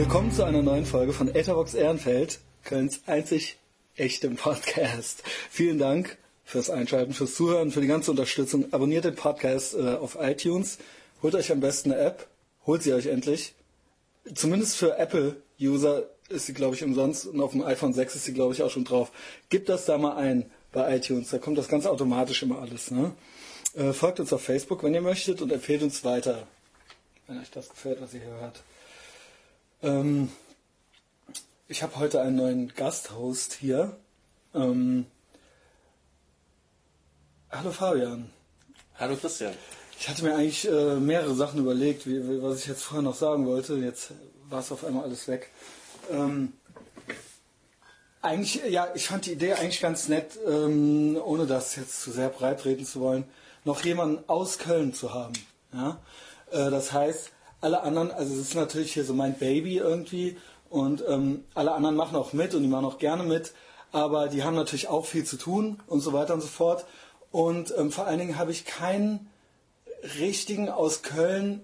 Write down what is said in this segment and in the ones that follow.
Willkommen zu einer neuen Folge von Etherbox Ehrenfeld, Kölns einzig echtem Podcast. Vielen Dank fürs Einschalten, fürs Zuhören, für die ganze Unterstützung. Abonniert den Podcast äh, auf iTunes, holt euch am besten eine App, holt sie euch endlich. Zumindest für Apple-User ist sie, glaube ich, umsonst und auf dem iPhone 6 ist sie, glaube ich, auch schon drauf. Gebt das da mal ein bei iTunes, da kommt das ganz automatisch immer alles. Ne? Äh, folgt uns auf Facebook, wenn ihr möchtet und empfehlt uns weiter, wenn euch das gefällt, was ihr hier hört. Ähm, ich habe heute einen neuen Gasthost hier. Ähm, hallo Fabian. Hallo Christian. Ich hatte mir eigentlich äh, mehrere Sachen überlegt, wie, wie, was ich jetzt vorher noch sagen wollte. Jetzt war es auf einmal alles weg. Ähm, eigentlich, ja, ich fand die Idee eigentlich ganz nett, ähm, ohne das jetzt zu sehr breit reden zu wollen, noch jemanden aus Köln zu haben. Ja? Äh, das heißt, alle anderen, also es ist natürlich hier so mein Baby irgendwie und ähm, alle anderen machen auch mit und die machen auch gerne mit, aber die haben natürlich auch viel zu tun und so weiter und so fort. Und ähm, vor allen Dingen habe ich keinen richtigen aus Köln,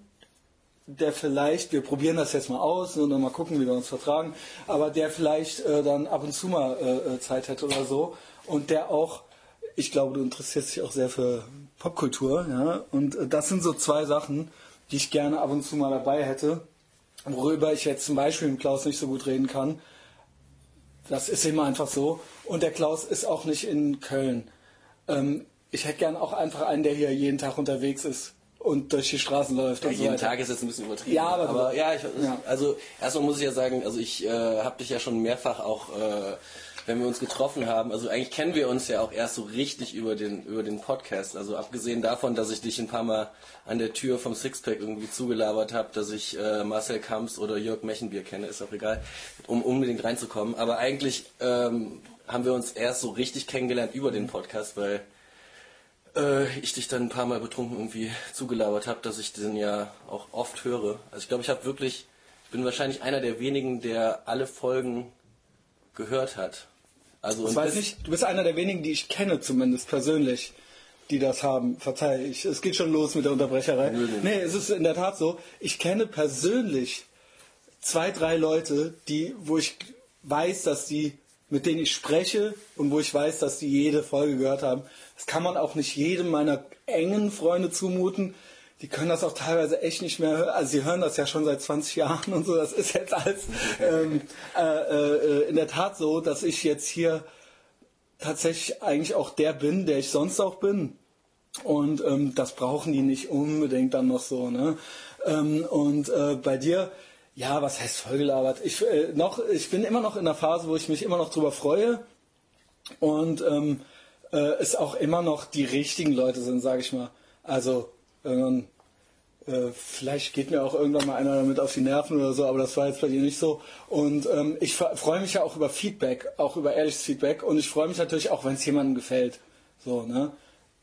der vielleicht, wir probieren das jetzt mal aus und dann mal gucken, wie wir uns vertragen, aber der vielleicht äh, dann ab und zu mal äh, äh, Zeit hätte oder so und der auch, ich glaube, du interessierst dich auch sehr für Popkultur, ja, und äh, das sind so zwei Sachen, die ich gerne ab und zu mal dabei hätte, worüber ich jetzt zum Beispiel mit Klaus nicht so gut reden kann. Das ist immer einfach so. Und der Klaus ist auch nicht in Köln. Ähm, ich hätte gern auch einfach einen, der hier jeden Tag unterwegs ist und durch die Straßen läuft. Ja, und so jeden weiter. Tag ist jetzt ein bisschen übertrieben. Ja, aber, aber ja, ich, Ja. also erstmal muss ich ja sagen, also ich äh, habe dich ja schon mehrfach auch, äh, wenn wir uns getroffen haben, also eigentlich kennen wir uns ja auch erst so richtig über den über den Podcast. Also abgesehen davon, dass ich dich ein paar Mal an der Tür vom Sixpack irgendwie zugelabert habe, dass ich äh, Marcel Kamps oder Jörg Mechenbier kenne, ist auch egal, um unbedingt reinzukommen. Aber eigentlich ähm, haben wir uns erst so richtig kennengelernt über den Podcast, weil äh, ich dich dann ein paar Mal betrunken irgendwie zugelabert habe, dass ich den ja auch oft höre. Also ich glaube, ich habe wirklich, ich bin wahrscheinlich einer der wenigen, der alle Folgen gehört hat. Also Ich weiß nicht, du bist einer der wenigen, die ich kenne zumindest persönlich, die das haben. Verzeih, ich, es geht schon los mit der Unterbrecherei. Nö, nö. Nee, es ist in der Tat so. Ich kenne persönlich zwei, drei Leute, die, wo ich weiß, dass die, mit denen ich spreche und wo ich weiß, dass die jede Folge gehört haben. Das kann man auch nicht jedem meiner engen Freunde zumuten. Die können das auch teilweise echt nicht mehr hören. Also sie hören das ja schon seit 20 Jahren und so. Das ist jetzt alles ähm, äh, äh, in der Tat so, dass ich jetzt hier tatsächlich eigentlich auch der bin, der ich sonst auch bin. Und ähm, das brauchen die nicht unbedingt dann noch so. Ne? Ähm, und äh, bei dir, ja, was heißt vollgelabert? Ich, äh, noch, ich bin immer noch in der Phase, wo ich mich immer noch drüber freue. Und ähm, äh, es auch immer noch die richtigen Leute sind, sage ich mal. Also irgendwann, äh, vielleicht geht mir auch irgendwann mal einer damit auf die Nerven oder so, aber das war jetzt bei dir nicht so. Und ähm, ich fre- freue mich ja auch über Feedback, auch über ehrliches Feedback. Und ich freue mich natürlich auch, wenn es jemandem gefällt. So, ne?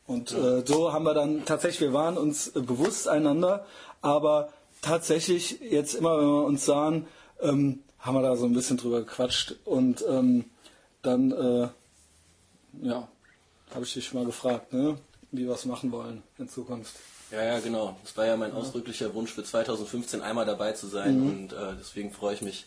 Und äh, so haben wir dann tatsächlich, wir waren uns äh, bewusst einander, aber tatsächlich jetzt immer, wenn wir uns sahen, ähm, haben wir da so ein bisschen drüber gequatscht und ähm, dann, äh, ja, habe ich dich mal gefragt, ne, wie wir es machen wollen in Zukunft. Ja, ja, genau. Das war ja mein ausdrücklicher Wunsch für 2015 einmal dabei zu sein Mhm. und äh, deswegen freue ich mich,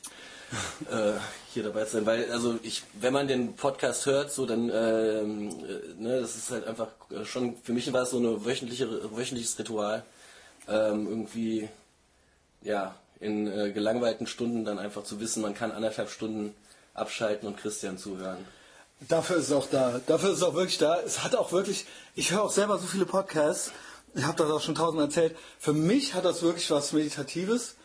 äh, hier dabei zu sein. Weil, also ich, wenn man den Podcast hört, so dann, ähm, äh, ne, das ist halt einfach äh, schon, für mich war es so ein wöchentliche, wöchentliches Ritual. Ähm, irgendwie, ja, in äh, gelangweilten Stunden dann einfach zu wissen, man kann anderthalb Stunden abschalten und Christian zuhören. Dafür ist es auch da. Dafür ist es auch wirklich da. Es hat auch wirklich, ich höre auch selber so viele Podcasts. Ich habe das auch schon tausendmal erzählt. Für mich hat das wirklich was Meditatives,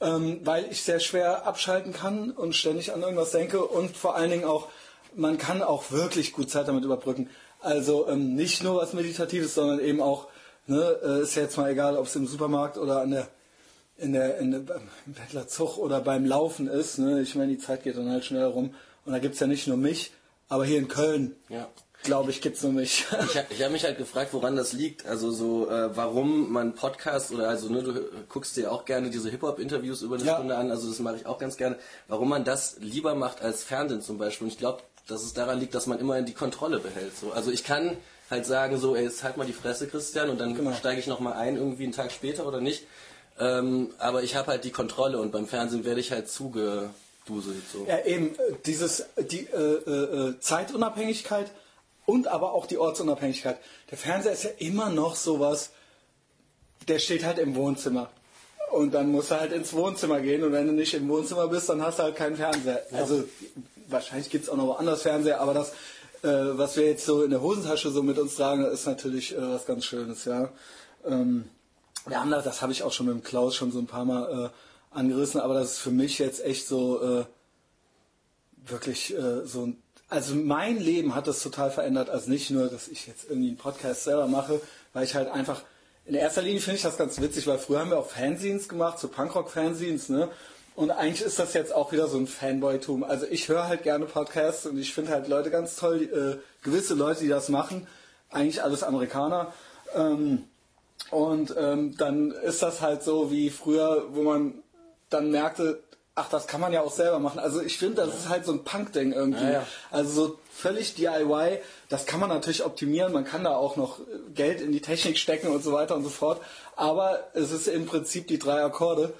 ähm, weil ich sehr schwer abschalten kann und ständig an irgendwas denke und vor allen Dingen auch, man kann auch wirklich gut Zeit damit überbrücken. Also ähm, nicht nur was Meditatives, sondern eben auch, ne, äh, ist ja jetzt mal egal, ob es im Supermarkt oder an der in der, in der beim Bettlerzug oder beim Laufen ist. Ne? Ich meine, die Zeit geht dann halt schnell rum. Und da gibt's ja nicht nur mich, aber hier in Köln, Ja. Glaube ich, gibt's nur mich. Ich habe ich hab mich halt gefragt, woran das liegt. Also so, äh, warum man Podcast oder also ne, du guckst dir auch gerne diese Hip-Hop-Interviews über eine Ja. Stunde an, also das mache ich auch ganz gerne. Warum man das lieber macht als Fernsehen zum Beispiel. Und ich glaube, dass es daran liegt, dass man immer die Kontrolle behält. So. Also ich kann halt sagen, so, ey, jetzt halt mal die Fresse, Christian, und dann Genau. steige ich nochmal ein, irgendwie einen Tag später oder nicht. Ähm, aber ich habe halt die Kontrolle und beim Fernsehen werde ich halt zugeduselt. So. Ja, eben, äh, dieses, die äh, äh, äh, Zeitunabhängigkeit und aber auch die Ortsunabhängigkeit. Der Fernseher ist ja immer noch sowas, der steht halt im Wohnzimmer. Und dann musst du halt ins Wohnzimmer gehen und wenn du nicht im Wohnzimmer bist, dann hast du halt keinen Fernseher. Ja. Also wahrscheinlich gibt es auch noch woanders Fernseher, aber das, äh, was wir jetzt so in der Hosentasche so mit uns tragen, ist natürlich äh, was ganz Schönes, ja. Ähm, das, das habe ich auch schon mit dem Klaus schon so ein paar Mal äh, angerissen, aber das ist für mich jetzt echt so äh, wirklich äh, so ein also mein Leben hat das total verändert, also nicht nur, dass ich jetzt irgendwie einen Podcast selber mache, weil ich halt einfach in erster Linie finde ich das ganz witzig, weil früher haben wir auch Fanzines gemacht, so Punkrock-Fanzines, ne? Und eigentlich ist das jetzt auch wieder so ein Fanboy-Tum. Also ich höre halt gerne Podcasts und ich finde halt Leute ganz toll, äh, gewisse Leute, die das machen, eigentlich alles Amerikaner. Ähm, und ähm, dann ist das halt so wie früher, wo man dann merkte, ach, das kann man ja auch selber machen. Also ich finde, das ja. ist halt so ein Punk-Ding irgendwie. Ja, ja. Also so völlig DIY, das kann man natürlich optimieren, man kann da auch noch Geld in die Technik stecken und so weiter und so fort. Aber es ist im Prinzip die drei Akkorde.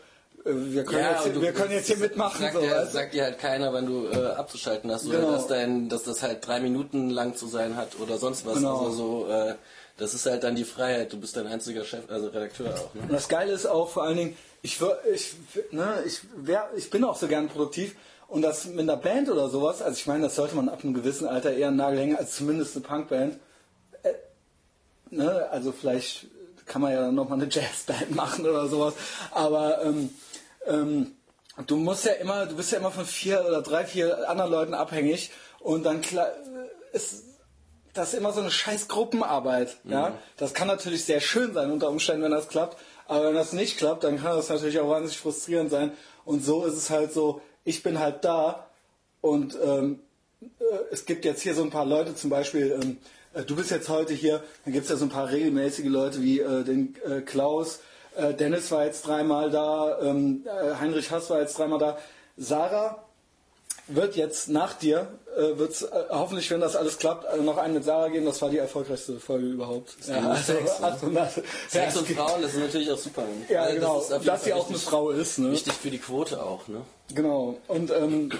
Äh, wir können, jetzt, wir können jetzt hier mitmachen. Sagt, so, dir, sagt dir halt keiner, wenn du äh, abzuschalten hast oder genau. dass, dein, dass das halt drei Minuten lang zu sein hat oder sonst was. Genau. Also so, äh, das ist halt dann die Freiheit. Du bist dein einziger Chef, also Redakteur auch. Ne? Und das Geile ist auch vor allen Dingen, ich, ich, ne, ich, wär, ich bin auch so gern produktiv. Und das mit einer Band oder sowas, also ich meine, das sollte man ab einem gewissen Alter eher einen Nagel hängen als zumindest eine Punkband. Äh, ne, also vielleicht kann man ja nochmal eine Jazzband machen oder sowas. Aber ähm, ähm, du musst ja immer, du bist ja immer von vier oder drei, vier anderen Leuten abhängig und dann klar, ist das ist immer so eine scheiß Gruppenarbeit. Mhm. Ja? Das kann natürlich sehr schön sein unter Umständen, wenn das klappt. Aber wenn das nicht klappt, dann kann das natürlich auch wahnsinnig frustrierend sein. Und so ist es halt so, ich bin halt da und ähm, äh, es gibt jetzt hier so ein paar Leute, zum Beispiel, ähm, äh, du bist jetzt heute hier, dann gibt es ja so ein paar regelmäßige Leute wie äh, den äh, Klaus, äh, Dennis war jetzt dreimal da, ähm, äh, Heinrich Hass war jetzt dreimal da. Sarah wird jetzt nach dir, äh, wird es äh, hoffentlich, wenn das alles klappt, äh, noch einen mit Sarah geben. Das war die erfolgreichste Folge überhaupt. Ja, also Sex, 800. Sex und Frauen, das ist natürlich auch super. Ja, also genau. Das dass sie auch eine Frau ist. Ne? Wichtig für die Quote auch. Ne? Genau. Und ähm,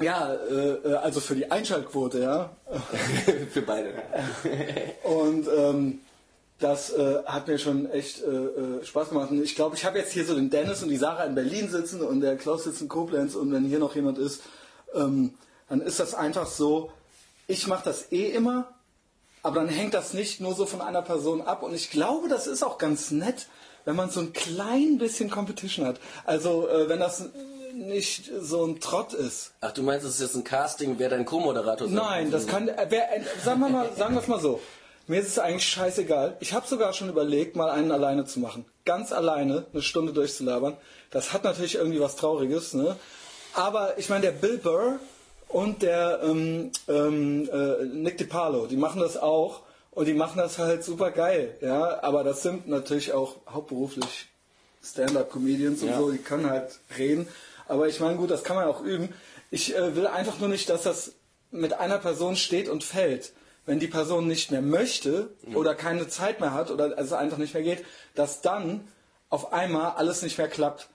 ja, äh, also für die Einschaltquote, ja. für beide. und ähm, das äh, hat mir schon echt äh, äh, Spaß gemacht. Und ich glaube, ich habe jetzt hier so den Dennis und die Sarah in Berlin sitzen und der Klaus sitzt in Koblenz und wenn hier noch jemand ist, ähm, dann ist das einfach so, ich mache das eh immer, aber dann hängt das nicht nur so von einer Person ab. Und ich glaube, das ist auch ganz nett, wenn man so ein klein bisschen Competition hat. Also äh, wenn das nicht so ein Trott ist. Ach, du meinst, es ist jetzt ein Casting, wer dein Co-Moderator sein Nein, das kann, äh, wer, äh, sagen wir mal, sagen wir es mal so. Mir ist es eigentlich scheißegal. Ich habe sogar schon überlegt, mal einen alleine zu machen. Ganz alleine eine Stunde durchzulabern. Das hat natürlich irgendwie was Trauriges, ne? Aber ich meine, der Bill Burr und der ähm, ähm, äh, Nick DiPaolo, die machen das auch und die machen das halt super geil, ja. Aber das sind natürlich auch hauptberuflich Stand-up-Comedians und ja. so, die können halt reden. Aber ich meine, gut, das kann man auch üben. Ich äh, will einfach nur nicht, dass das mit einer Person steht und fällt. Wenn die Person nicht mehr möchte ja. oder keine Zeit mehr hat oder es einfach nicht mehr geht, dass dann auf einmal alles nicht mehr klappt.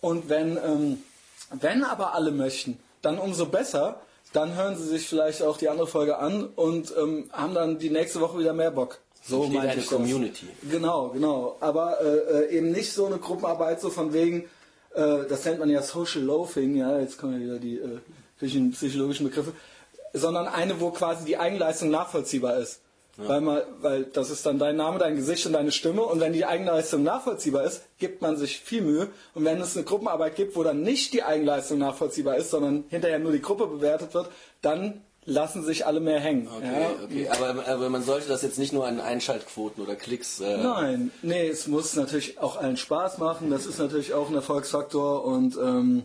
Und wenn ähm, wenn aber alle möchten, dann umso besser. Dann hören sie sich vielleicht auch die andere Folge an und ähm, haben dann die nächste Woche wieder mehr Bock. So meine eine ich Community. Das. Genau, genau. Aber äh, äh, eben nicht so eine Gruppenarbeit, so von wegen, äh, das nennt man ja Social Loafing, ja, jetzt kommen ja wieder die äh, psychologischen Begriffe, sondern eine, wo quasi die Eigenleistung nachvollziehbar ist. Ja. Weil, man, weil das ist dann dein Name, dein Gesicht und deine Stimme. Und wenn die Eigenleistung nachvollziehbar ist, gibt man sich viel Mühe. Und wenn es eine Gruppenarbeit gibt, wo dann nicht die Eigenleistung nachvollziehbar ist, sondern hinterher nur die Gruppe bewertet wird, dann lassen sich alle mehr hängen. Okay, ja? okay. Aber, aber, man sollte das jetzt nicht nur an Einschaltquoten oder Klicks. Äh Nein, nee, es muss natürlich auch allen Spaß machen. Das ist natürlich auch ein Erfolgsfaktor und ähm,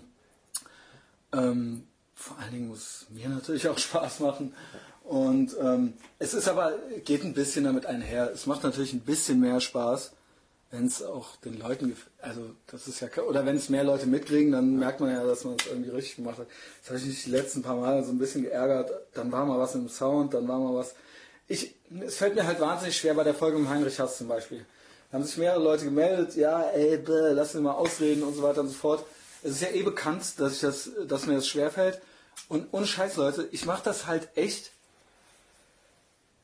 ähm, vor allen Dingen muss es mir natürlich auch Spaß machen. Und ähm, es ist aber, geht ein bisschen damit einher. Es macht natürlich ein bisschen mehr Spaß, wenn es auch den Leuten, also das ist ja, oder wenn es mehr Leute mitkriegen, dann merkt man ja, dass man es irgendwie richtig gemacht hat. Das habe ich mich die letzten paar Mal so ein bisschen geärgert. Dann war mal was im Sound, dann war mal was. Ich, es fällt mir halt wahnsinnig schwer bei der Folge mit Heinrich Hass zum Beispiel. Da haben sich mehrere Leute gemeldet, ja, ey, bäh, lass mich mal ausreden und so weiter und so fort. Es ist ja eh bekannt, dass ich das, dass mir das schwerfällt. Und ohne Scheiß, Leute, ich mache das halt echt,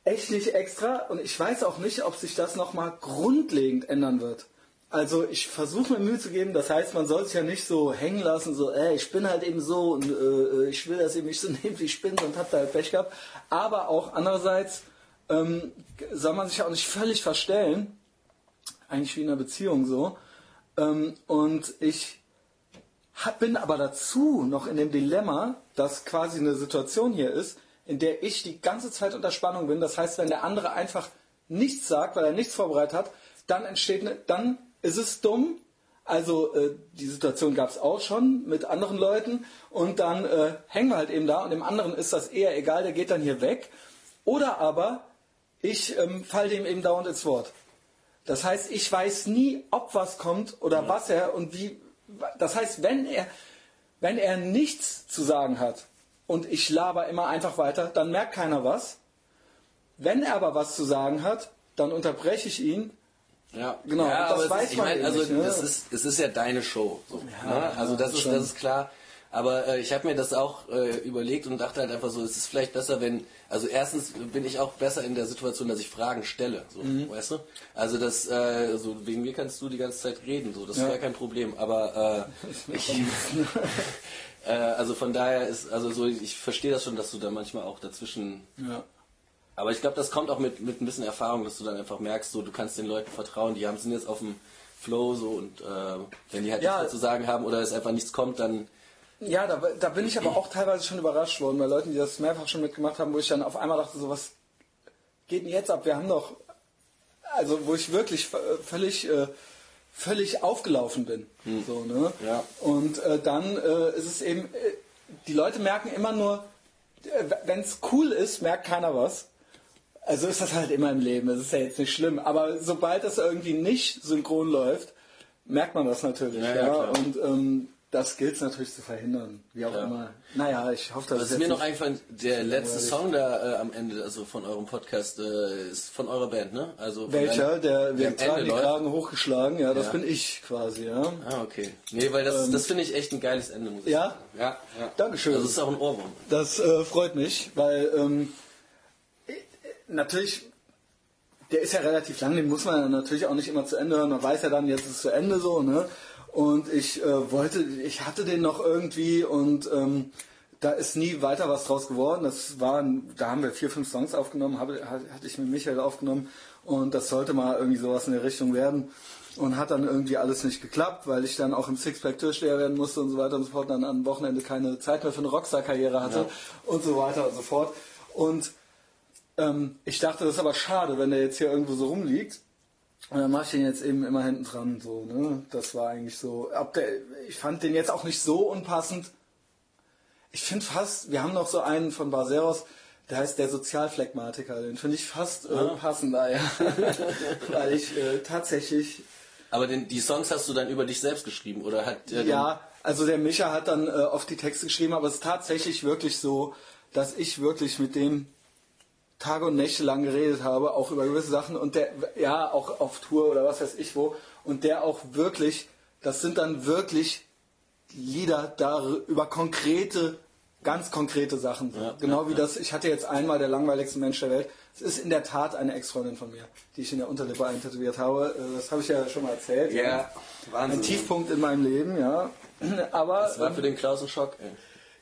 echt nicht extra. Und ich weiß auch nicht, ob sich das nochmal grundlegend ändern wird. Also ich versuche mir Mühe zu geben, das heißt, man soll sich ja nicht so hängen lassen, so, ey, ich bin halt eben so und äh, ich will das eben nicht so nehmen, wie ich bin und hab da halt Pech gehabt. Aber auch andererseits ähm, soll man sich auch nicht völlig verstellen, eigentlich wie in einer Beziehung so. Ähm, und ich hab, bin aber dazu noch in dem Dilemma, dass quasi eine Situation hier ist, in der ich die ganze Zeit unter Spannung bin. Das heißt, wenn der andere einfach nichts sagt, weil er nichts vorbereitet hat, dann entsteht eine, dann ist es dumm. Also äh, die Situation gab es auch schon mit anderen Leuten und dann äh, hängen wir halt eben da und dem anderen ist das eher egal, der geht dann hier weg. Oder aber ich ähm, falle dem eben dauernd ins Wort. Das heißt, ich weiß nie, ob was kommt oder ja. was er und wie. Das heißt, wenn er, wenn er nichts zu sagen hat und ich laber immer einfach weiter, dann merkt keiner was. Wenn er aber was zu sagen hat, dann unterbreche ich ihn ja, genau. Ja, das weiß ist, man mein, also nicht, ne? es ist es ist ja deine Show. So, ja, ne? Also das ist das ist klar. Aber äh, ich habe mir das auch äh, überlegt und dachte halt einfach so, es ist vielleicht besser, wenn also erstens bin ich auch besser in der Situation, dass ich Fragen stelle, so, mhm. weißt du? Also das äh, so wegen mir kannst du die ganze Zeit reden, so das ja. wäre kein Problem. Aber äh, ich, äh, also von daher ist also so ich verstehe das schon, dass du da manchmal auch dazwischen ja. Aber ich glaube, das kommt auch mit, mit ein bisschen Erfahrung, dass du dann einfach merkst, so du kannst den Leuten vertrauen, die haben sind jetzt auf dem Flow so und äh, wenn die halt ja. nichts zu sagen haben oder es einfach nichts kommt, dann ja, da, da bin ich aber auch teilweise schon überrascht worden bei Leuten, die das mehrfach schon mitgemacht haben, wo ich dann auf einmal dachte, so was geht denn jetzt ab? Wir haben doch, also wo ich wirklich völlig, äh, völlig aufgelaufen bin. Hm. So, ne? ja. Und äh, dann äh, ist es eben, äh, die Leute merken immer nur, äh, wenn es cool ist, merkt keiner was. Also ist das halt immer im Leben, das ist ja jetzt nicht schlimm. Aber sobald das irgendwie nicht synchron läuft, merkt man das natürlich. Ja, ja, ja. Und ähm, das gilt es natürlich zu verhindern, wie auch ja. immer. Naja, ich hoffe, dass Was ist mir noch eingefallen, der letzte Song da äh, am Ende, also von eurem Podcast, äh, ist von eurer Band, ne? Also Welcher? Der, wir tragen die Kragen hochgeschlagen, ja, das ja. bin ich quasi, ja. Ah, okay. Nee, weil das, ähm, das finde ich echt ein geiles Ende, muss ich ja? sagen. Ja? Ja. Dankeschön. Also, das ist auch ein Ohrwurm. Das äh, freut mich, weil ähm, natürlich der ist ja relativ lang, den muss man natürlich auch nicht immer zu Ende hören. Man weiß ja dann, jetzt ist es zu Ende so, ne? Und ich äh, wollte, ich hatte den noch irgendwie und ähm, da ist nie weiter was draus geworden. Das waren, da haben wir vier, fünf Songs aufgenommen, habe, hatte ich mit Michael aufgenommen und das sollte mal irgendwie sowas in der Richtung werden. Und hat dann irgendwie alles nicht geklappt, weil ich dann auch im Sixpack Türsteher werden musste und so weiter und so fort, dann am Wochenende keine Zeit mehr für eine Rockstar-Karriere hatte ja. und so weiter und so fort. Und ähm, ich dachte, das ist aber schade, wenn der jetzt hier irgendwo so rumliegt. Und dann mache ich den jetzt eben immer hinten dran. So, ne? Das war eigentlich so. Der, ich fand den jetzt auch nicht so unpassend. Ich finde fast, wir haben noch so einen von Barceros, der heißt der Sozialphlegmatiker. Den finde ich fast äh, ah. passender, ja. Weil ich äh, tatsächlich. Aber den, die Songs hast du dann über dich selbst geschrieben, oder hat äh, Ja, also der Micha hat dann äh, oft die Texte geschrieben, aber es ist tatsächlich wirklich so, dass ich wirklich mit dem Tage und Nächte lang geredet habe, auch über gewisse Sachen und der, ja, auch auf Tour oder was weiß ich wo, und der auch wirklich, das sind dann wirklich Lieder da über konkrete, ganz konkrete Sachen. Ja, genau ja, wie ja. das, ich hatte jetzt einmal der langweiligste Mensch der Welt. Es ist in der Tat eine Ex-Freundin von mir, die ich in der Unterlippe eintätowiert habe. Äh, das habe ich ja schon mal erzählt. Ja, Wahnsinn. Ein Tiefpunkt in meinem Leben, ja. Aber. Das war für den Klaus ein Schock, ey.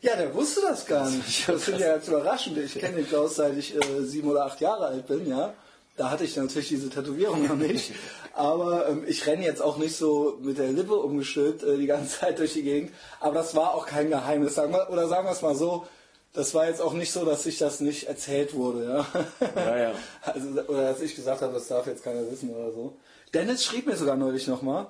Ja, der wusste das gar nicht. Das finde ich ja jetzt überraschend. Ich kenne den Klaus seit ich äh, sieben oder acht Jahre alt bin, ja. Da hatte ich natürlich diese Tätowierung noch nicht. Aber ähm, ich renne jetzt auch nicht so mit der Lippe umgestülpt äh, die ganze Zeit durch die Gegend. Aber das war auch kein Geheimnis. Sagen wir, oder sagen wir es mal so, das war jetzt auch nicht so, dass sich das nicht erzählt wurde. Ja? Ja, ja. Also, oder dass ich gesagt habe, das darf jetzt keiner wissen oder so. Dennis schrieb mir sogar neulich nochmal,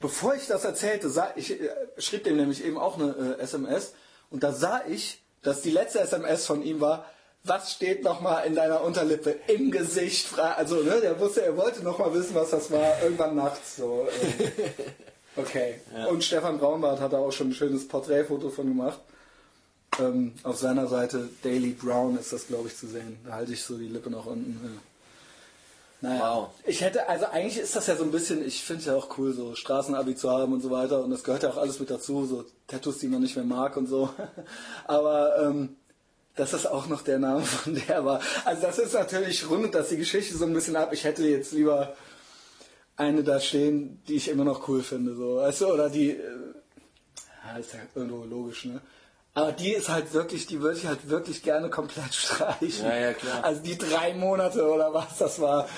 bevor ich das erzählte, sah, ich äh, schrieb dem nämlich eben auch eine äh, SMS und da sah ich, dass die letzte SMS von ihm war, was steht nochmal in deiner Unterlippe im Gesicht? Also, ne, der wusste, er wollte nochmal wissen, was das war, irgendwann nachts so. Ähm, okay. Ja. Und Stefan Braunbart hat da auch schon ein schönes Porträtfoto von gemacht. Ähm, auf seiner Seite Daily Brown ist das, glaube ich, zu sehen. Da halte ich so die Lippe nach unten. Naja. Wow. Ich hätte, also eigentlich ist das ja so ein bisschen, ich finde es ja auch cool, so Straßenabi zu haben und so weiter. Und das gehört ja auch alles mit dazu, so Tattoos, die man nicht mehr mag und so. Aber ähm, dass das auch noch der Name von der war. Also das ist natürlich rundet das die Geschichte so ein bisschen ab. Ich hätte jetzt lieber eine da stehen, die ich immer noch cool finde, so, weißt du, oder die, äh, ja, ist ja irgendwo logisch, ne? Aber die ist halt wirklich, die würde ich halt wirklich gerne komplett streichen. Ja, ja, klar. Also die drei Monate oder was das war.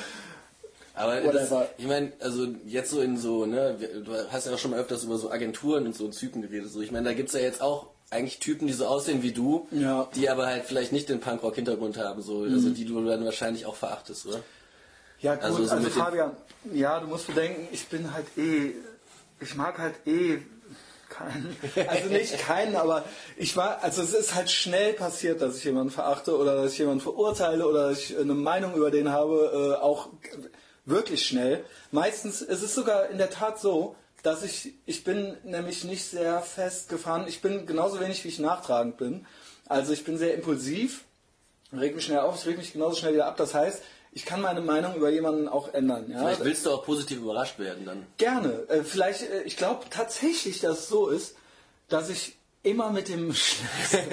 Aber das, ich meine, also jetzt so in so, ne, du hast ja auch schon mal öfters über so Agenturen und so Typen geredet. So, ich meine, da gibt's ja jetzt auch eigentlich Typen, die so aussehen wie du, Ja. die aber halt vielleicht nicht den Punkrock-Hintergrund haben, so, Mhm. also die du dann wahrscheinlich auch verachtest, oder? Ja, gut, Also also, so den- Fabian, ja, du musst bedenken, ich bin halt eh, ich mag halt eh keinen, also nicht keinen, aber ich war, also es ist halt schnell passiert, dass ich jemanden verachte oder dass ich jemanden verurteile oder dass ich eine Meinung über den habe, äh, auch wirklich schnell. Meistens ist es sogar in der Tat so, dass ich, ich bin nämlich nicht sehr festgefahren, ich bin genauso wenig, wie ich nachtragend bin. Also ich bin sehr impulsiv, reg mich schnell auf, ich reg mich genauso schnell wieder ab. Das heißt, ich kann meine Meinung über jemanden auch ändern. Ja? Vielleicht willst du auch positiv überrascht werden dann. Gerne. Äh, vielleicht, äh, ich glaube tatsächlich, dass es so ist, dass ich immer mit dem Schnellsten.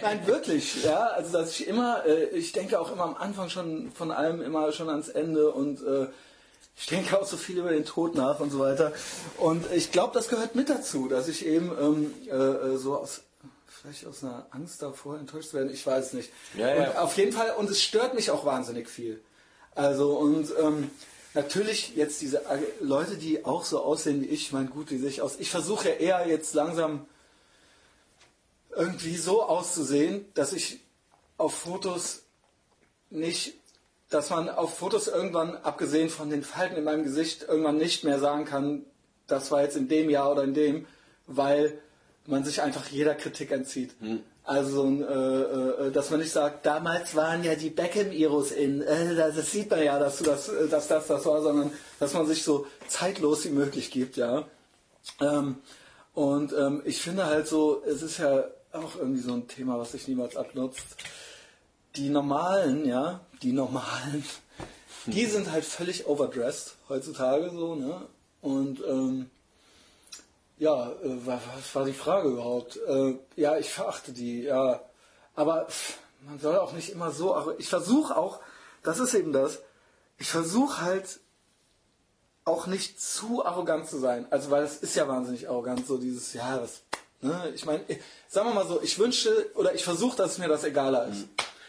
Nein, wirklich, ja. Also dass ich immer, äh, ich denke auch immer am Anfang schon von allem immer schon ans Ende und äh, ich denke auch so viel über den Tod nach und so weiter. Und ich glaube, das gehört mit dazu, dass ich eben ähm, äh, äh, so aus vielleicht aus einer Angst davor enttäuscht zu werden, ich weiß nicht. Ja, ja. Und auf jeden Fall, und es stört mich auch wahnsinnig viel. Also und ähm, natürlich jetzt diese Leute, die auch so aussehen wie ich, meine gut, die sich aus. Ich versuche ja eher jetzt langsam irgendwie so auszusehen, dass ich auf Fotos nicht, dass man auf Fotos irgendwann, abgesehen von den Falten in meinem Gesicht, irgendwann nicht mehr sagen kann, das war jetzt in dem Jahr oder in dem, weil man sich einfach jeder Kritik entzieht. Also, so ein, äh, äh, dass man nicht sagt, damals waren ja die Beckham-Iros in, äh, das sieht man ja, dass, du das, äh, dass das das war, sondern dass man sich so zeitlos wie möglich gibt, ja. Ähm, und ähm, ich finde halt so, es ist ja auch irgendwie so ein Thema, was sich niemals abnutzt. Die normalen, ja, die normalen, die sind halt völlig overdressed heutzutage so, ne? Und ähm, ja, äh, wa- was war die Frage überhaupt? Äh, ja, ich verachte die, ja. Aber pff, man soll auch nicht immer so, ich versuche auch, das ist eben das, ich versuche halt auch nicht zu arrogant zu sein. Also, weil es ist ja wahnsinnig arrogant, so dieses, ja, das, ne, ich meine, sagen wir mal so, ich wünsche oder ich versuche, dass mir das egaler ist.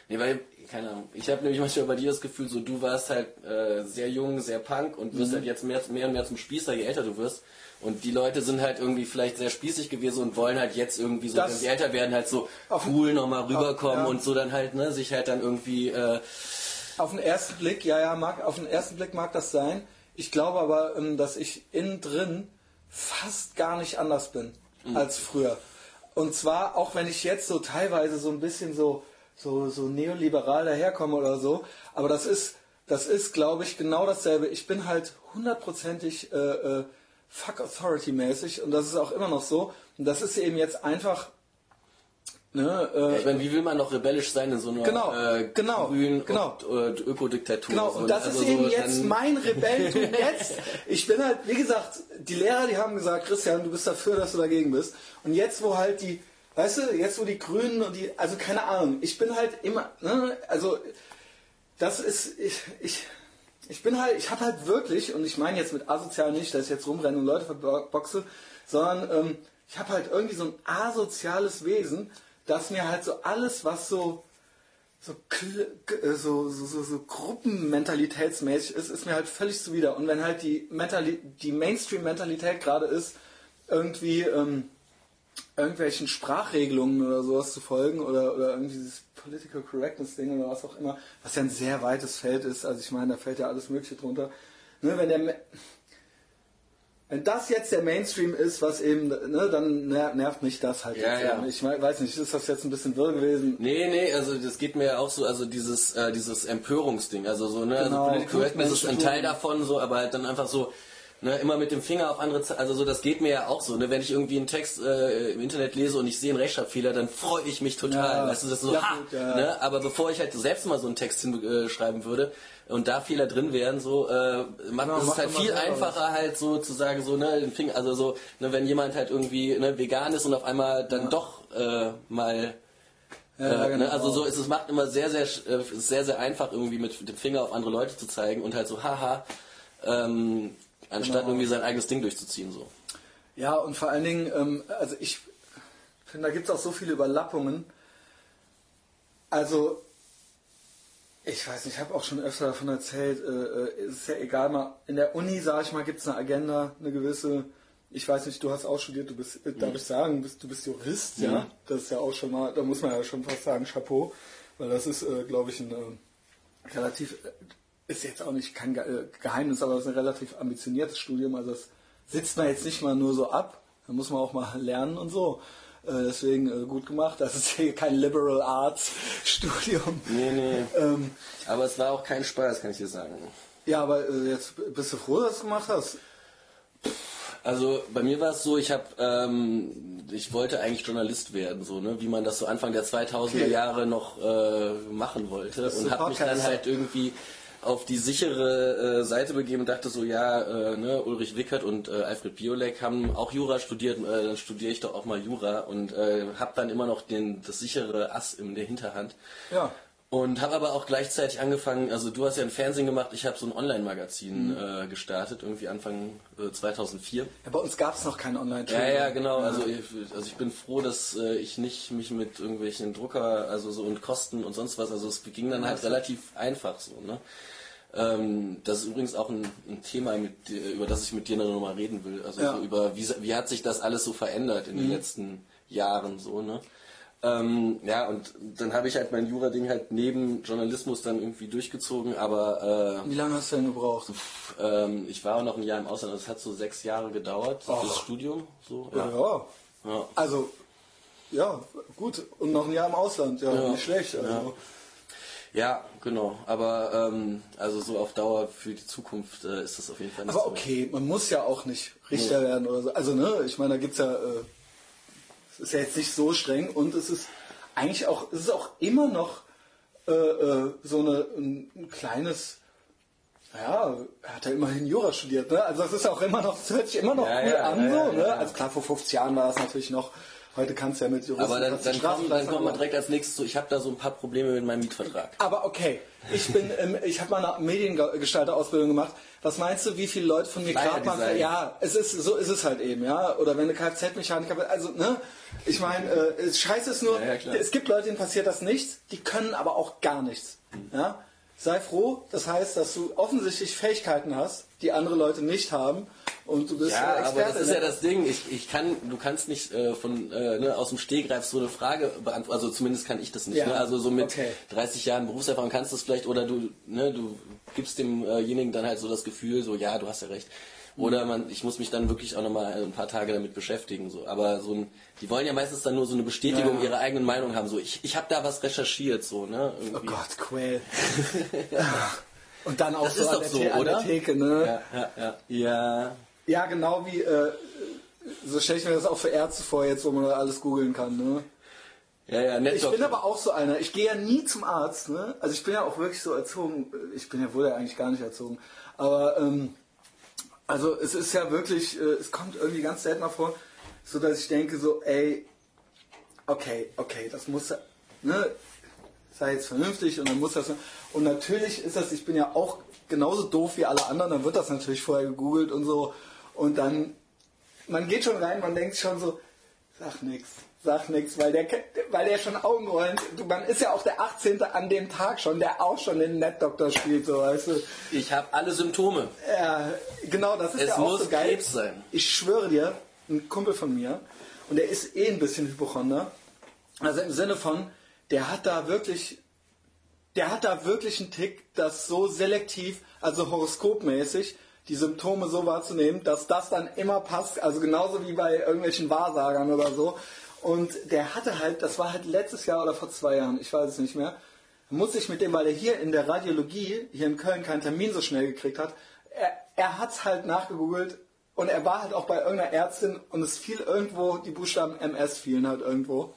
Nee, weil, keine Ahnung, ich habe nämlich manchmal bei dir das Gefühl, so du warst halt äh, sehr jung, sehr punk und wirst halt jetzt mehr, mehr und mehr zum Spießer, je älter du wirst. Und die Leute sind halt irgendwie vielleicht sehr spießig gewesen und wollen halt jetzt irgendwie so, Das- wenn sie älter werden, halt so Auf- cool nochmal rüberkommen ja. und so dann halt, ne, sich halt dann irgendwie, äh, Auf den ersten Blick, ja, ja, mag, auf den ersten Blick mag das sein. Ich glaube aber, ähm, dass ich innen drin fast gar nicht anders bin als früher. Und zwar, auch wenn ich jetzt so teilweise so ein bisschen so, so, so neoliberal daherkomme oder so, aber das ist, das ist, glaube ich, genau dasselbe. Ich bin halt hundertprozentig äh, äh, fuck authority mäßig und das ist auch immer noch so. Und das ist eben jetzt einfach, ne, äh, ich meine, wie will man noch rebellisch sein in so einer Genau, äh, genau, grün genau. und äh, Ökodiktatur? Genau, und das also ist eben so jetzt mein Rebellentum jetzt. Ich bin halt, wie gesagt, die Lehrer, die haben gesagt, Christian, du bist dafür, dass du dagegen bist. Und jetzt, wo halt die, weißt du, jetzt, wo die Grünen und die, also keine Ahnung, ich bin halt immer, ne, also, das ist, ich, ich, ich bin halt, ich habe halt wirklich, und ich meine jetzt mit asozial nicht, dass ich jetzt rumrenne und Leute verboxe, sondern ähm, ich habe halt irgendwie so ein asoziales Wesen, das mir halt so alles, was so, so, äh, so, so, so, so gruppenmentalitätsmäßig ist, ist mir halt völlig zuwider. Und wenn halt die, die Mainstream-Mentalität gerade ist, irgendwie ähm, irgendwelchen Sprachregelungen oder sowas zu folgen oder, oder irgendwie dieses Political Correctness-Ding oder was auch immer, was ja ein sehr weites Feld ist, also ich meine, da fällt ja alles Mögliche drunter. Ne, wenn der, wenn das jetzt der Mainstream ist, was eben, ne, dann ner- nervt mich das halt Ja, jetzt. ja. Ich weiß nicht, ist das jetzt ein bisschen wirr gewesen? Nee, nee, also das geht mir ja auch so, also dieses, äh, dieses Empörungsding, also so, ne, Genau, also Political Correctness ist ein. Teil davon, so, aber halt dann einfach so, Ne, immer mit dem Finger auf andere, also so, das geht mir ja auch so. Ne? Wenn ich irgendwie einen Text äh, im Internet lese und ich sehe einen Rechtschreibfehler, dann freue ich mich total. Ja. Weißt du, das ist so, Ja, ha! gut, ja. Ne? Aber bevor ich halt selbst mal so einen Text hinschreiben würde und da Fehler drin wären, so äh, macht Genau, es mach halt viel einfacher halt so zu sagen, so ne, den Finger, also so, ne, wenn jemand halt irgendwie ne, vegan ist und auf einmal dann doch äh, mal Ja, äh, genau. ne, also so ist es macht immer sehr sehr äh, ist sehr sehr einfach irgendwie mit dem Finger auf andere Leute zu zeigen und halt so haha ähm, anstatt Genau. irgendwie sein eigenes Ding durchzuziehen so. Ja, und vor allen Dingen, ähm, also ich finde, da gibt es auch so viele Überlappungen. Also, ich weiß nicht, ich habe auch schon öfter davon erzählt, äh, äh, ist ja egal, mal in der Uni, sage ich mal, gibt es eine Agenda, eine gewisse, ich weiß nicht, du hast auch studiert, du bist, äh, darf ich sagen, bist, du bist Jurist, ja. Das ist ja auch schon mal, da muss man ja schon fast sagen, Chapeau, weil das ist, äh, glaube ich, ein äh, relativ, äh, ist jetzt auch nicht kein äh, Geheimnis, aber es ist ein relativ ambitioniertes Studium, also das sitzt man jetzt nicht mal nur so ab, da muss man auch mal lernen und so. Äh, deswegen äh, gut gemacht. Das ist hier kein Liberal Arts Studium. Nee, nee. Ähm, Aber es war auch kein Spaß, kann ich dir sagen. ja, aber jetzt bist du froh, dass du es gemacht hast. Also bei mir war es so, ich habe, ähm, ich wollte eigentlich Journalist werden, so ne, wie man das so Anfang der 2000er Okay. Jahre noch äh, machen wollte und habe mich dann halt irgendwie auf die sichere äh, Seite begeben und dachte so, ja, äh, ne, Ulrich Wickert und äh, Alfred Biolek haben auch Jura studiert, äh, dann studiere ich doch auch mal Jura und äh, habe dann immer noch den das sichere Ass in der Hinterhand. Ja. Und habe aber auch gleichzeitig angefangen, also du hast ja ein Fernsehen gemacht, ich habe so ein Online-Magazin äh, gestartet, irgendwie Anfang äh, 2004. ja bei uns gab es noch kein online Ja, ja, genau. Also ich, also ich bin froh, dass äh, ich nicht mich mit irgendwelchen Drucker, also so und Kosten und sonst was, also es ging dann halt relativ einfach so, ne? Ähm, das ist übrigens auch ein, ein Thema, mit, über das ich mit dir noch mal reden will. Also Ja. so über wie, wie hat sich das alles so verändert in den letzten Jahren so, ne? Ähm, ja, und dann habe ich halt mein Jura-Ding halt neben Journalismus dann irgendwie durchgezogen, aber Wie lange hast du denn gebraucht? äh, ähm, ich war auch noch ein Jahr im Ausland, also es hat so sechs Jahre gedauert, Och. das Studium. So, Ja. ja. Ja. Also, ja, gut. Und noch ein Jahr im Ausland. Ja, Ja. nicht schlecht. Also. Ja, genau. Aber ähm, also so auf Dauer für die Zukunft äh, ist das auf jeden Fall nicht Aber so. okay, man muss ja auch nicht Richter werden oder so. Also, ne, ich meine, da gibt's ja, äh, es ist ja jetzt nicht so streng und es ist eigentlich auch, es ist auch immer noch äh, äh, so eine, ein, ein kleines, naja, er hat ja immerhin Jura studiert, ne? Also das ist auch immer noch, das hört sich immer noch Ja, cool ja, an, ja, so, ja, ne? ja. Also klar, vor 50 Jahren war das natürlich noch, heute kannst du ja mit Juristen Aber dann, dann, kommt, dann kommt man machen. direkt als nächstes so, ich habe da so ein paar Probleme mit meinem Mietvertrag. Aber okay, ich bin, ähm, ich habe mal eine Mediengestalter-Ausbildung gemacht. Was meinst du, wie viele Leute von mir Grabmann... Design. Ja, es ist, so ist es halt eben, ja. Oder wenn du Kfz-Mechaniker also, ne? Ich meine, äh, es- Scheiße ist nur, Ja, ja, es gibt Leute, denen passiert das nichts, die können aber auch gar nichts, ja. Sei froh, das heißt, dass du offensichtlich Fähigkeiten hast, die andere Leute nicht haben und du bist Ja, äh, aber Experte. das ist ja ne? das Ding. Ich, ich kann, du kannst nicht äh, von äh, ne, aus dem Stegreif so eine Frage beantworten. Also zumindest kann ich das nicht. Ja, Ne? Also so mit okay. 30 Jahren Berufserfahrung kannst du es vielleicht oder du, ne, du gibst demjenigen dann halt so das Gefühl, so ja, du hast ja recht. Oder man, ich muss mich dann wirklich auch nochmal ein paar Tage damit beschäftigen. So. Aber so ein, die wollen ja meistens dann nur so eine Bestätigung Ja. ihrer eigenen Meinung haben. So, ich, ich habe da was recherchiert, so, ne? Oh Irgendwie. Gott, Quell. Und dann auch Das so, ist an der so, The- an oder? der Theke, ne? Ja, ja, ja. Ja. Ja, genau wie, äh, so stelle ich mir das auch für Ärzte vor, jetzt wo man da alles googeln kann. Ne? Ja, ja, nett Ich doch. bin aber auch so einer, ich gehe ja nie zum Arzt. Ne? Also ich bin ja auch wirklich so erzogen, ich bin ja wohl ja eigentlich gar nicht erzogen. Aber ähm, also es ist ja wirklich, äh, es kommt irgendwie ganz selten mal vor, so dass ich denke so, ey, okay, okay, das muss, ne, sei jetzt vernünftig und dann muss das. Und natürlich ist das, ich bin ja auch genauso doof wie alle anderen, dann wird das natürlich vorher gegoogelt und so. Und dann, man geht schon rein, man denkt schon so, sag nix, sag nix, weil der, weil der schon Augenrollen, du, man ist ja auch der 18. an dem Tag schon, der auch schon den Netdoktor spielt, so weißt du. Ich habe alle Symptome. Ja, genau, das ist Es ja auch muss so geil. Krebs sein. Ich schwöre dir, ein Kumpel von mir, und der ist eh ein bisschen Hypochonder, also im Sinne von, der hat da wirklich, der hat da wirklich einen Tick, das so selektiv, also horoskopmäßig, die Symptome so wahrzunehmen, dass das dann immer passt, also genauso wie bei irgendwelchen Wahrsagern oder so. Und der hatte halt, das war halt letztes Jahr oder vor zwei Jahren, ich weiß es nicht mehr, muss ich mit dem, weil er hier in der Radiologie, hier in Köln keinen Termin so schnell gekriegt hat, er, er hat's halt nachgegoogelt und er war halt auch bei irgendeiner Ärztin und es fiel irgendwo, die Buchstaben MS fielen halt irgendwo.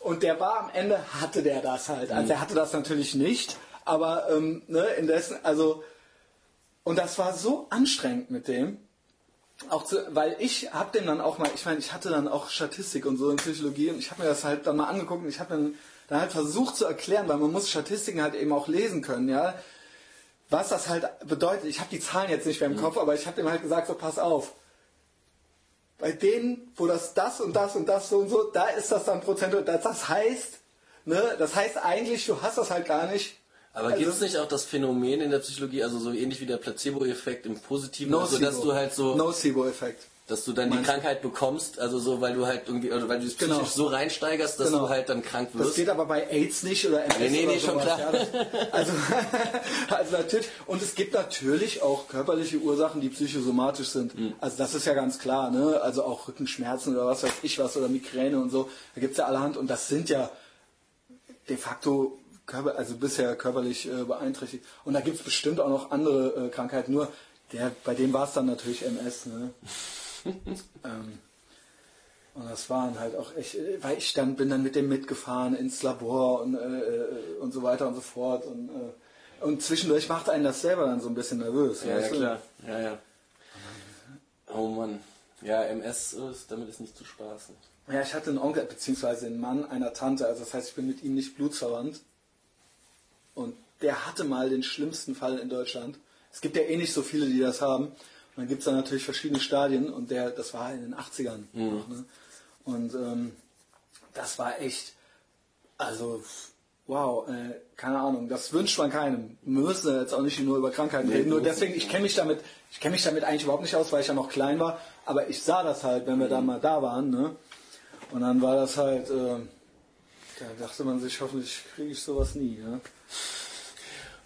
Und der war am Ende, hatte der das halt. Also er hatte das natürlich nicht, aber ähm, ne, indessen, also und das war so anstrengend mit dem. Auch zu, weil ich habe dem dann auch mal, ich meine, ich hatte dann auch Statistik und so in Psychologie und ich habe mir das halt dann mal angeguckt und ich habe dann, dann halt versucht zu erklären, weil man muss Statistiken halt eben auch lesen können, ja, was das halt bedeutet. Ich habe die Zahlen jetzt nicht mehr im Kopf, aber ich habe dem halt gesagt, so pass auf. Bei denen, wo das das und das und das so und so, da ist das dann prozentual. Das, das heißt, ne, das heißt eigentlich, du hast das halt gar nicht. Aber Also- gibt es nicht auch das Phänomen in der Psychologie, also so ähnlich wie der Placebo-Effekt im Positiven, also dass du halt so, Nocebo-Effekt. dass du dann die Meinst? Krankheit bekommst, also so, weil du halt irgendwie, oder weil du dich psychisch Genau. so reinsteigerst, dass Genau. du halt dann krank Das wirst. geht aber bei AIDS nicht oder MS Nee, nee, nee, schon klar. Ja, das, also, also natürlich. Und es gibt natürlich auch körperliche Ursachen, die psychosomatisch sind. Mhm. Also das ist ja ganz klar. Ne? Also auch Rückenschmerzen oder was weiß ich was oder Migräne und so. Da gibt's ja allerhand. Und das sind ja de facto körper, also bisher körperlich äh, beeinträchtigt. Und da gibt's bestimmt auch noch andere äh, Krankheiten. Nur der, bei dem war es dann natürlich MS. Ne? ähm, und das waren halt auch echt, äh, weil ich dann bin dann mit dem mitgefahren ins Labor und, äh, äh, und so weiter und so fort. Und, äh, und zwischendurch macht einen das selber dann so ein bisschen nervös. Ja, ja, klar. Ja, ja. Oh Mann. Ja, MS ist, damit ist nicht zu spaßen. Ja, ich hatte einen Onkel, beziehungsweise einen Mann einer Tante, also das heißt, ich bin mit ihm nicht blutsverwandt. Und der hatte mal den schlimmsten Fall in Deutschland. Es gibt ja eh nicht so viele, die das haben. Und dann gibt es da natürlich verschiedene Stadien und der, das war in den 80ern. noch, ne? Und ähm, das war echt, also wow, äh, keine Ahnung, das wünscht man keinem. Wir müssen jetzt auch nicht nur über Krankheiten reden. Nur deswegen, ich kenne mich damit, ich kenne mich damit eigentlich überhaupt nicht aus, weil ich ja noch klein war. Aber ich sah das halt, wenn wir dann mal da waren, ne? Und dann war das halt, äh, da dachte man sich, hoffentlich kriege ich sowas nie. Ne?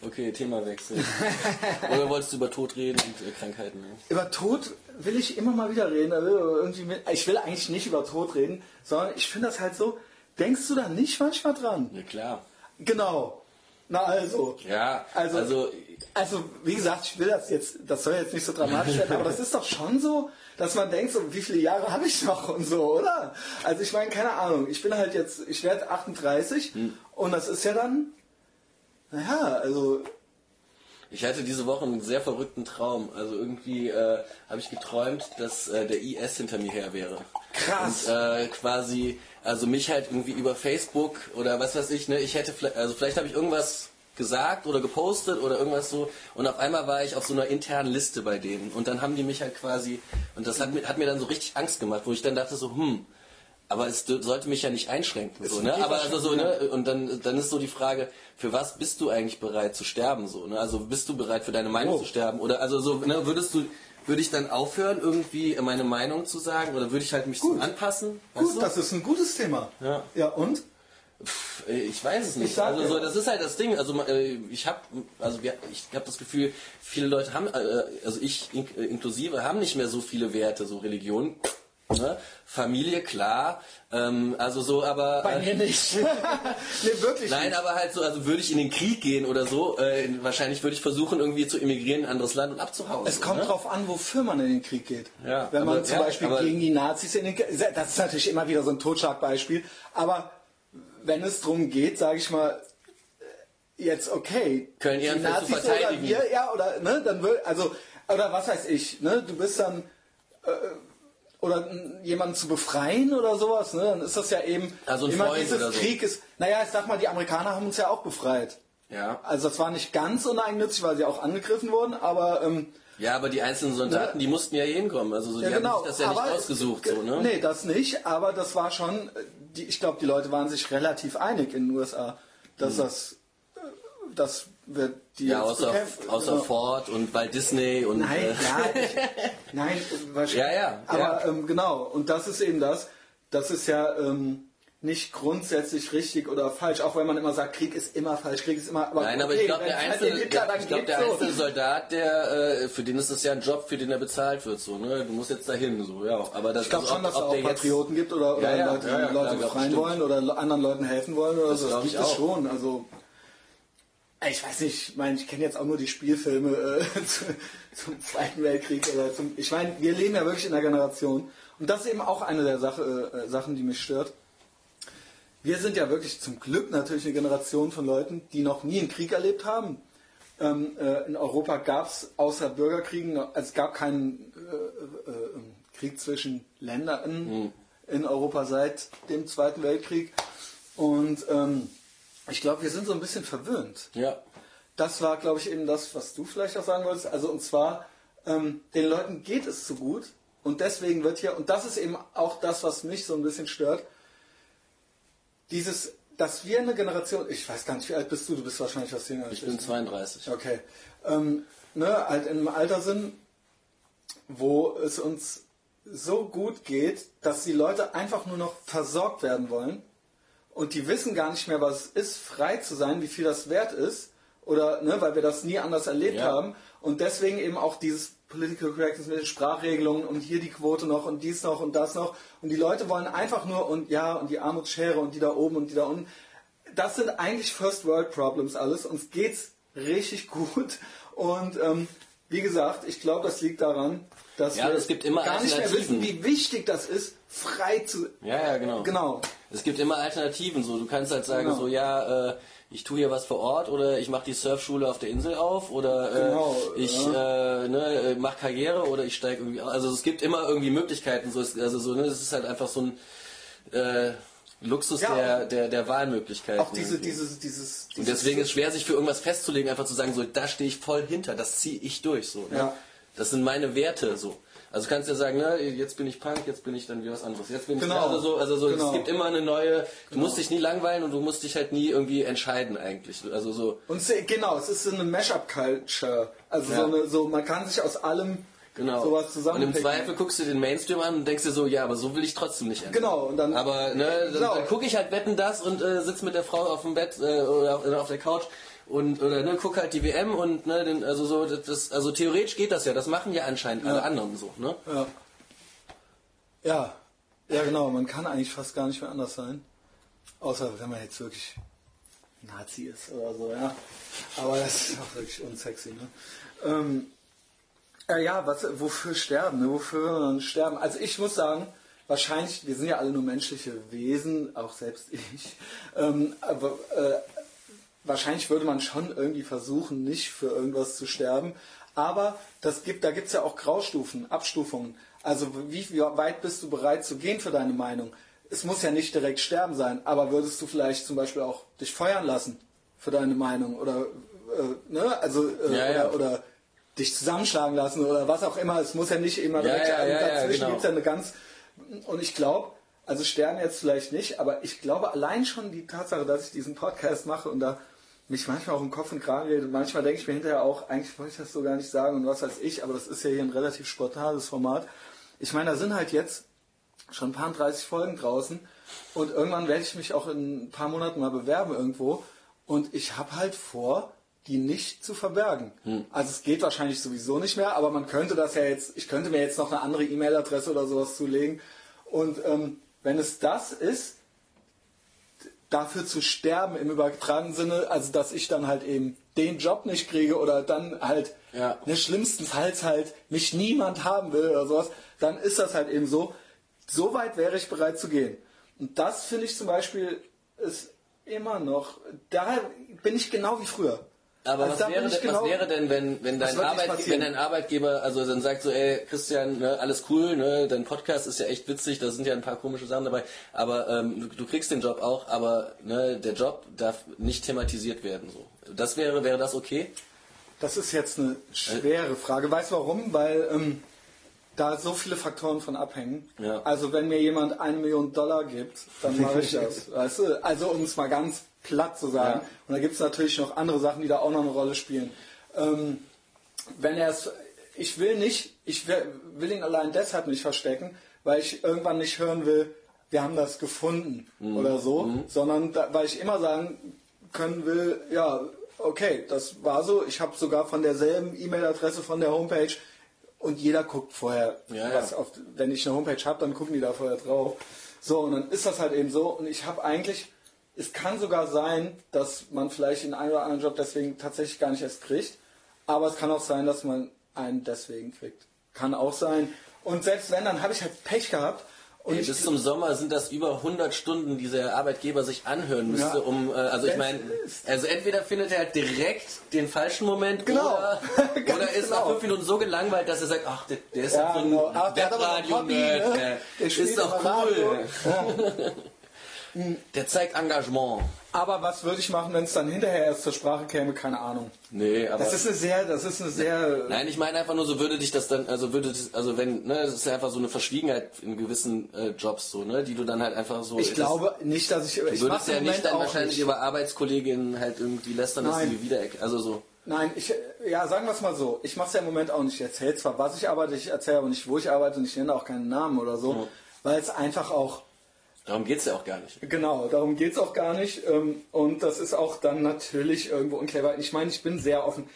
Okay, Themawechsel. Oder wolltest du über Tod reden und äh, Krankheiten? Ne? Über Tod will ich immer mal wieder reden. Also irgendwie mit, ich will eigentlich nicht über Tod reden, sondern ich finde das halt so. Denkst du da nicht manchmal dran? Ja, klar. Genau. Na also. Ja, Also, also, also, wie gesagt, ich will das jetzt, das soll jetzt nicht so dramatisch werden, aber das ist doch schon so, dass man denkt, so, wie viele Jahre habe ich noch und so, oder? Also ich meine, keine Ahnung, ich bin halt jetzt, ich werde 38 und das ist ja dann, naja, also ich hatte diese Woche einen sehr verrückten Traum. Also irgendwie äh, habe ich geträumt, dass äh, der IS hinter mir her wäre. Krass. Und äh, quasi, also mich halt irgendwie über Facebook oder was weiß ich, ne, ich hätte also vielleicht habe ich irgendwas gesagt oder gepostet oder irgendwas so und auf einmal war ich auf so einer internen Liste bei denen und dann haben die mich halt quasi und das hat mir, hat mir dann so richtig Angst gemacht, wo ich dann dachte so, hm, aber es sollte mich ja nicht einschränken, so, ne? Aber also so, ne? Und dann, dann ist so die Frage, für was bist du eigentlich bereit zu sterben, so, ne? Also bist du bereit für deine Meinung Oh. zu sterben? Oder also so, ne? Würdest du, würde ich dann aufhören, irgendwie meine Meinung zu sagen? Oder würde ich halt mich so anpassen? gut, das ist ein gutes Thema. Ja. Ja, und? Äh, Ich weiß es nicht. Also so, das ist halt das Ding. Also äh, ich habe, also ich habe das Gefühl, viele Leute haben, äh, also ich in, inklusive, haben nicht mehr so viele Werte, so Religion. Ne? Familie, klar. Ähm, also so, aber Bei mir nicht. nee, wirklich Nein, nicht. aber halt so, also würde ich in den Krieg gehen oder so, äh, wahrscheinlich würde ich versuchen, irgendwie zu emigrieren in ein anderes Land und abzuhauen. Es kommt ne? drauf an, wofür man in den Krieg geht. Ja, Wenn man aber- zum ja, Beispiel gegen die Nazis in den Krieg... Das ist natürlich immer wieder so ein Totschlagbeispiel. Aber wenn es darum geht, sage ich mal, jetzt okay, Köln-Ehrenfeld die Nazis verteidigen. oder wir, ja, oder, ne, dann will, also, oder was weiß ich, ne, du bist dann, äh, oder jemanden zu befreien oder sowas, ne, dann ist das ja eben, Also ein Freund dieses oder so. Krieg ist, naja, ich sag mal, die Amerikaner haben uns ja auch befreit. Ja. Also das war nicht ganz uneigennützig, weil sie auch angegriffen wurden, aber ähm, ja, aber die einzelnen Soldaten, die mussten ja hier hinkommen. Also so, die ja, haben genau. sich das ja nicht aber ausgesucht. es- So, ne? Nee, das nicht, aber das war schon, äh, die, ich glaube, die Leute waren sich relativ einig in den USA, dass das, äh, das wird die. Ja, außer, außer Genau. Ford und Walt Disney und Nein, äh, ja, ich, nein, wahrscheinlich. Ja, ja, Aber ja. Ähm, genau, und das ist eben das, das ist ja ähm, nicht grundsätzlich richtig oder falsch, auch wenn man immer sagt, Krieg ist immer falsch, Krieg ist immer. Aber Nein, aber okay, ich glaube, der einzelne, Hitler ich glaub, der so. einzelne Soldat, der, äh, für den ist es ja ein Job, für den er bezahlt wird, so, ne? Du musst jetzt dahin, so, ja. Aber das Ich glaube schon, ob- dass es auch Patrioten gibt oder, oder Ja, ja, Leute, die ja, Leute befreien wollen oder anderen Leuten helfen wollen oder Das so. Das gibt ich es schon. Also Ich weiß nicht, ich meine, ich kenne jetzt auch nur die Spielfilme äh, zu, zum Zweiten Weltkrieg oder zum. Ich meine, wir leben ja wirklich in einer Generation. Und das ist eben auch eine der Sache, äh, Sachen, die mich stört. Wir sind ja wirklich zum Glück natürlich eine Generation von Leuten, die noch nie einen Krieg erlebt haben. Ähm, äh, in Europa gab es außer Bürgerkriegen, also es gab keinen äh, äh, Krieg zwischen Ländern Mhm. in Europa seit dem Zweiten Weltkrieg. Und ähm, ich glaube, wir sind so ein bisschen verwöhnt. Ja. Das war, glaube ich, eben das, was du vielleicht auch sagen wolltest. Also und zwar, ähm, den Leuten geht es zu gut und deswegen wird hier, und das ist eben auch das, was mich so ein bisschen stört, dieses, dass wir eine Generation, ich weiß gar nicht, wie alt bist du, du bist wahrscheinlich was jünger Ich bin 32. Okay. Ähm, ne, halt in einem Alter sind, wo es uns so gut geht, dass die Leute einfach nur noch versorgt werden wollen und die wissen gar nicht mehr, was es ist, frei zu sein, wie viel das wert ist, oder ne, weil wir das nie anders erlebt Ja. haben und deswegen eben auch dieses Political Correctness mit den Sprachregelungen und hier die Quote noch und dies noch und das noch und die Leute wollen einfach nur und ja und die Armutsschere und die da oben und die da unten. Das sind eigentlich First World Problems alles. Uns geht's richtig gut und ähm, wie gesagt, ich glaube, das liegt daran, dass Ja, wir es gibt immer gar nicht mehr wissen, wie wichtig das ist, frei zu. Ja, ja, genau. Genau. Es gibt immer Alternativen. So, du kannst halt sagen, Genau. so ja, äh, ich tue hier was vor Ort oder ich mache die Surfschule auf der Insel auf oder äh, Genau, ich äh, ne, mache Karriere oder ich steige irgendwie. Also es gibt immer irgendwie Möglichkeiten. So ist, also so, ne, es ist halt einfach so ein äh, Luxus Ja, der, der der Wahlmöglichkeiten. Auch diese, irgendwie. dieses, dieses, Und deswegen ist es schwer, sich für irgendwas festzulegen, einfach zu sagen, so, da stehe ich voll hinter, das ziehe ich durch, so. Ne? Ja. Das sind meine Werte, so. Also kannst du ja sagen, ne, jetzt bin ich Punk, jetzt bin ich dann wie was anderes. Jetzt bin ich Genau. also so, also so, Genau. es gibt immer eine neue, du musst dich nie langweilen und du musst dich halt nie irgendwie entscheiden eigentlich. Also so, Und genau, es ist so eine Mashup-Culture. Also Ja. so, eine, so, man kann sich aus allem genau. sowas und im. Zweifel guckst du den Mainstream an und denkst dir so, ja, aber so will ich trotzdem nicht enden. Genau, und dann- Aber ne, dann, Genau. dann gucke ich halt Wetten das und äh, sitz mit der Frau auf dem Bett äh, oder auf, oder auf der Couch und oder ne, guck halt die WM und ne, den, also so das, also theoretisch geht das ja, das machen ja anscheinend alle anderen so, ne? Ja. ja. Ja, genau, man kann eigentlich fast gar nicht mehr anders sein. Außer wenn man jetzt wirklich Nazi ist oder so, ja. Aber das ist auch wirklich unsexy, ne? Ähm, äh, ja, was, wofür sterben, ne? Wofür sterben? Also ich muss sagen, wahrscheinlich, wir sind ja alle nur menschliche Wesen, auch selbst ich. Ähm, aber äh, wahrscheinlich würde man schon irgendwie versuchen, nicht für irgendwas zu sterben. Aber das gibt, da gibt es ja auch Graustufen, Abstufungen. Also wie, wie weit bist du bereit zu gehen für deine Meinung? Es muss ja nicht direkt sterben sein, aber würdest du vielleicht zum Beispiel auch dich feuern lassen für deine Meinung? Oder, äh, ne? also, äh, Ja, oder, ja. oder dich zusammenschlagen lassen oder was auch immer. Es muss ja nicht immer direkt ja, ja, dazwischen genau. gibt's ja eine ganz und ich glaube, also sterben jetzt vielleicht nicht, aber ich glaube allein schon die Tatsache, dass ich diesen Podcast mache und da mich manchmal auch im Kopf und Kragen rede, manchmal denke ich mir hinterher auch, eigentlich wollte ich das so gar nicht sagen und was weiß ich, aber das ist ja hier ein relativ spontanes Format. Ich meine, da sind halt jetzt schon ein paar 30 Folgen draußen und irgendwann werde ich mich auch in ein paar Monaten mal bewerben irgendwo und ich habe halt vor, die nicht zu verbergen. Also es geht wahrscheinlich sowieso nicht mehr, aber man könnte das ja jetzt, ich könnte mir jetzt noch eine andere E-Mail-Adresse oder sowas zulegen und ähm, wenn es das ist, dafür zu sterben im übertragenen Sinne, also dass ich dann halt eben den Job nicht kriege oder dann halt Ja. ne, schlimmstenfalls halt mich niemand haben will oder sowas, dann ist das halt eben so. So weit wäre ich bereit zu gehen. Und das finde ich zum Beispiel ist immer noch, da bin ich genau wie früher. Aber Also was, wäre genau- was wäre denn, wenn, wenn, dein Arbeit, wenn dein Arbeitgeber also dann sagt so, ey Christian, ne, alles cool, ne, dein Podcast ist ja echt witzig, da sind ja ein paar komische Sachen dabei, aber ähm, du, du kriegst den Job auch, aber ne, der Job darf nicht thematisiert werden. So. Das wäre, wäre das okay? Das ist jetzt eine schwere Frage. Weißt du warum? Weil ähm, da so viele Faktoren von abhängen. Ja. Also wenn mir jemand eine Million Dollar gibt, dann mache ich das. Weißt du? Also um es mal ganz platt zu sagen. Ja. Und da gibt es natürlich noch andere Sachen, die da auch noch eine Rolle spielen. Ähm, wenn er es, ich will nicht, ich will, ihn allein deshalb nicht verstecken, weil ich irgendwann nicht hören will, wir haben das gefunden Mhm. oder so, sondern da, weil ich immer sagen können will, ja, okay, das war so. Ich habe sogar von derselben E-Mail-Adresse von der Homepage und jeder guckt vorher, Ja, was ja. auf, wenn ich eine Homepage habe, dann gucken die da vorher drauf. So, und dann ist das halt eben so. Und ich habe eigentlich es kann sogar sein, dass man vielleicht den einen oder anderen Job deswegen tatsächlich gar nicht erst kriegt. Aber es kann auch sein, dass man einen deswegen kriegt. Kann auch sein. Und selbst wenn, dann habe ich halt Pech gehabt. Ey, bis zum Sommer sind das über 100 Stunden, die der Arbeitgeber sich anhören müsste, Ja. um, äh, also ich meine, also entweder findet er halt direkt den falschen Moment Genau. oder, oder ist nach genau. fünf Minuten so gelangweilt, dass er sagt, ach, der, der ist Ja, so ein genau. Ach, der hat aber noch ein Webradio, Hobby, Nerd, ne? Der ist doch Radio. cool. Der zeigt Engagement. aber was würde ich machen, wenn es dann hinterher erst zur Sprache käme? Keine Ahnung. Nee, aber Das ist eine sehr, das ist eine sehr. Nein, ich meine einfach nur so, würde dich das dann, also würde das, also wenn, ne, das ist ja einfach so eine Verschwiegenheit in gewissen äh, Jobs so, ne, die du dann halt einfach so. ich glaube nicht, dass ich. Du ich würdest ja nicht dann wahrscheinlich nicht. über Arbeitskolleginnen halt irgendwie lästern, dass Nein. sie wieder, also so. Nein, ich, ja, sagen wir es mal so. Ich mache es ja im Moment auch nicht. Ich erzähle zwar, was ich arbeite, ich erzähle aber nicht, wo ich arbeite und ich nenne auch keinen Namen oder so, Ja. weil es einfach auch, Darum geht's ja auch gar nicht. genau, darum geht es auch gar nicht. ähm, Und das ist auch dann natürlich irgendwo unclever. Ich meine, ich bin sehr offen.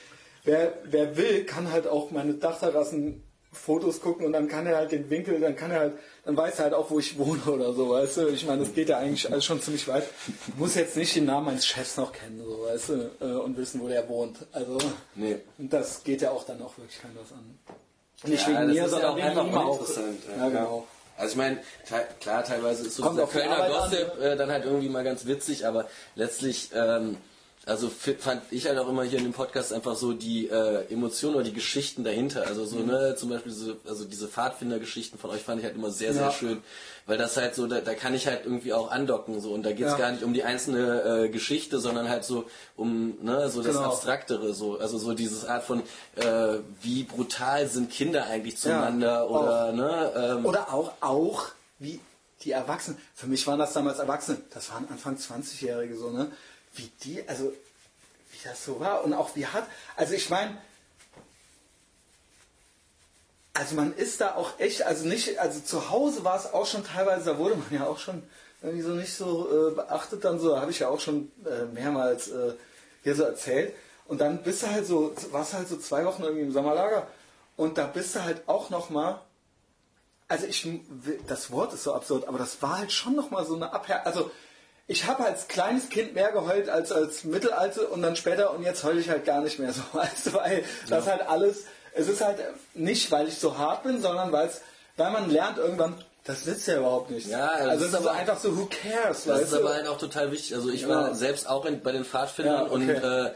Wer, wer will, kann halt auch meine Dachterrassen Fotos gucken und dann kann er halt den Winkel, dann kann er halt, dann weiß er halt auch, wo ich wohne oder so, weißt du. Ich meine, das geht ja eigentlich alles schon ziemlich weit. Ich muss jetzt nicht den Namen meines Chefs noch kennen, so, weißt du, äh, und wissen, wo der wohnt. Also, Nee. und das geht ja auch dann auch wirklich keinem was an. Nicht Ja, wegen mir, ist ja sondern auch wegen einfach ihm auch. ja. Ja, genau. Also ich meine, te klar, teilweise ist so Kommt dieser Kölner Gossip äh, dann halt irgendwie mal ganz witzig, aber letztlich, ähm, also fand ich halt auch immer hier in dem Podcast einfach so die äh, Emotionen oder die Geschichten dahinter. Also Mhm. so, ne, zum Beispiel diese, also diese Pfadfindergeschichten von euch fand ich halt immer sehr, sehr Ja. schön. Weil das halt so, da, da kann ich halt irgendwie auch andocken so und da geht's Ja. gar nicht um die einzelne äh, Geschichte, sondern halt so um ne, so das Genau. Abstraktere, so, also so dieses Art von äh, wie brutal sind Kinder eigentlich zueinander auch. oder ne, ähm, Oder auch, auch wie die Erwachsenen. Für mich waren das damals Erwachsene. Das waren Anfang 20-Jährige so, ne? Wie die, also wie das so war und auch wie hat. Also ich meine, also man ist da auch echt, also nicht, also zu Hause war es auch schon teilweise, da wurde man ja auch schon irgendwie so nicht so äh, beachtet dann so, habe ich ja auch schon äh, mehrmals äh, hier so erzählt. Und dann bist du halt so, warst halt so zwei Wochen irgendwie im Sommerlager und da bist du halt auch noch mal also ich das Wort ist so absurd, aber das war halt schon noch mal so eine Abher also ich habe als kleines Kind mehr geheult als als Mittelalte und dann später und jetzt heule ich halt gar nicht mehr so, du, weil das halt alles es ist halt nicht, weil ich so hart bin, sondern weil es weil man lernt irgendwann, das sitzt ja überhaupt nicht. Ja, das also ist es ist aber- einfach so who cares, Das ist du? aber halt auch total wichtig. Also ich Ja. war selbst auch in, bei den Pfadfindern Ja, okay. und äh,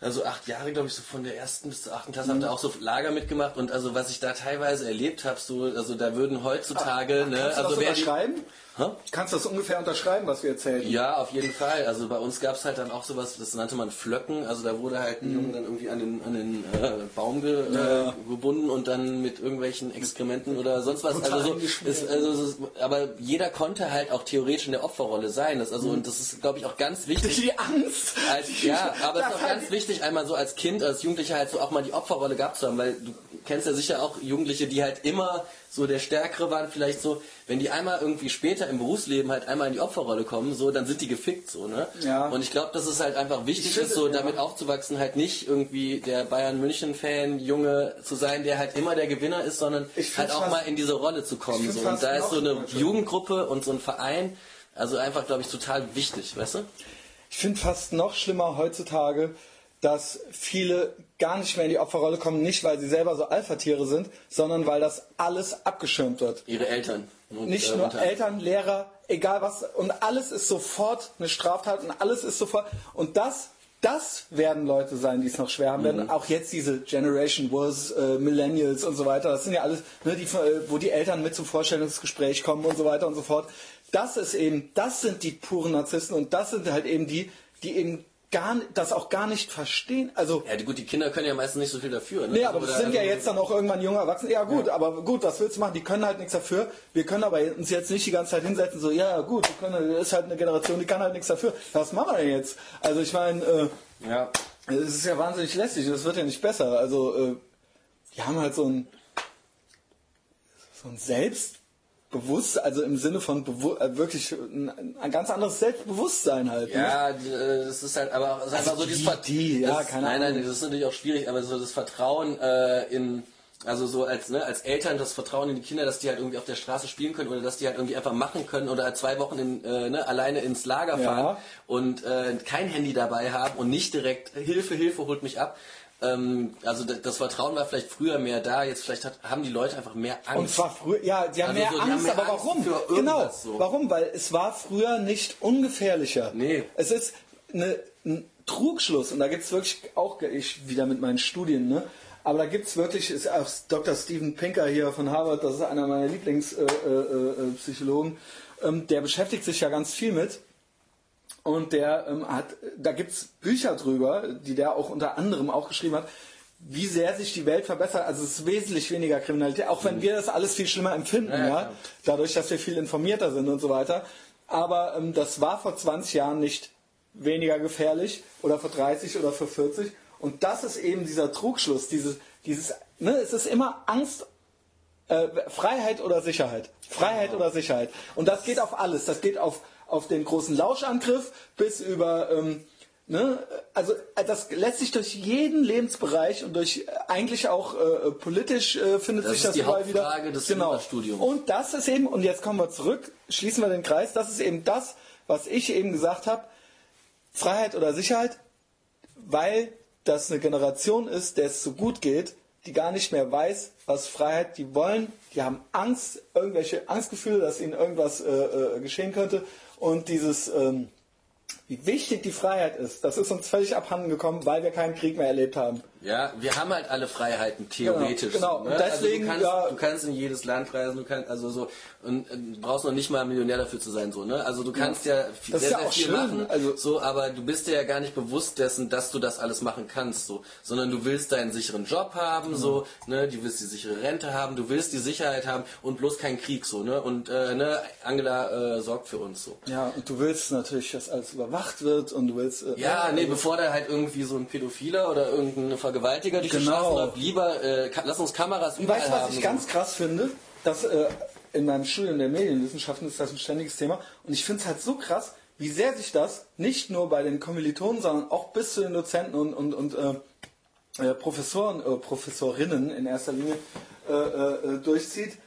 also acht Jahre, glaube ich, so von der ersten bis zur achten Klasse Mhm. habe da auch so Lager mitgemacht und also was ich da teilweise erlebt habe, so also da würden heutzutage, ne, Kannst du also das wer die, unterschreiben? Hä? Kannst du das ungefähr unterschreiben, was wir erzählen? Ja, auf jeden Fall. Also bei uns gab es halt dann auch sowas, das nannte man Flöcken. Also da wurde halt ein Mhm. Junge dann irgendwie an den, an den äh, Baum ge, äh, gebunden und dann mit irgendwelchen Exkrementen oder sonst was. Total Also so, ist, also ist, aber jeder konnte halt auch theoretisch in der Opferrolle sein. Das, also und das ist, glaube ich, auch ganz wichtig. Die Angst. Als, ja, aber es ist Das auch ganz wichtig, einmal so als Kind, als Jugendlicher halt so auch mal die Opferrolle gehabt zu haben, weil du kennst ja sicher auch Jugendliche, die halt immer so der Stärkere waren, vielleicht so, wenn die einmal irgendwie später im Berufsleben halt einmal in die Opferrolle kommen, so, dann sind die gefickt, so, ne? Ja. Und ich glaube, dass es halt einfach wichtig finde, ist, so ja. damit aufzuwachsen, halt nicht irgendwie der Bayern-München-Fan, Junge zu sein, der halt immer der Gewinner ist, sondern Ich halt auch fast- mal in diese Rolle zu kommen, so. Und da ist so eine. Jugendgruppe und so ein Verein, also einfach, glaube ich, total wichtig, weißt du? Ich finde fast noch schlimmer heutzutage, dass viele gar nicht mehr in die Opferrolle kommen, nicht weil sie selber so Alpha-Tiere sind, sondern weil das alles abgeschirmt wird. Ihre Eltern. Und, Nicht äh, nur Eltern, Lehrer, egal was. Und alles ist sofort eine Straftat und alles ist sofort. Und das, das werden Leute sein, die es noch schwer haben werden. Mhm. Auch jetzt diese Generation Wars, äh, Millennials und so weiter. Das sind ja alles, ne, die, äh, wo die Eltern mit zum Vorstellungsgespräch kommen und so weiter und so fort. Das ist eben, das sind die puren Narzissten und das sind halt eben die, die eben gar, das auch gar nicht verstehen. Also, Ja, gut, die Kinder können ja meistens nicht so viel dafür. Ne? Nee, Also, aber das sind ja also- jetzt dann auch irgendwann junge Erwachsene. Ja gut, aber gut, was willst du machen? Die können halt nichts dafür. Wir können aber uns jetzt nicht die ganze Zeit hinsetzen, so, ja gut, können, das ist halt eine Generation, die kann halt nichts dafür. Was machen wir denn jetzt? Also ich meine, äh, Ja. es ist ja wahnsinnig lästig, das wird ja nicht besser. Also äh, die haben halt so ein, so ein Selbstbewusstsein, also im Sinne von äh, wirklich ein, ein ganz anderes Selbstbewusstsein halt. Ne? Ja, die, äh, das ist halt, aber es ist Also einfach so die- dieses Ver- die, ja, keine Nein, nein, Ahnung. das ist natürlich auch schwierig, aber so das Vertrauen äh, in Also so als, ne, als Eltern das Vertrauen in die Kinder, dass die halt irgendwie auf der Straße spielen können oder dass die halt irgendwie einfach machen können oder halt zwei Wochen in, äh, ne, alleine ins Lager Ja. fahren und äh, kein Handy dabei haben und nicht direkt Hilfe, Hilfe, holt mich ab. Ähm, also das Vertrauen war vielleicht früher mehr da, jetzt vielleicht hat, haben die Leute einfach mehr Angst. Und zwar früher, ja, die haben Also mehr so, Angst, haben mehr aber Angst warum? Genau, so. warum? Weil es war früher nicht ungefährlicher. Nee. Es ist eine, ein Trugschluss und da gibt es wirklich auch, ich wieder mit meinen Studien, ne? aber da gibt es wirklich, ist auch Dr. Steven Pinker hier von Harvard, das ist einer meiner Lieblingspsychologen, äh, äh, Psychologen, ähm, der beschäftigt sich ja ganz viel mit. Und der ähm, hat, da gibt's Bücher drüber, die der auch unter anderem auch geschrieben hat, wie sehr sich die Welt verbessert. Also es ist wesentlich weniger Kriminalität, auch wenn wir das alles viel schlimmer empfinden, Ja, ja, ja, dadurch, dass wir viel informierter sind und so weiter. Aber ähm, das war vor 20 Jahren nicht weniger gefährlich oder vor 30 oder vor 40. Und das ist eben dieser Trugschluss, dieses, dieses, ne, es ist immer Angst äh, Freiheit oder Sicherheit. Freiheit oder Sicherheit. Und das geht auf alles. Das geht auf, auf den großen Lauschangriff bis über, ähm, ne, also äh, das lässt sich durch jeden Lebensbereich und durch äh, eigentlich auch äh, politisch äh, findet Das sich das überall wieder. Des genau. Und das ist eben, und jetzt kommen wir zurück, schließen wir den Kreis, das ist eben das, was ich eben gesagt habe, Freiheit oder Sicherheit, weil das eine Generation ist, der es so gut geht, die gar nicht mehr weiß, was Freiheit, die wollen, die haben Angst, irgendwelche Angstgefühle, dass ihnen irgendwas äh, äh, geschehen könnte und dieses, ähm, wie wichtig die Freiheit ist, das ist uns völlig abhanden gekommen, weil wir keinen Krieg mehr erlebt haben. Ja, wir haben halt alle Freiheiten theoretisch. Genau, und ne? deswegen, also du, kannst, ja- du kannst in jedes Land reisen, du kannst also so und äh, du brauchst noch nicht mal Millionär dafür zu sein so, ne? Also du kannst ja, sehr, ja sehr auch viel schön, machen, also- so, aber du bist dir ja gar nicht bewusst dessen, dass du das alles machen kannst, so, sondern du willst deinen sicheren Job haben, so, ne? Du willst die sichere Rente haben, du willst die Sicherheit haben und bloß keinen Krieg, so, ne? Und äh, ne, Angela äh, sorgt für uns so. Ja, und du willst natürlich, dass alles überwacht wird und du willst... Äh, Ja, nee, also- bevor da halt irgendwie so ein Pädophiler oder irgendein Vergewaltiger durch die Genau. Straßen läuft, lieber äh, lass uns Kameras überall weißt du, was ich ganz krass finde? Dass äh, in meinem Studium der Medienwissenschaften ist das ein ständiges Thema. Und ich finde es halt so krass, wie sehr sich das nicht nur bei den Kommilitonen, sondern auch bis zu den Dozenten und, und, und äh, äh, Professoren, äh, Professorinnen in erster Linie äh, äh, durchzieht.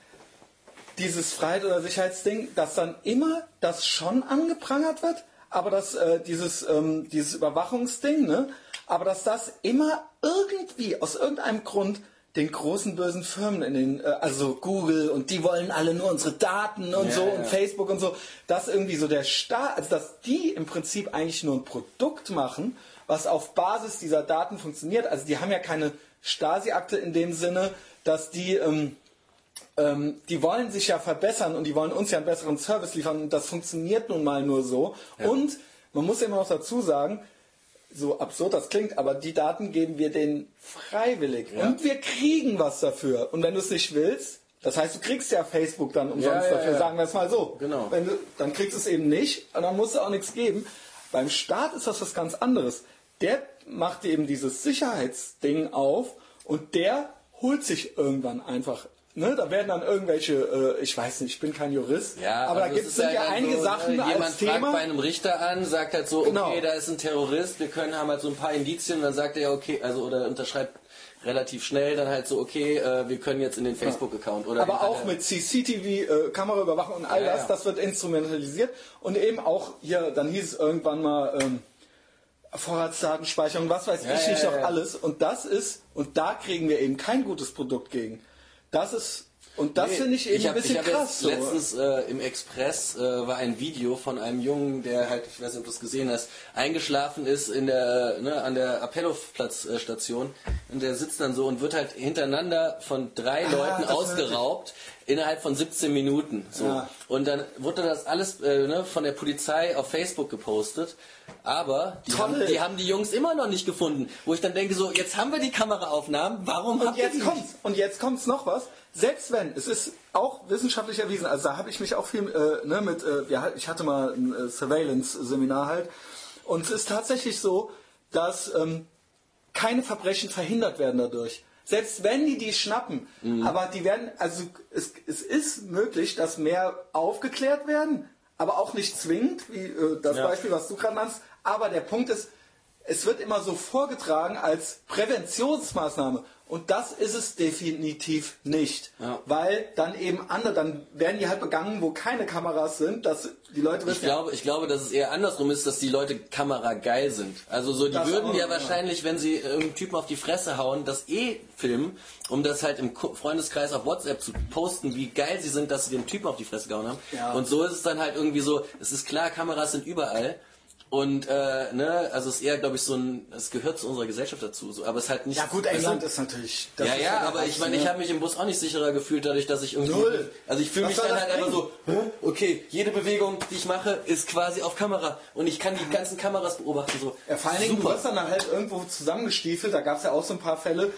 Dieses Freiheit- oder Sicherheitsding, dass dann immer das schon angeprangert wird, aber dass äh, dieses, ähm, dieses Überwachungsding, ne, aber dass das immer irgendwie aus irgendeinem Grund den großen bösen Firmen in den, äh, also Google und die wollen alle nur unsere Daten und Ja, so ja. und Facebook und so, dass irgendwie so der Staat, also dass die im Prinzip eigentlich nur ein Produkt machen, was auf Basis dieser Daten funktioniert. Also die haben ja keine Stasi-Akte in dem Sinne, dass die ähm, ähm, die wollen sich ja verbessern und die wollen uns ja einen besseren Service liefern und das funktioniert nun mal nur so. Und man muss immer noch dazu sagen, so absurd das klingt, aber die Daten geben wir denen freiwillig Ja. und wir kriegen was dafür. Und wenn du es nicht willst, das heißt, du kriegst ja Facebook dann umsonst Ja, ja, dafür, sagen wir es mal so. Genau. Wenn du, dann kriegst du es eben nicht und dann musst du auch nichts geben. Beim Staat ist das was ganz anderes. Der macht eben dieses Sicherheitsding auf und der holt sich irgendwann einfach. Ne, da werden dann irgendwelche, äh, ich weiß nicht, ich bin kein Jurist, Ja, aber da also gibt es ja dann einige so, Sachen ne, Jemand als fragt Thema. bei einem Richter an, sagt halt so, Genau. okay, da ist ein Terrorist, wir können haben halt so ein paar Indizien, dann sagt er ja, okay, also oder unterschreibt relativ schnell dann halt so, okay, äh, wir können jetzt in den Facebook-Account oder aber auch alle- mit CCTV, äh, Kameraüberwachung und all Ja, das, ja. das wird instrumentalisiert und eben auch hier, dann hieß es irgendwann mal ähm, Vorratsdatenspeicherung, was weiß Ja, ich ja, nicht ja, noch ja. alles und das ist und da kriegen wir eben kein gutes Produkt gegen. Das ist und das Nee, finde ich eben hab- ein bisschen hab krass. So. Letztens äh, im Express äh, war ein Video von einem Jungen, der halt, ich weiß nicht, ob du es gesehen hast, eingeschlafen ist in der, ne, an der Appello-Station und der sitzt dann so und wird halt hintereinander von drei Ah, Leuten ausgeraubt innerhalb von 17 Minuten. So. Ja. Und dann wurde das alles äh, ne, von der Polizei auf Facebook gepostet. Aber die haben, die haben die Jungs immer noch nicht gefunden. Wo ich dann denke, so, jetzt haben wir die Kameraaufnahmen, warum Und habt jetzt kommt's. Und jetzt kommt's noch was. Selbst wenn, es ist auch wissenschaftlich erwiesen, also da habe ich mich auch viel äh, ne, mit, äh, ja, ich hatte mal ein äh, Surveillance-Seminar halt. Und es ist tatsächlich so, dass ähm, keine Verbrechen verhindert werden dadurch. Selbst wenn die die schnappen, Mhm. aber die werden, also es, es ist möglich, dass mehr aufgeklärt werden, aber auch nicht zwingend, wie äh, das Ja. Beispiel, was du gerade nannst. Aber der Punkt ist, es wird immer so vorgetragen als Präventionsmaßnahme. Und das ist es definitiv nicht. Ja. Weil dann eben andere, dann werden die halt begangen, wo keine Kameras sind, dass die Leute wissen, Ich glaube, ich glaube, dass es eher andersrum ist, dass die Leute kamerageil sind. Also so, die Das würden ja wahrscheinlich, wenn sie irgendeinen Typen auf die Fresse hauen, das eh filmen, um das halt im Freundeskreis auf WhatsApp zu posten, wie geil sie sind, dass sie den Typen auf die Fresse gehauen haben. Ja. Und so ist es dann halt irgendwie so, es ist klar, Kameras sind überall. Und äh, ne, also es ist eher, glaube ich, so ein, es gehört zu unserer Gesellschaft dazu, so, aber es ist halt nicht. ja gut, England ist natürlich. das ja, ist ja, aber ich meine, ich ne? habe mich im Bus auch nicht sicherer gefühlt, dadurch, dass ich irgendwie. Null. Also ich fühle mich dann das halt einfach so, hä? okay, jede Bewegung, die ich mache, ist quasi auf Kamera und ich kann die ganzen Kameras beobachten. So. Ja, vor allen Dingen, du wirst dann halt irgendwo zusammengestiefelt, da gab es ja auch so ein paar Fälle.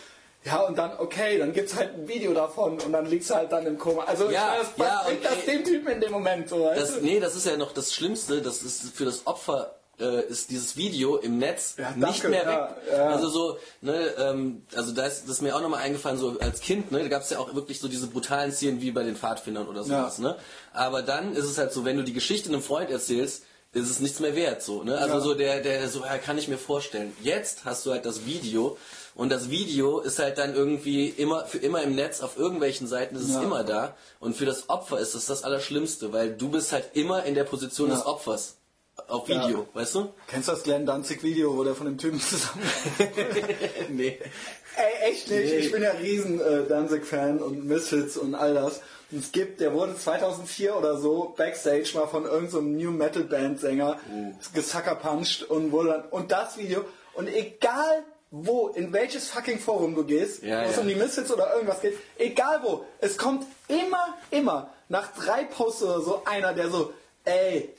Ja, und dann, okay, dann gibt's halt ein Video davon und dann liegst du halt dann im Koma. Also, ich Ja, meine, was ja, bringt und das dem Typen in dem Moment so, weißt Das, du? nee, das ist ja noch das Schlimmste. Das ist für das Opfer äh, ist dieses Video im Netz Ja, nicht danke, mehr ja, weg. ja. Also so, ne, ähm, also da ist das ist mir auch nochmal eingefallen, so als Kind, ne, da gab es ja auch wirklich so diese brutalen Szenen wie bei den Pfadfindern oder sowas, Ja. ne? Aber dann ist es halt so, wenn du die Geschichte einem Freund erzählst, ist es nichts mehr wert, so, ne? Also Ja. so der, der so, ja, kann ich mir vorstellen. Jetzt hast du halt das Video und das Video ist halt dann irgendwie immer für immer im Netz auf irgendwelchen Seiten ist es Ja. immer da und für das Opfer ist das das Allerschlimmste, weil du bist halt immer in der Position Ja. des Opfers auf Ja. Video, weißt du? Kennst du das Glenn Danzig-Video, wo der von dem Typen zusammen... nee. Ey, echt nicht. Nee. Ich bin ja riesen äh, Danzig-Fan und Misfits und all das. Und es gibt, der wurde 2004 oder so Backstage mal von irgendeinem so New Metal Band Sänger Oh. gesuckerpunched und wurde dann, und das Video, und egal wo, in welches fucking Forum du gehst, Ja, wo es ja. um die Misfits oder irgendwas geht, egal wo, es kommt immer, immer nach drei Posts oder so einer, der so, ey,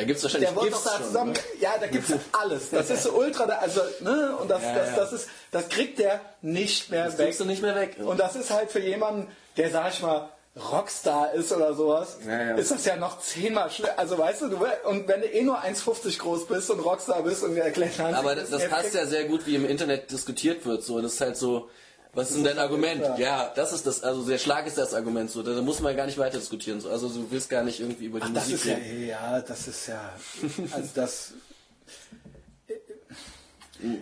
Da gibt's wahrscheinlich der GIFs da schon, zusammen. ne? Ja, da gibt's alles. Das ist so ultra, also, ne, und das, Ja, das, das ist, das kriegt der nicht mehr Das weg. kriegst du nicht mehr weg. Und das ist halt für jemanden, der, sag ich mal, Rockstar ist oder sowas, Ja, ja. ist das ja noch zehnmal schlimmer. Also weißt du, du, und wenn du eh nur 1,50 groß bist und Rockstar bist und erklärt hast, Aber das, das passt ja sehr gut, wie im Internet diskutiert wird. So, das ist halt so. Was ist denn dein Argument? ja. Ja, das ist das. Also der Schlag ist das Argument. So, da, da muss man gar nicht weiter diskutieren. So, also du willst gar nicht irgendwie über die Das Musik ist ja, reden. ja, das ist ja, also das,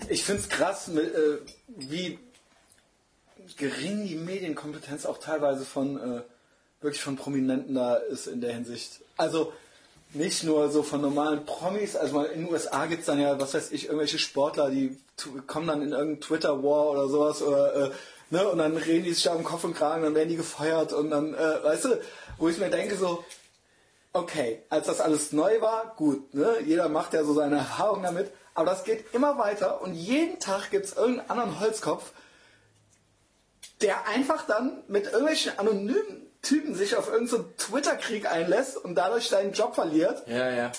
ich finde es krass, äh, wie gering die Medienkompetenz auch teilweise von, äh, wirklich von Prominenten da ist in der Hinsicht. Also, nicht nur so von normalen Promis, also in den USA gibt es dann ja, was weiß ich, irgendwelche Sportler, die kommen dann in irgendeinen Twitter-War oder sowas oder äh, ne, und dann reden die sich da um Kopf und Kragen, dann werden die gefeuert und dann, äh, weißt du, wo ich mir denke so, okay, als das alles neu war, gut, ne, jeder macht ja so seine Erfahrungen damit, aber das geht immer weiter und jeden Tag gibt es irgendeinen anderen Holzkopf, der einfach dann mit irgendwelchen anonymen Typen sich auf irgendeinen so Twitter-Krieg einlässt und dadurch seinen Job verliert, Ja, ja.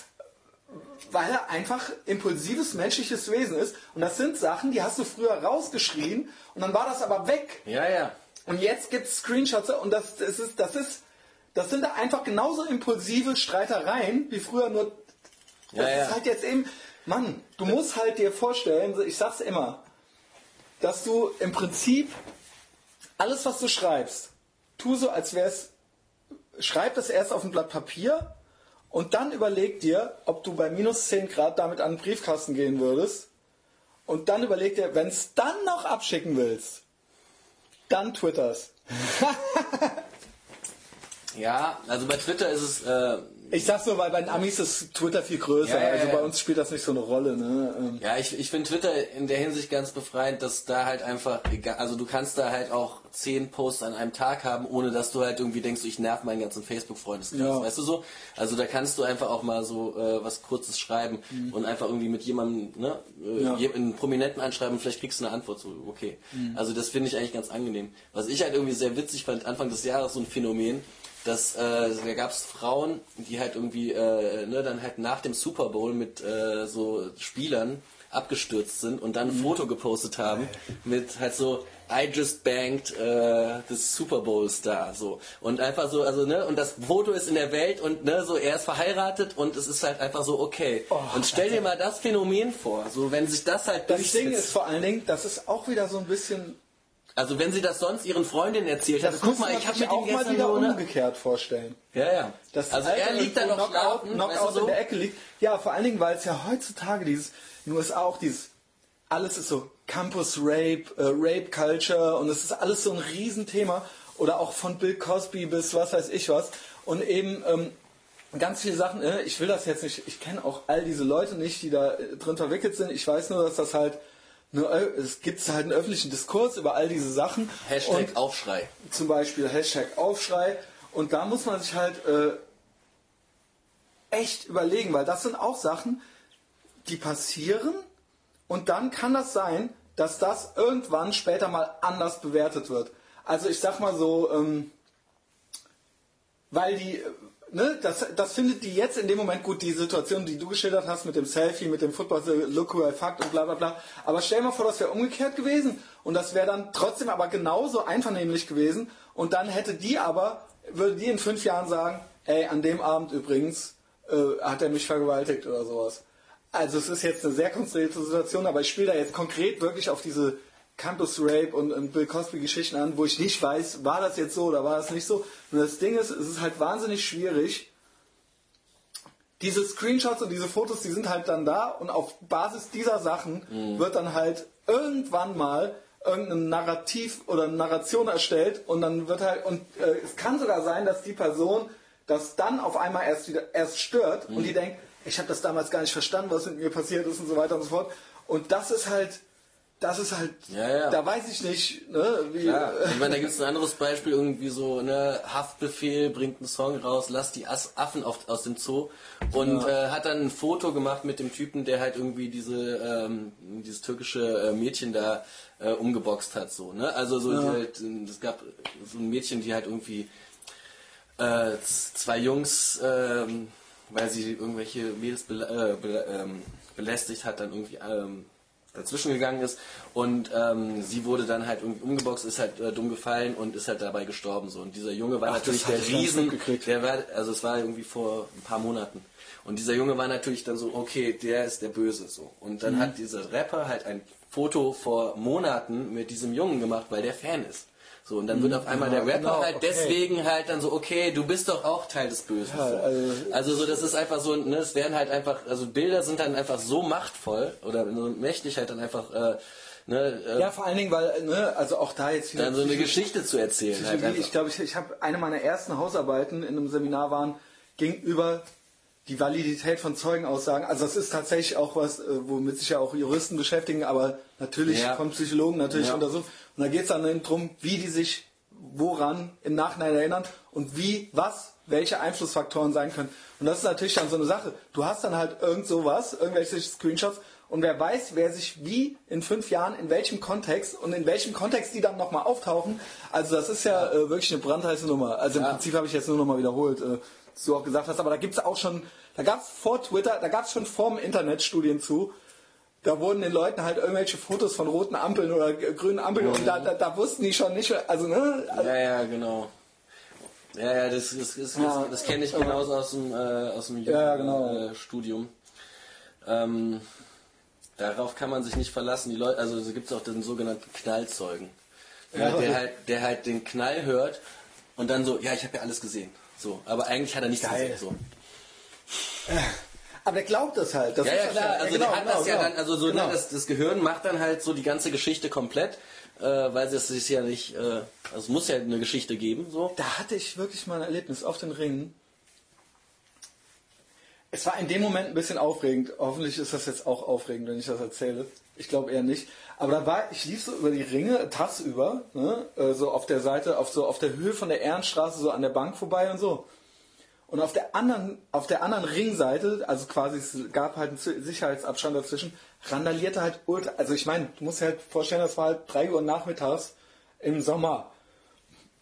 weil er einfach impulsives menschliches Wesen ist. Und das sind Sachen, die hast du früher rausgeschrien und dann war das aber weg. Ja, ja. Und jetzt gibt es Screenshots und das, das ist, das ist, das sind einfach genauso impulsive Streitereien wie früher nur. Das Ja, ja. ist halt jetzt eben, Mann, du musst halt dir vorstellen, ich sag's immer, dass du im Prinzip alles, was du schreibst, tu so, als wär's, schreib das erst auf ein Blatt Papier und dann überleg dir, ob du bei minus 10 Grad damit an den Briefkasten gehen würdest. Und dann überleg dir, wenn es dann noch abschicken willst, dann twitter's. Ja, also bei Twitter ist es. Äh, Ich sag's nur, weil bei den Amis ist Twitter viel größer. Ja, ja, also bei uns spielt das nicht so eine Rolle. Ne? Ähm, Ja, ich, ich finde Twitter in der Hinsicht ganz befreiend, dass da halt einfach, egal, also du kannst da halt auch zehn Posts an einem Tag haben, ohne dass du halt irgendwie denkst, ich nerv meinen ganzen Facebook-Freundeskreis, Ja. weißt du so? Also da kannst du einfach auch mal so äh, was Kurzes schreiben und einfach irgendwie mit jemandem, ne, äh, Mhm. Ja. je- einen Prominenten anschreiben, vielleicht kriegst du eine Antwort, so, okay. Mhm. Also das finde ich eigentlich ganz angenehm. Was ich halt irgendwie sehr witzig fand, Anfang des Jahres so ein Phänomen, dass äh, da gab es Frauen, die halt irgendwie äh, ne, dann halt nach dem Super Bowl mit äh, so Spielern abgestürzt sind und dann ein Foto gepostet haben mit halt so I just banked äh, this Super Bowl Star so. Und einfach so also ne und das Foto ist in der Welt und ne so er ist verheiratet und es ist halt einfach so okay. Und stell dir mal das Phänomen vor so wenn sich das halt das Ding ist vor allen Dingen, das ist auch wieder so ein bisschen. Also wenn sie das sonst ihren Freundinnen erzählt hat Das guck mal ich habe ihm auch mal wieder so ne umgekehrt vorstellen. ja ja Dass also er liegt da noch Knockout, schlafen Knockout weißt du so in der Ecke liegt. Ja, vor allen Dingen, weil es ja heutzutage dieses, nur ist auch dieses, alles ist so Campus Rape, äh, Rape Culture und es ist alles so ein Riesenthema. Oder auch von Bill Cosby bis was weiß ich was. Und eben ähm, ganz viele Sachen, äh, ich will das jetzt nicht, ich kenne auch all diese Leute nicht, die da äh, drin verwickelt sind. Ich weiß nur, dass das halt, nur, äh, es gibt halt einen öffentlichen Diskurs über all diese Sachen. Hashtag und Aufschrei. zum Beispiel Hashtag Aufschrei. Und da muss man sich halt äh, echt überlegen, weil das sind auch Sachen, die passieren und dann kann das sein, dass das irgendwann später mal anders bewertet wird. Also ich sag mal so, ähm, weil die, ne, das, das findet die jetzt in dem Moment gut, die Situation, die du geschildert hast mit dem Selfie, mit dem Football, look who I fucked und bla bla bla. Aber stell mal vor, das wäre umgekehrt gewesen und das wäre dann trotzdem aber genauso einvernehmlich gewesen und dann hätte die aber, würde die in fünf Jahren sagen, ey, an dem Abend übrigens äh, hat er mich vergewaltigt oder sowas. Also es ist jetzt eine sehr konstruierte Situation, aber ich spiele da jetzt konkret wirklich auf diese Campus Rape und, und Bill Cosby Geschichten an, wo ich nicht weiß, war das jetzt so oder war das nicht so. Und das Ding ist, es ist halt wahnsinnig schwierig. Diese Screenshots und diese Fotos, die sind halt dann da und auf Basis dieser Sachen wird dann halt irgendwann mal irgendein Narrativ oder eine Narration erstellt und dann wird halt und äh, es kann sogar sein, dass die Person das dann auf einmal erst wieder erst stört und die denkt, ich habe das damals gar nicht verstanden, was mit mir passiert ist und so weiter und so fort. Und das ist halt, das ist halt, Ja, ja. da weiß ich nicht, ne, wie. Ja, ich meine, da gibt es ein anderes Beispiel, irgendwie so, ne, Haftbefehl bringt einen Song raus, lass die Affen auf, aus dem Zoo und äh, hat dann ein Foto gemacht mit dem Typen, der halt irgendwie diese, ähm, dieses türkische äh, Mädchen da äh, umgeboxt hat, so, ne, also so, halt, es gab so ein Mädchen, die halt irgendwie äh, zwei Jungs, ähm, weil sie irgendwelche Mädels bela äh, ähm, belästigt hat, dann irgendwie ähm, dazwischen gegangen ist. Und ähm, sie wurde dann halt irgendwie umgeboxt, ist halt äh, dumm gefallen und ist halt dabei gestorben so. Und dieser Junge war Ach, natürlich der Riesen, der war also es war irgendwie vor ein paar Monaten. Und dieser Junge war natürlich dann so okay, der ist der Böse so. Und dann Mhm. hat dieser Rapper halt ein Foto vor Monaten mit diesem Jungen gemacht, weil der Fan ist. So, und dann wird auf einmal der Ja, Rapper genau, halt okay. deswegen halt dann so, okay, du bist doch auch Teil des Bösen. Ja, so. also- also so, das ist einfach so, ne, es werden halt einfach, also Bilder sind dann einfach so machtvoll oder so mächtig halt dann einfach, äh, ne, äh, ja, vor allen Dingen, weil, ne, also auch da jetzt wieder. dann so eine Geschichte zu erzählen. Halt ich glaube, ich, ich habe eine meiner ersten Hausarbeiten in einem Seminar waren, ging über die Validität von Zeugenaussagen. Also das ist tatsächlich auch was, äh, womit sich ja auch Juristen beschäftigen, aber natürlich Ja. von Psychologen natürlich Ja. untersucht. Und da geht es dann eben drum, wie die sich woran im Nachhinein erinnern und wie, was, welche Einflussfaktoren sein können. Und das ist natürlich dann so eine Sache. Du hast dann halt irgend sowas, irgendwelche Screenshots und wer weiß, wer sich wie in fünf Jahren, in welchem Kontext und in welchem Kontext die dann nochmal auftauchen. Also das ist ja äh, wirklich eine brandheiße Nummer. Also im Ja. Prinzip habe ich jetzt nur nochmal wiederholt, äh, was du auch gesagt hast, aber da gibt es auch schon, da gab es vor Twitter, da gab es schon vor dem Internet Studien zu. Da wurden den Leuten halt irgendwelche Fotos von roten Ampeln oder grünen Ampeln und da, da, da wussten die schon nicht, also ne, also, Ja, ja, genau. Ja, ja, das, das, das, Ja. das, kenne ich genauso aus dem, äh, aus dem Ja, genau. äh, Studium. Ähm, darauf kann man sich nicht verlassen. Die Leute, also es gibt auch den sogenannten Knallzeugen. Ja, Ja. der, halt, der halt den Knall hört und dann so, ja, ich habe ja alles gesehen. So, aber eigentlich hat er nichts Geil. gesehen. So. Aber der glaubt das halt. Das Ja, ist ja, klar. Also genau, der hat genau, das ja genau. dann, also so, Genau. ne, das, das Gehirn macht dann halt so die ganze Geschichte komplett, äh, weil es sich ja nicht, äh, also es muss ja eine Geschichte geben, so. Da hatte ich wirklich mal ein Erlebnis auf den Ringen. Es war in dem Moment ein bisschen aufregend. Hoffentlich ist das jetzt auch aufregend, wenn ich das erzähle. Ich glaube eher nicht. Aber da war, ich lief so über die Ringe, tagsüber, ne, äh, so auf der Seite, auf so auf der Höhe von der Ehrenstraße, so an der Bank vorbei und so. Und auf der anderen, auf der anderen Ringseite, also quasi es gab halt einen Sicherheitsabstand dazwischen, randalierte halt ultra, also ich meine, du musst dir halt vorstellen, das war halt 3 Uhr nachmittags im Sommer.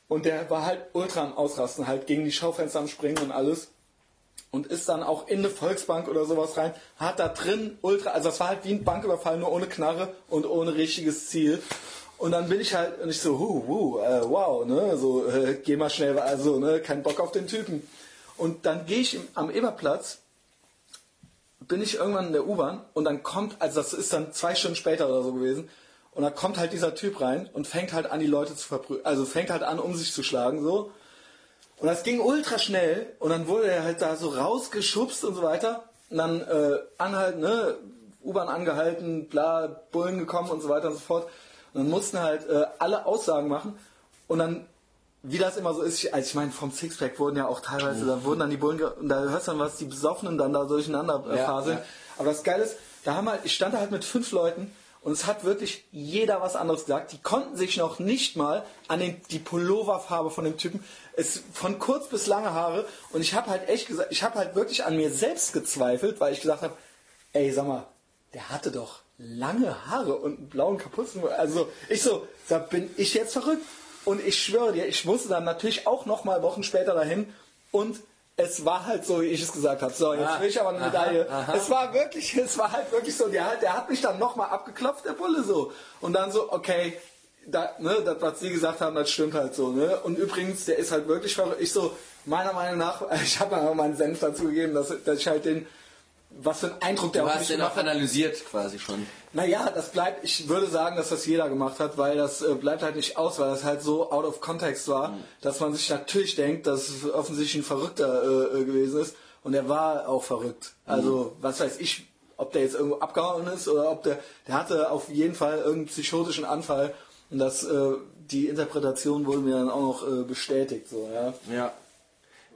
Und der war halt ultra am Ausrasten, halt gegen die Schaufenster am Springen und alles. Und ist dann auch in eine Volksbank oder sowas rein, hat da drin ultra, also das war halt wie ein Banküberfall, nur ohne Knarre und ohne richtiges Ziel. Und dann bin ich halt, und ich so, hu, hu, äh, wow, ne, so, äh, geh mal schnell, also, ne, kein Bock auf den Typen. Und dann gehe ich am Eberplatz, bin ich irgendwann in der U-Bahn und dann kommt, also das ist dann zwei Stunden später oder so gewesen, und dann kommt halt dieser Typ rein und fängt halt an, die Leute zu verprügeln, also fängt halt an, um sich zu schlagen, so. Und das ging ultra schnell und dann wurde er halt da so rausgeschubst und so weiter. Und dann äh, anhalten, ne, U-Bahn angehalten, bla, Bullen gekommen und so weiter und so fort. Und dann mussten halt äh, alle Aussagen machen und dann wie das immer so ist, ich, also ich meine, vom Sixpack wurden ja auch teilweise, da wurden dann die Bullen, und da hörst du dann, was die Besoffenen dann da durcheinander äh, Ja, faseln. ja. Aber das Geile ist, da haben halt, ich stand da halt mit fünf Leuten und es hat wirklich jeder was anderes gesagt. Die konnten sich noch nicht mal an den, die Pulloverfarbe von dem Typen, es von kurz bis lange Haare und ich habe halt echt gesagt, ich habe halt wirklich an mir selbst gezweifelt, weil ich gesagt habe, ey, sag mal, der hatte doch lange Haare und einen blauen Kapuzen. Also ich so, da bin ich jetzt verrückt. Und ich schwöre dir, ich musste dann natürlich auch noch mal Wochen später dahin und es war halt so, wie ich es gesagt habe. So, jetzt Ah, will ich aber eine aha, Medaille. aha. Es war wirklich, es war halt wirklich so, der, hat- der hat mich dann noch mal abgeklopft, der Bulle so. Und dann so, okay, da, ne, das, was sie gesagt haben, das stimmt halt so. Ne? Und übrigens, der ist halt wirklich verrückt. Ich so, meiner Meinung nach, ich habe auch meinen Senf dazu gegeben, dass, dass ich halt den, was für einen Eindruck der Du auf hast mich den auch hat. analysiert quasi schon. Naja, das bleibt, ich würde sagen, dass das jeder gemacht hat, weil das äh, bleibt halt nicht aus, weil das halt so out of context war, dass man sich natürlich denkt, dass es offensichtlich ein Verrückter äh, äh, gewesen ist. Und er war auch verrückt. Also, was weiß ich, ob der jetzt irgendwo abgehauen ist oder ob der, der hatte auf jeden Fall irgendeinen psychotischen Anfall. Und das, äh, die Interpretation wurde mir dann auch noch äh, bestätigt, so, ja. Ja.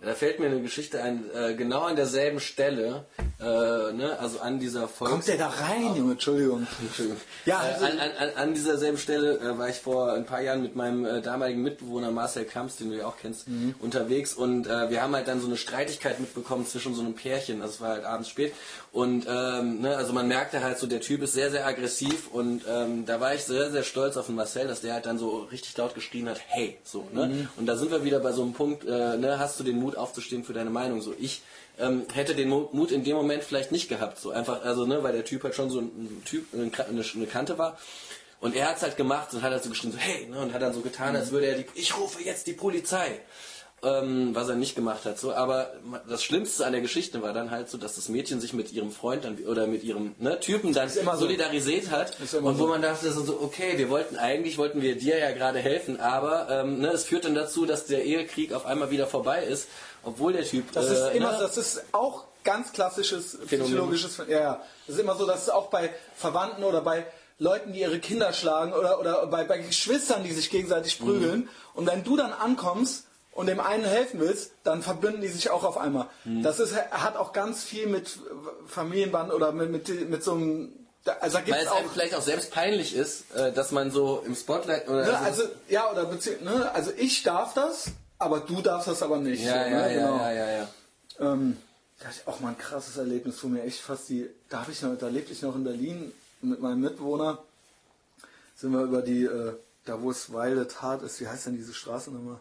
Da fällt mir eine Geschichte ein, äh, genau an derselben Stelle, äh, ne, also an dieser Folge. Kommt der da rein, Junge? Entschuldigung. Entschuldigung. Ja, äh, also- an, an, an, an dieser selben Stelle äh, war ich vor ein paar Jahren mit meinem äh, damaligen Mitbewohner Marcel Kamps, den du ja auch kennst, Mhm. unterwegs und äh, wir haben halt dann so eine Streitigkeit mitbekommen zwischen so einem Pärchen. Also es war halt abends spät und ähm, ne, also man merkte halt so, der Typ ist sehr sehr aggressiv und ähm, da war ich sehr sehr stolz auf den Marcel, dass der halt dann so richtig laut geschrien hat, hey, so ne. Mhm. Und da sind wir wieder bei so einem Punkt, äh, ne, hast du den Mut aufzustehen für deine Meinung? So ich ähm, hätte den Mu- Mut in dem Moment vielleicht nicht gehabt. So einfach, also ne, weil der Typ halt schon so ein Typ, eine, eine, Kante war. Und er hat es halt gemacht und hat halt so geschrien, so hey, ne, und hat dann so getan, als würde er die, ich rufe jetzt die Polizei. Ähm, was er nicht gemacht hat, so. Aber das Schlimmste an der Geschichte war dann halt so, dass das Mädchen sich mit ihrem Freund dann oder mit ihrem ne, Typen dann immer so. solidarisiert hat und wo so. man dachte so, so, okay, wir wollten eigentlich wollten wir dir ja gerade helfen, aber ähm, ne, es führt dann dazu, dass der Ehekrieg auf einmal wieder vorbei ist, obwohl der Typ Das ist äh, immer, ne, das ist auch ganz klassisches Phänomen. psychologisches, ja, ja. Das ist immer so, dass es auch bei Verwandten oder bei Leuten, die ihre Kinder schlagen oder, oder bei, bei Geschwistern, die sich gegenseitig prügeln. Und wenn du dann ankommst und dem einen helfen willst, dann verbünden die sich auch auf einmal. Das ist, hat auch ganz viel mit Familienband oder mit, mit, mit so einem, also weil es auch, vielleicht auch selbst peinlich ist, äh, dass man so im Spotlight oder ne, also, ja, oder ne, also ich darf das, aber du darfst das aber nicht. ja, so, ja, ne, ja, genau. ja, ja, ja. Ähm, da hatte ich auch mal ein krasses Erlebnis, wo mir echt fast die. Da habe ich noch, da lebte ich noch in Berlin mit meinem Mitbewohner. Sind wir über die, äh, da wo es Wilde Tat ist, wie heißt denn diese Straße nochmal?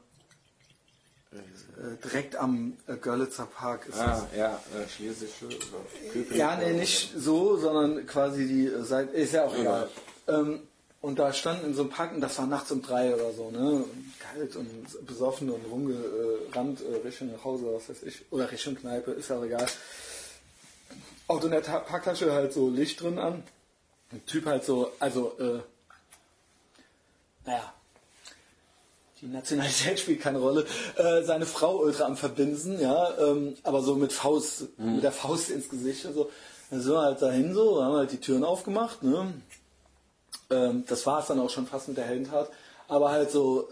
Äh, direkt am äh, Görlitzer Park ist Ah, ja, äh, Schlesische oder das. Köpenick Ja, nee, nicht so, sondern quasi die Seite. Ist ja auch egal. Ähm, und da standen in so einem Park, und das war nachts um drei oder so, ne? Kalt und besoffen und rumgerannt äh, Richtung nach Hause, was weiß ich. Oder Richtung Kneipe, ist ja auch egal. Auto in der Ta Parktasche halt so Licht drin an. Ein Typ halt so, also, äh, naja, die Nationalität spielt keine Rolle. Äh, seine Frau ultra am Verbinsen, ja, ähm, aber so mit Faust, mit der Faust ins Gesicht und so. Dann sind wir halt dahin so, haben halt die Türen aufgemacht, ne? Ähm, das war es dann auch schon fast mit der Heldentat. Aber halt so,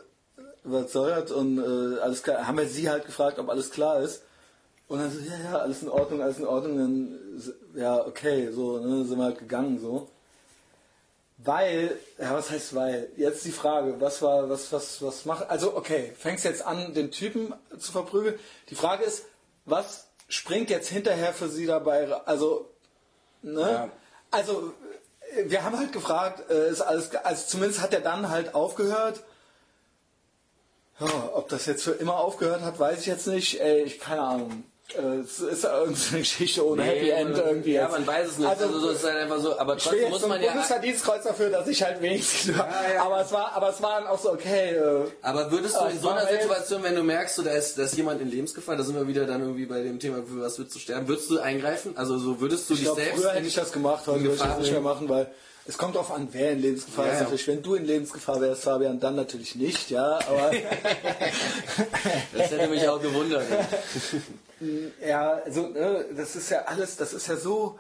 was soll das? Und äh, alles klar, haben wir sie halt gefragt, ob alles klar ist. Und dann so, ja, ja, alles in Ordnung, alles in Ordnung. Dann, ja, okay, so, ne, sind wir halt gegangen, so. Weil, ja, was heißt weil? Jetzt die Frage, was war, was, was, was macht, also okay, fängst jetzt an, den Typen zu verprügeln. Die Frage ist, was springt jetzt hinterher für sie dabei, also, ne? Ja. Also, wir haben halt gefragt, äh, ist alles, also zumindest hat er dann halt aufgehört. Ja, ob das jetzt für immer aufgehört hat, weiß ich jetzt nicht. Ey, ich keine Ahnung. Äh, Es ist ja irgendeine Geschichte ohne Happy End irgendwie. Ja, jetzt. man weiß es nicht. Also, Also, so ist es halt einfach so. Aber ich will trotzdem jetzt muss man ja. Bundesverdienstkreuz dafür, dass ich halt wenigstens. ja. Aber es war, aber es war dann auch so okay. Äh, Aber würdest du in so einer Situation, wenn du merkst, so, da, ist, da ist jemand in Lebensgefahr, da sind wir wieder dann irgendwie bei dem Thema, für was würdest du sterben, würdest du eingreifen? Also so würdest du ich dich glaube, selbst. früher hätte ich das gemacht, heute würde ich das nicht mehr machen, weil es kommt darauf an, wer in Lebensgefahr Ja, ist. ja. Natürlich, wenn du in Lebensgefahr wärst, Fabian, dann natürlich nicht, ja. Aber Das hätte mich auch gewundert. ja, also ne, das ist ja alles, das ist ja so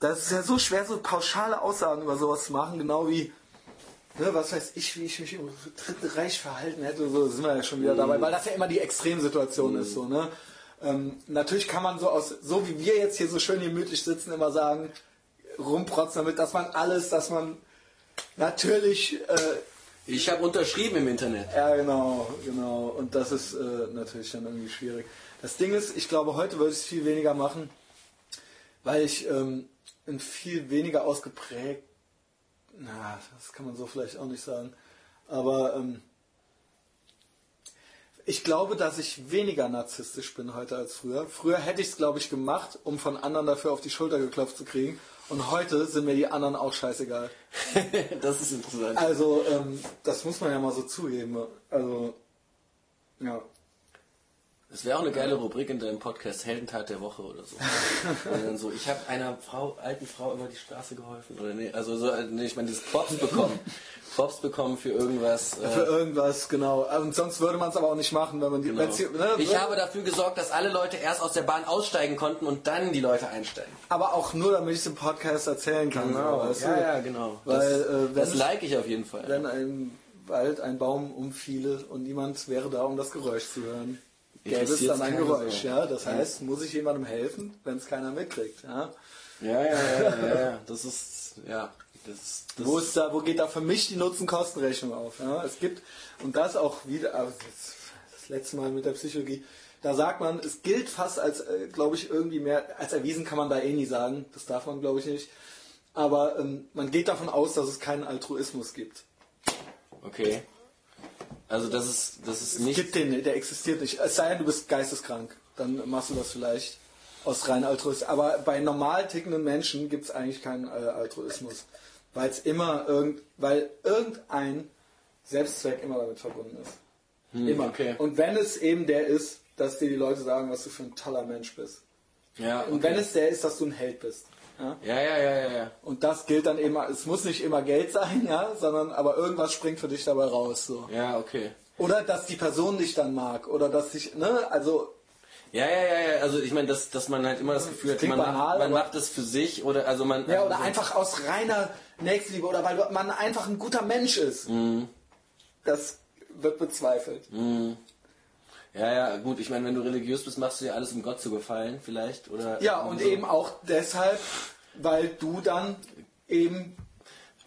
Das ist ja so schwer, so pauschale Aussagen über sowas zu machen, genau wie, ne, was weiß ich, wie ich mich im Dritten Reich verhalten hätte, so sind wir ja schon wieder dabei, weil das ja immer die Extremsituation ist, so, ne. Ähm, natürlich kann man so aus, so wie wir jetzt hier so schön gemütlich sitzen, immer sagen, rumprotzen damit, dass man alles, dass man natürlich, äh, Ich habe unterschrieben im Internet. ja genau, genau, und das ist äh, natürlich dann irgendwie schwierig. Das Ding ist, ich glaube, heute würde ich es viel weniger machen, weil ich ähm, ein viel weniger ausgeprägt, na, das kann man so vielleicht auch nicht sagen, aber ähm, ich glaube, dass ich weniger narzisstisch bin heute als früher. Früher hätte ich es, glaube ich, gemacht, um von anderen dafür auf die Schulter geklopft zu kriegen. Und heute sind mir die anderen auch scheißegal. das ist interessant. Also, ähm, das muss man ja mal so zugeben. Also, ja. Das wäre auch eine geile Rubrik in deinem Podcast, Heldentat der Woche oder so. Und dann so, ich habe einer Frau, alten Frau über die Straße geholfen. Oder nee, also so, äh, nee, ich meine, dieses Props bekommen. Props bekommen für irgendwas. Äh, Für irgendwas, genau. Und sonst würde man es aber auch nicht machen, wenn man die. genau. hier- ne, Ich würde- habe dafür gesorgt, dass alle Leute erst aus der Bahn aussteigen konnten und dann die Leute einsteigen. aber auch nur, damit ich es im Podcast erzählen kann. so, weißt du? ja, ja, genau. Weil, das, äh, wenn das like ich auf jeden Fall. Wenn ein Wald ein Baum umfiele und niemand wäre da, um das Geräusch zu hören, gäbe es dann ein Geräusch. Ja? Das heißt, muss ich jemandem helfen, wenn es keiner mitkriegt. Ja? Ja, ja, ja, ja, ja. Das ist, ja. Das, das Wo, ist da, wo geht da für mich die Nutzen-Kosten-Rechnung auf? Ja? Es gibt, und das auch wieder, also das, das letzte Mal mit der Psychologie, da sagt man, es gilt fast als, äh, glaube ich, irgendwie mehr, als erwiesen kann man da eh nie sagen, das darf man, glaube ich, nicht. Aber ähm, man geht davon aus, dass es keinen Altruismus gibt. Okay. Also das ist, das ist Es nicht. gibt den, nicht, der existiert nicht. Es sei denn, du bist geisteskrank. Dann machst du das vielleicht aus rein Altruismus. Aber bei normal tickenden Menschen gibt es eigentlich keinen äh, Altruismus. Weil es immer irgend, weil irgendein Selbstzweck immer damit verbunden ist. immer. Hm, okay. Und wenn es eben der ist, dass dir die Leute sagen, was du für ein toller Mensch bist. Ja, Und wenn es der ist, dass du ein Held bist. Ja? ja, ja, ja, ja, ja. Und das gilt dann eben, es muss nicht immer Geld sein, ja, sondern aber irgendwas springt für dich dabei raus. So. Ja, okay. Oder dass die Person dich dann mag. Oder dass dich, ne, also Ja, ja, ja, ja. Also ich meine, dass, dass man halt immer das Gefühl hat, man, banal, macht, man macht es für sich oder also man. Ja, also oder so- einfach aus reiner Nächstenliebe oder weil man einfach ein guter Mensch ist. Mhm. Das wird bezweifelt. Ja, ja, gut. Ich meine, wenn du religiös bist, machst du ja alles, um Gott zu gefallen, vielleicht oder. Ja, und so eben auch deshalb, weil du dann eben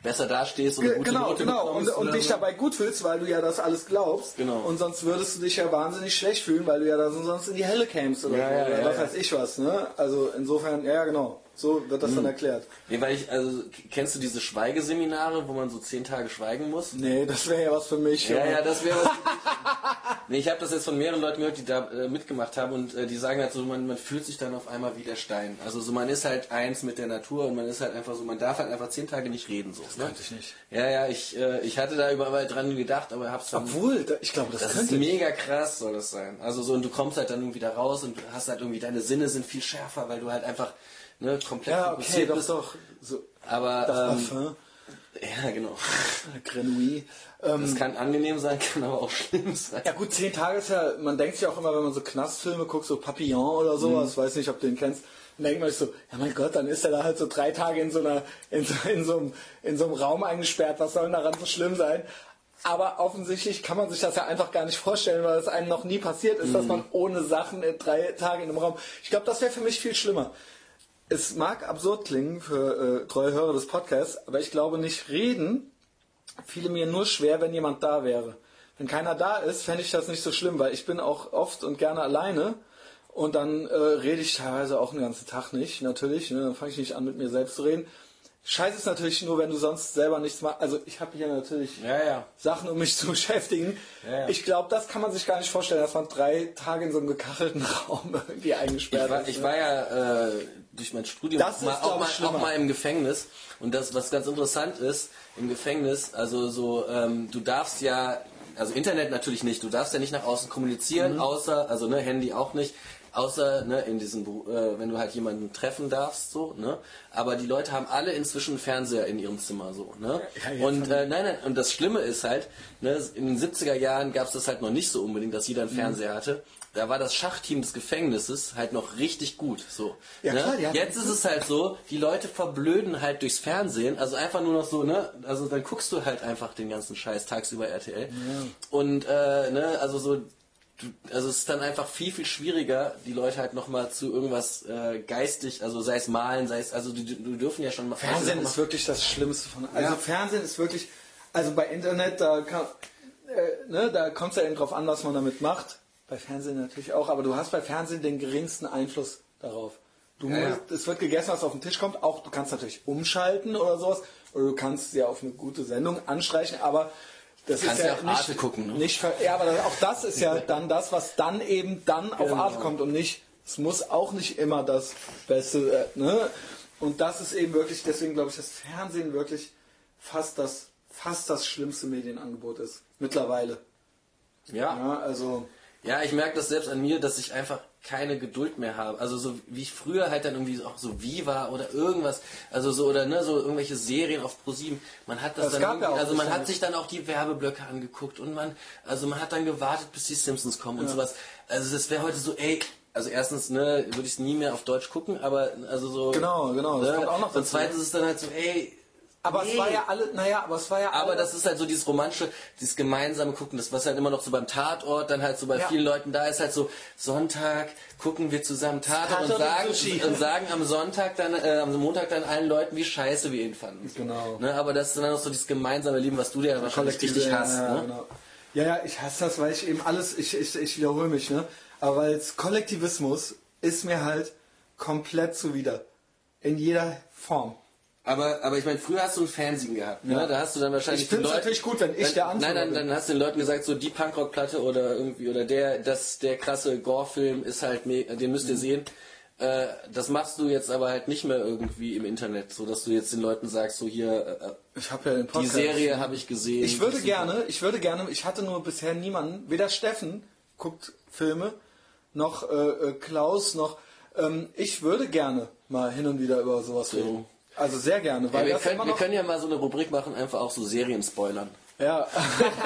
besser dastehst und gute genau, Note genau und, bekommst und dich so. dabei gut fühlst, weil du ja das alles glaubst. Genau. Und sonst würdest du dich ja wahnsinnig schlecht fühlen, weil du ja da sonst in die Hölle kämst oder, Ja, so, ja, oder ja, was weiß ich was. Ne? Also insofern, ja genau, so wird das Mhm. dann erklärt. Nee, weil ich, also kennst du diese Schweigeseminare, wo man so zehn Tage schweigen muss? Nee, das wäre ja was für mich. Ja, Junge. ja, das wäre was. nee, ich habe das jetzt von mehreren Leuten gehört, die da äh, mitgemacht haben und äh, die sagen halt so, man, man fühlt sich dann auf einmal wie der Stein. Also so, man ist halt eins mit der Natur und man ist halt einfach so, man darf halt einfach zehn Tage nicht reden so. Ne? könnte ich nicht. Ja, ja, ich, äh, ich hatte da überall dran gedacht, aber hab's dann. Obwohl, da- ich glaube, das, Das ist mega krass, soll das sein. Also so, und du kommst halt dann irgendwie da raus und hast halt irgendwie, deine Sinne sind viel schärfer, weil du halt einfach ne, komplett Ja, okay, doch, bist. doch. So, Aber, das ähm, ja, genau. Grenouille. Ähm, Das kann angenehm sein, kann aber auch schlimm sein. Ja gut, zehn Tage ist ja, man denkt sich auch immer, wenn man so Knastfilme guckt, so Papillon oder sowas, weiß nicht, ob du den kennst, dann denkt man sich so, ja mein Gott, dann ist er da halt so drei Tage in so einer, in so, in so, einem, in so einem Raum eingesperrt, was soll denn daran so schlimm sein? Aber offensichtlich kann man sich das ja einfach gar nicht vorstellen, weil es einem noch nie passiert ist, dass man ohne Sachen drei Tage in einem Raum. Ich glaube, das wäre für mich viel schlimmer. Es mag absurd klingen für äh, treue Hörer des Podcasts, aber ich glaube nicht reden fiele mir nur schwer, wenn jemand da wäre. Wenn keiner da ist, fände ich das nicht so schlimm, weil ich bin auch oft und gerne alleine und dann äh, rede ich teilweise auch den ganzen Tag nicht, natürlich. Ne? Dann fange ich nicht an, mit mir selbst zu reden. Scheiße ist natürlich nur, wenn du sonst selber nichts machst. Also ich habe hier natürlich Ja, ja. Sachen, um mich zu beschäftigen. Ja. Ich glaube, das kann man sich gar nicht vorstellen, dass man drei Tage in so einem gekachelten Raum irgendwie eingesperrt Ich war, ist. ich ne? war ja äh, durch mein Studium Das auch, mal, auch, mal, auch mal im Gefängnis. Und das, was ganz interessant ist, im Gefängnis, also so, ähm, du darfst ja, also Internet natürlich nicht, du darfst ja nicht nach außen kommunizieren, Mhm. außer, also ne, Handy auch nicht. Außer ne, in diesem, Beru- äh, wenn du halt jemanden treffen darfst, so, ne? Aber die Leute haben alle inzwischen Fernseher in ihrem Zimmer, so, ne? Ja, und äh, nein, nein, und das Schlimme ist halt, ne, in den 70er Jahren gab es das halt noch nicht so unbedingt, dass jeder einen Mhm. Fernseher hatte. Da war das Schachteam des Gefängnisses halt noch richtig gut, so. Ja, ne? klar, Jetzt ist es halt so, die Leute verblöden halt durchs Fernsehen, also einfach nur noch so, ne, also dann guckst du halt einfach den ganzen Scheiß tagsüber RTL. Und, äh, ne, also so, also es ist dann einfach viel, viel schwieriger, die Leute halt nochmal zu irgendwas äh, geistig, also sei es malen, sei es, also die, die dürfen ja schon mal. Fernsehen also, ist wirklich das Schlimmste von. Also Ja. Fernsehen ist wirklich. Also bei Internet, da kann, äh, ne, da kommt es ja eben drauf an, was man damit macht. Bei Fernsehen natürlich auch, aber du hast bei Fernsehen den geringsten Einfluss darauf. Du Ja, ja. musst, es wird gegessen, was auf den Tisch kommt. Auch du kannst natürlich umschalten oder sowas, oder du kannst ja auf eine gute Sendung anstreichen, aber das Kannst ist ja auch nicht, Arte gucken, ne? nicht ja, aber auch das ist ja dann das, was dann eben dann auf Genau. Arte kommt und nicht. Es muss auch nicht immer das Beste, äh, ne? Und das ist eben wirklich, deswegen glaube ich, dass Fernsehen wirklich fast das, fast das schlimmste Medienangebot ist. Mittlerweile. ja. Ja, also. Ja, ich merke das selbst an mir, dass ich einfach keine Geduld mehr habe. Also so wie ich früher halt dann irgendwie auch so Viva oder irgendwas, also so oder ne, so irgendwelche Serien auf ProSieben. Man hat das, Das dann ja also man hat sich dann auch die Werbeblöcke angeguckt und man also man hat dann gewartet, bis die Simpsons kommen und sowas. Also das wäre heute so, ey, also erstens, ne, würde ich es nie mehr auf Deutsch gucken, aber also so Genau, genau, das Ne, kommt auch noch und dazu. zweitens ist dann halt so, ey, Aber nee. es war ja alle, naja, aber es war ja Aber alle, das ist halt so dieses romantische, dieses gemeinsame Gucken, das was halt immer noch so beim Tatort, dann halt so bei Ja. vielen Leuten da ist halt so Sonntag gucken wir zusammen Tatort, Tatort und sagen und sagen am Sonntag dann äh, am Montag dann allen Leuten, wie scheiße wir ihn fanden. Genau. Ne, aber das ist dann auch so dieses gemeinsame Leben, was du dir ja wahrscheinlich richtig ja, hast. Ja, ne? genau. ja, ja, ich hasse das, weil ich eben alles, ich, ich, ich wiederhole mich, ne? Aber weil es Kollektivismus ist mir halt komplett zuwider. In jeder Form. Aber, aber ich meine, früher hast du ein Fernsehen gehabt, ne? Ja. Da hast du dann wahrscheinlich Ich den Leuten- natürlich gut, wenn ich dann, der Anführer Nein, dann, bin. dann hast du den Leuten gesagt, so die Punkrock-Platte oder irgendwie, oder der, das, der krasse Gore-Film ist halt, den müsst Mhm. ihr sehen. Äh, das machst du jetzt aber halt nicht mehr irgendwie im Internet, so dass du jetzt den Leuten sagst, so hier, äh, Ich habe ja den die Podcast. Serie habe ich gesehen. Ich würde gerne, ich würde gerne, ich hatte nur bisher niemanden, weder Steffen guckt Filme, noch äh, äh, Klaus, noch ähm, ich würde gerne mal hin und wieder über sowas reden. Also sehr gerne, weil Ja, wir, können, wir können ja mal so eine Rubrik machen, einfach auch so Serien spoilern. ja,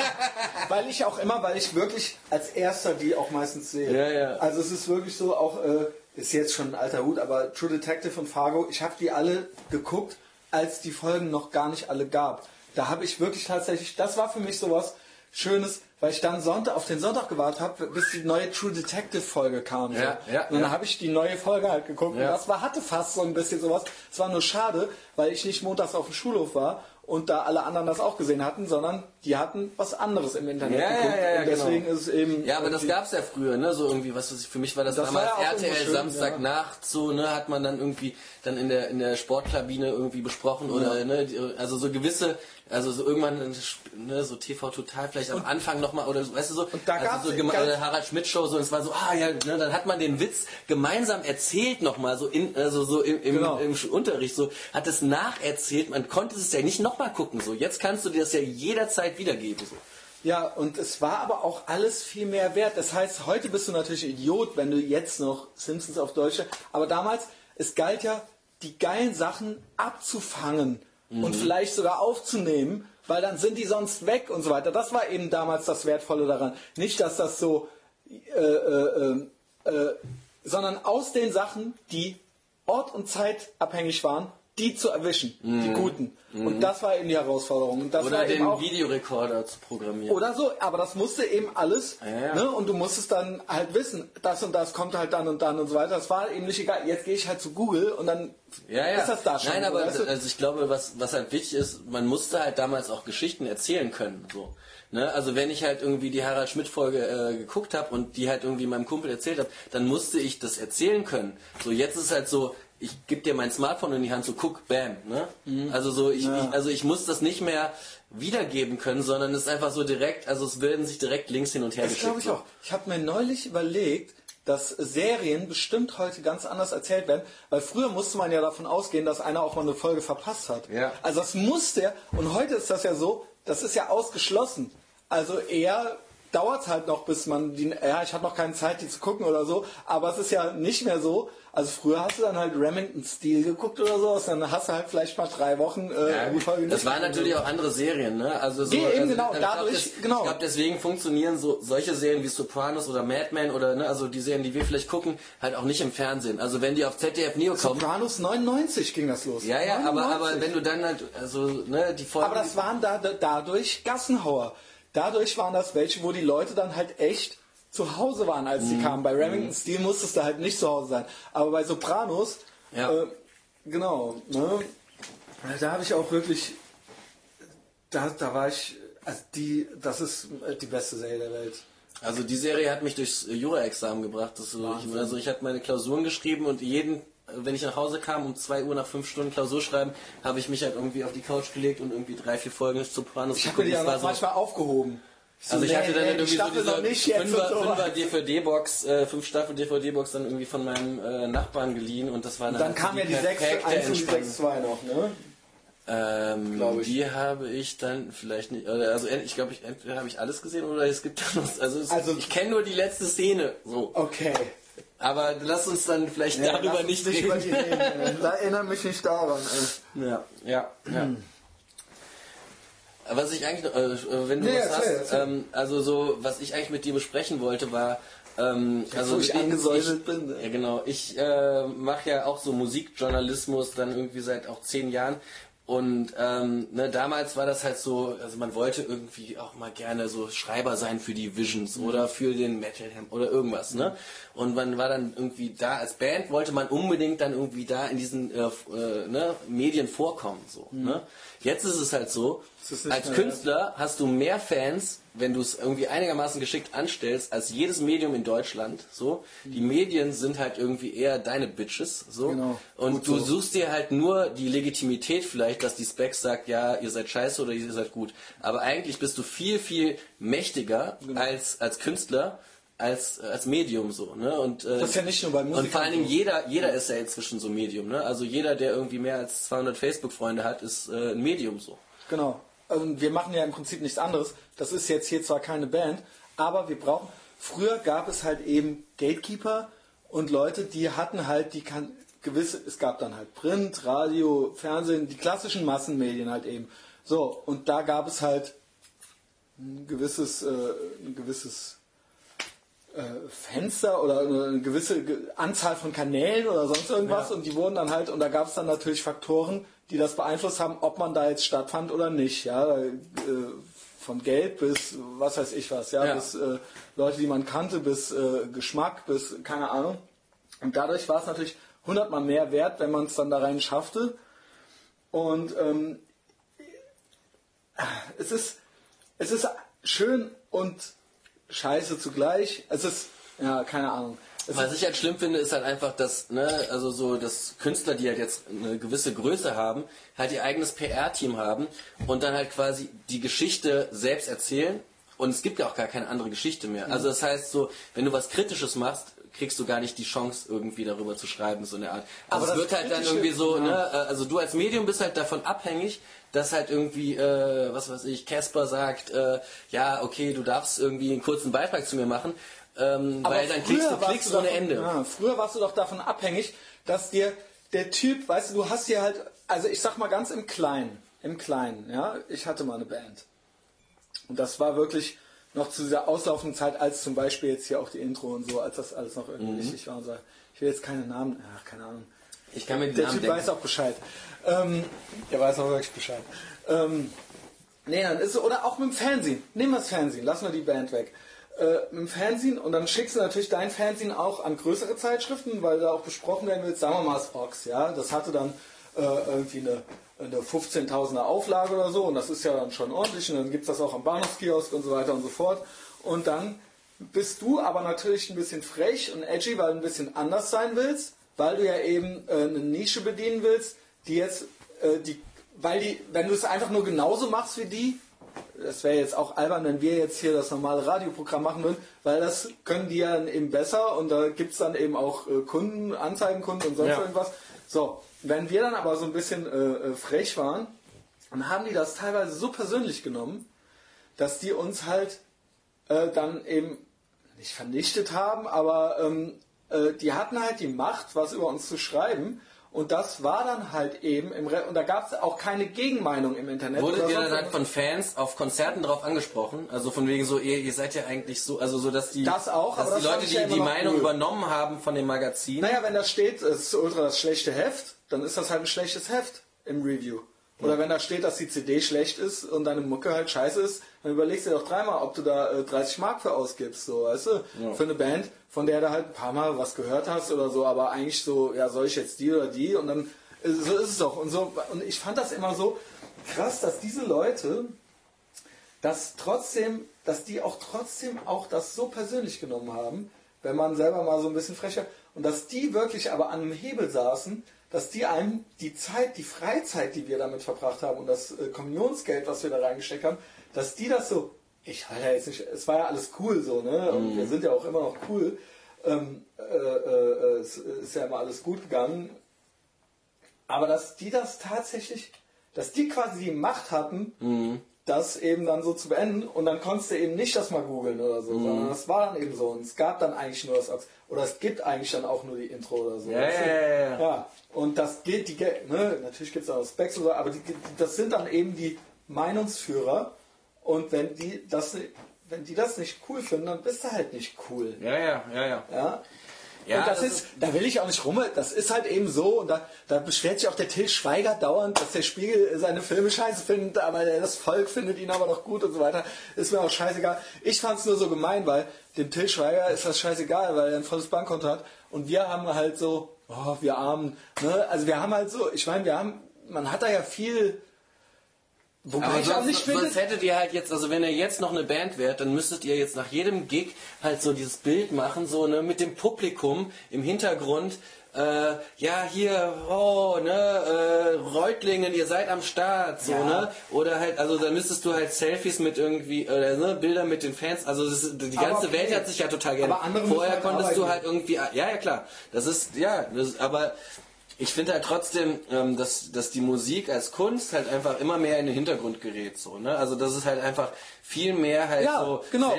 weil ich auch immer, weil ich wirklich als erster die auch meistens sehe. Ja, ja. Also es ist wirklich so, auch äh, ist jetzt schon ein alter Hut, aber True Detective und Fargo, ich habe die alle geguckt, als die Folgen noch gar nicht alle gab. Da habe ich wirklich tatsächlich, das war für mich sowas Schönes, weil ich dann Sonntag auf den Sonntag gewartet habe, bis die neue True Detective Folge kam. so. Ja, ja, und dann ja. habe ich die neue Folge halt geguckt Ja. und das war, hatte fast so ein bisschen sowas. Es war nur schade, weil ich nicht montags auf dem Schulhof war und da alle anderen das auch gesehen hatten, sondern die hatten was anderes im Internet Ja, ja, geguckt. ja, ja, und deswegen genau. ist es eben. Ja, aber das irgendwie- gab's ja früher, ne? So irgendwie, was weiß ich, für mich war das, Das damals war ja RTL schön, Samstagnacht, so, ne, hat man dann irgendwie dann in der in der Sportkabine irgendwie besprochen oder ne, also so gewisse, also so irgendwann ne, so TV total vielleicht am Anfang nochmal oder so, weißt du so, Und da also so oder Harald Schmidt Show so, und es war so, ah ja, ne, dann hat man den Witz gemeinsam erzählt nochmal so in also so im, im, Genau. im Unterricht so, hat es nacherzählt, man konnte es ja nicht nochmal gucken so. Jetzt kannst du dir das ja jederzeit wiedergeben so. Ja, und es war aber auch alles viel mehr wert. Das heißt, heute bist du natürlich Idiot, wenn du jetzt noch Simpsons auf Deutsch. Aber damals, es galt ja, die geilen Sachen abzufangen und vielleicht sogar aufzunehmen, weil dann sind die sonst weg und so weiter. Das war eben damals das Wertvolle daran. Nicht, dass das so, äh, äh, äh, äh, sondern aus den Sachen, die ort- und zeitabhängig waren, die zu erwischen, die guten. Und das war eben die Herausforderung. Und das Oder war den auch, Videorekorder zu programmieren. oder so, aber das musste eben alles, Ja, ja. Ne? und du musstest dann halt wissen, das und das kommt halt dann und dann und so weiter. Das war eben nicht egal. Jetzt gehe ich halt zu Google und dann ja, ist das da schon. Nein, aber weißt du? also ich glaube, was, was halt wichtig ist, man musste halt damals auch Geschichten erzählen können. So. Ne? Also wenn ich halt irgendwie die Harald Schmidt-Folge äh, geguckt habe und die halt irgendwie meinem Kumpel erzählt habe, dann musste ich das erzählen können. So, jetzt ist halt so, ich gebe dir mein Smartphone in die Hand, so guck, bam. Ne? Mhm. Also so, ich, ich, also ich muss das nicht mehr wiedergeben können, sondern es ist einfach so direkt, also es werden sich direkt Links hin und her das glaube ich so. auch. Ich habe mir neulich überlegt, dass Serien bestimmt heute ganz anders erzählt werden, weil früher musste man ja davon ausgehen, dass einer auch mal eine Folge verpasst hat. Ja. Also das musste ja, und heute ist das ja so, das ist ja ausgeschlossen. Also eher dauert es halt noch, bis man die, ja, ich habe noch keine Zeit, die zu gucken oder so, aber es ist ja nicht mehr so. Also früher hast du dann halt Remington Steel geguckt oder sowas, dann hast du halt vielleicht mal drei Wochen äh, ja, Folge Das waren natürlich auch andere Serien, ne? Also so, Ja, eben also, genau, ich dadurch- glaub, das, genau. Ich glaube, deswegen funktionieren so solche Serien wie Sopranos oder Mad Men oder ne, also die Serien, die wir vielleicht gucken, halt auch nicht im Fernsehen. Also wenn die auf ZDF Neo kommen. Sopranos 99 ging das los. Ja, ja, aber, 99. aber wenn du dann halt, also, ne, die Folgen. Aber das waren da, da, dadurch Gassenhauer. Dadurch waren das welche, wo die Leute dann halt echt zu Hause waren, als Mhm. sie kamen. Bei Remington Steel musstest du halt nicht zu Hause sein. Aber bei Sopranos, Ja. äh, genau, ne, da habe ich auch wirklich, da, da war ich, also die, das ist äh, die beste Serie der Welt. Also die Serie hat mich durchs Jura-Examen gebracht. Das so, ich, also ich hatte meine Klausuren geschrieben und jeden, wenn ich nach Hause kam, um 2 Uhr nach 5 Stunden Klausur schreiben, habe ich mich halt irgendwie auf die Couch gelegt und irgendwie drei, vier Folgen Sopranos Ich habe die auch so- manchmal aufgehoben. So, Also ich hatte dann nee, irgendwie so Staffel diese noch Fünfer, und. Fünfer DVD-Box, äh, fünf Staffel DVD-Box dann irgendwie von meinem äh, Nachbarn geliehen und das war dann, Dann halt kam ja die 6 perfekte 1 und die Entspannung. 6 2 noch, ne? Ähm, Glaub ich. Die habe ich dann vielleicht nicht, also ich glaube, ich, entweder habe ich alles gesehen oder es gibt da noch, also, es, Also- ich kenne nur die letzte Szene, so. Okay. Aber lass uns dann vielleicht Ja, darüber nicht reden. über die reden. erinnere mich nicht daran. Ja, ja, ja. Was ich eigentlich, noch- äh, wenn du Nee, was erzähl, hast, erzähl. ähm, also so, was ich eigentlich mit dir besprechen wollte, war, ähm, also wo ich angesäuselt bin, ne? Ja, genau. Ich äh, mache ja auch so Musikjournalismus dann irgendwie seit auch zehn Jahren. Und ähm, ne, damals war das halt so, also man wollte irgendwie auch mal gerne so Schreiber sein für die Visions Mhm. oder für den Metal oder irgendwas, ne? Und man war dann irgendwie da als Band, wollte man unbedingt dann irgendwie da in diesen äh, äh, ne, Medien vorkommen, so. Ne? Jetzt ist es halt so, Mhm. Als Künstler hast du mehr Fans, wenn du es irgendwie einigermaßen geschickt anstellst, als jedes Medium in Deutschland. So, die Medien sind halt irgendwie eher deine Bitches. So, Genau. und Gut du so. suchst dir halt nur die Legitimität vielleicht, dass die Specs sagt, ja, ihr seid scheiße oder ihr seid gut. Aber eigentlich bist du viel viel mächtiger Genau. als als Künstler. Als, als Medium so, ne? Und, äh, Das ist ja nicht nur bei Und Musikern vor allen Dingen jeder, jeder ist ja inzwischen so Medium, ne? Also jeder, der irgendwie mehr als 200 Facebook-Freunde hat, ist äh, ein Medium so. Genau. Und wir machen ja im Prinzip nichts anderes. Das ist jetzt hier zwar keine Band, aber wir brauchen. Früher gab es halt eben Gatekeeper und Leute, die hatten halt die kann gewisse. Es gab dann halt Print, Radio, Fernsehen, die klassischen Massenmedien halt eben. So und da gab es halt ein gewisses, äh, ein gewisses äh, Fenster oder eine gewisse Ge- Anzahl von Kanälen oder sonst irgendwas Ja. und die wurden dann halt und da gab es dann natürlich Faktoren, die das beeinflusst haben, ob man da jetzt stattfand oder nicht. Ja, äh, von Geld bis was weiß ich was, ja, Ja. bis äh, Leute, die man kannte, bis äh, Geschmack, bis keine Ahnung. Und dadurch war es natürlich hundertmal mehr wert, wenn man es dann da rein schaffte. Und ähm, es ist es ist schön und scheiße zugleich. Es ist, ja, keine Ahnung. Was ich halt schlimm finde, ist halt einfach, dass, ne, also so, dass Künstler, die halt jetzt eine gewisse Größe haben, halt ihr eigenes PR-Team haben und dann halt quasi die Geschichte selbst erzählen und es gibt ja auch gar keine andere Geschichte mehr. Also das heißt so, wenn du was Kritisches machst, kriegst du gar nicht die Chance, irgendwie darüber zu schreiben, so eine Art. Also Aber es wird halt dann irgendwie so, ja. ne, also du als Medium bist halt davon abhängig, dass halt irgendwie, äh, was weiß ich, Casper sagt, äh, ja, okay, du darfst irgendwie einen kurzen Beitrag zu mir machen, ähm, aber weil dann kriegst du früher warst Klicks du ohne davon, Ende. Ja, früher warst du doch davon abhängig, dass dir der Typ, weißt du, du hast hier halt, also ich sag mal ganz im Kleinen, im Kleinen, ja, ich hatte mal eine Band. Und das war wirklich noch zu dieser auslaufenden Zeit, als zum Beispiel jetzt hier auch die Intro und so, als das alles noch irgendwie Mhm. wichtig war und so. Ich will jetzt keine Namen, ach, keine Ahnung. Ich kann mir die Der Namen Typ denken. weiß auch Bescheid. Ähm, der weiß auch wirklich Bescheid. Ähm, nee, dann ist es, oder auch mit dem Fernsehen. Nehmen wir das Fernsehen, lassen wir die Band weg. Äh, dem Fernsehen und dann schickst du natürlich dein Fernsehen auch an größere Zeitschriften, weil da auch besprochen werden wird, sagen wir mal das Ox, ja. Das hatte dann äh, irgendwie eine, eine 15.000er Auflage oder so und das ist ja dann schon ordentlich und dann gibt es das auch am Bahnhofskiosk und so weiter und so fort. Und dann bist du aber natürlich ein bisschen frech und edgy, weil du ein bisschen anders sein willst, weil du ja eben äh, eine Nische bedienen willst, die jetzt, äh, die, weil die, wenn du es einfach nur genauso machst wie die, das wäre jetzt auch albern, wenn wir jetzt hier das normale Radioprogramm machen würden, weil das können die ja dann eben besser und da gibt es dann eben auch äh, Kunden, Anzeigenkunden und sonst Ja. irgendwas. So, wenn wir dann aber so ein bisschen äh, äh, frech waren, dann haben die das teilweise so persönlich genommen, dass die uns halt äh, dann eben nicht vernichtet haben, aber ähm, äh, die hatten halt die Macht, was über uns zu schreiben. Und das war dann halt eben im Re und da gab es auch keine Gegenmeinung im Internet. Wurdet ihr dann halt von Fans auf Konzerten drauf angesprochen? Also von wegen so, ihr, ihr seid ja eigentlich so, also so, dass die, Das auch, dass die das Leute die, ja die Meinung cool. übernommen haben von dem Magazin. Naja, wenn da steht, es ist ultra das schlechte Heft, dann ist das halt ein schlechtes Heft im Review. Oder wenn da steht, dass die CD schlecht ist und deine Mucke halt scheiße ist, dann überlegst du dir doch dreimal, ob du da äh, 30 Mark für ausgibst, so, weißt du? Für eine Band, von der du halt ein paar Mal was gehört hast oder so, aber eigentlich so, ja, soll ich jetzt die oder die? Und dann, äh, so ist es doch. Und so, und ich fand das immer so krass, dass diese Leute, dass trotzdem, dass die auch trotzdem auch das so persönlich genommen haben, wenn man selber mal so ein bisschen frecher und dass die wirklich aber an einem Hebel saßen, dass die einem die Zeit, die Freizeit, die wir damit verbracht haben und das äh, Kommunionsgeld, was wir da reingesteckt haben, dass die das so, ich war ja jetzt nicht, es war ja alles cool so, ne? Und wir sind ja auch immer noch cool. Ähm, äh, äh, es ist ja immer alles gut gegangen. Aber dass die das tatsächlich, dass die quasi die Macht hatten, das eben dann so zu beenden und dann konntest du eben nicht das mal googeln oder so, sondern das war dann eben so und es gab dann eigentlich nur das Ox oder es gibt eigentlich dann auch nur die Intro oder so. Ja, weißt du? ja, ja. Und das geht, die, ne, natürlich gibt es auch Specs oder so, aber die, die, das sind dann eben die Meinungsführer und wenn die das, wenn die das nicht cool finden, dann bist du halt nicht cool. Ja, ja, ja, ja. Ja. Ja, und das, das ist, da will ich auch nicht rum, das ist halt eben so und da, da beschwert sich auch der Till Schweiger dauernd, dass der Spiegel seine Filme scheiße findet, aber das Volk findet ihn aber noch gut und so weiter. Ist mir auch scheißegal. Ich fand es nur so gemein, weil dem Till Schweiger ist das scheißegal, weil er ein volles Bankkonto hat und wir haben halt so, oh, wir Armen, ne? Also wir haben halt so, ich meine, wir haben, man hat da ja viel, wobei Aber ich auch sonst, nicht finde, sonst hättet ihr halt jetzt, also wenn ihr jetzt noch eine Band wärt, dann müsstet ihr jetzt nach jedem Gig halt so dieses Bild machen, so ne, mit dem Publikum im Hintergrund. Äh, ja, hier, oh, ne, äh, Reutlingen, ihr seid am Start, so, Ja. ne? Oder halt, also dann müsstest du halt Selfies mit irgendwie, oder ne, Bilder mit den Fans, also das die ganze okay. Welt hat sich ja total geändert. Vorher halt konntest du arbeiten. halt irgendwie, ja, ja, klar, das ist, ja, das, aber ich finde halt trotzdem, ähm, dass, dass die Musik als Kunst halt einfach immer mehr in den Hintergrund gerät. So, ne? Also das ist halt einfach viel mehr halt Ja, so genau,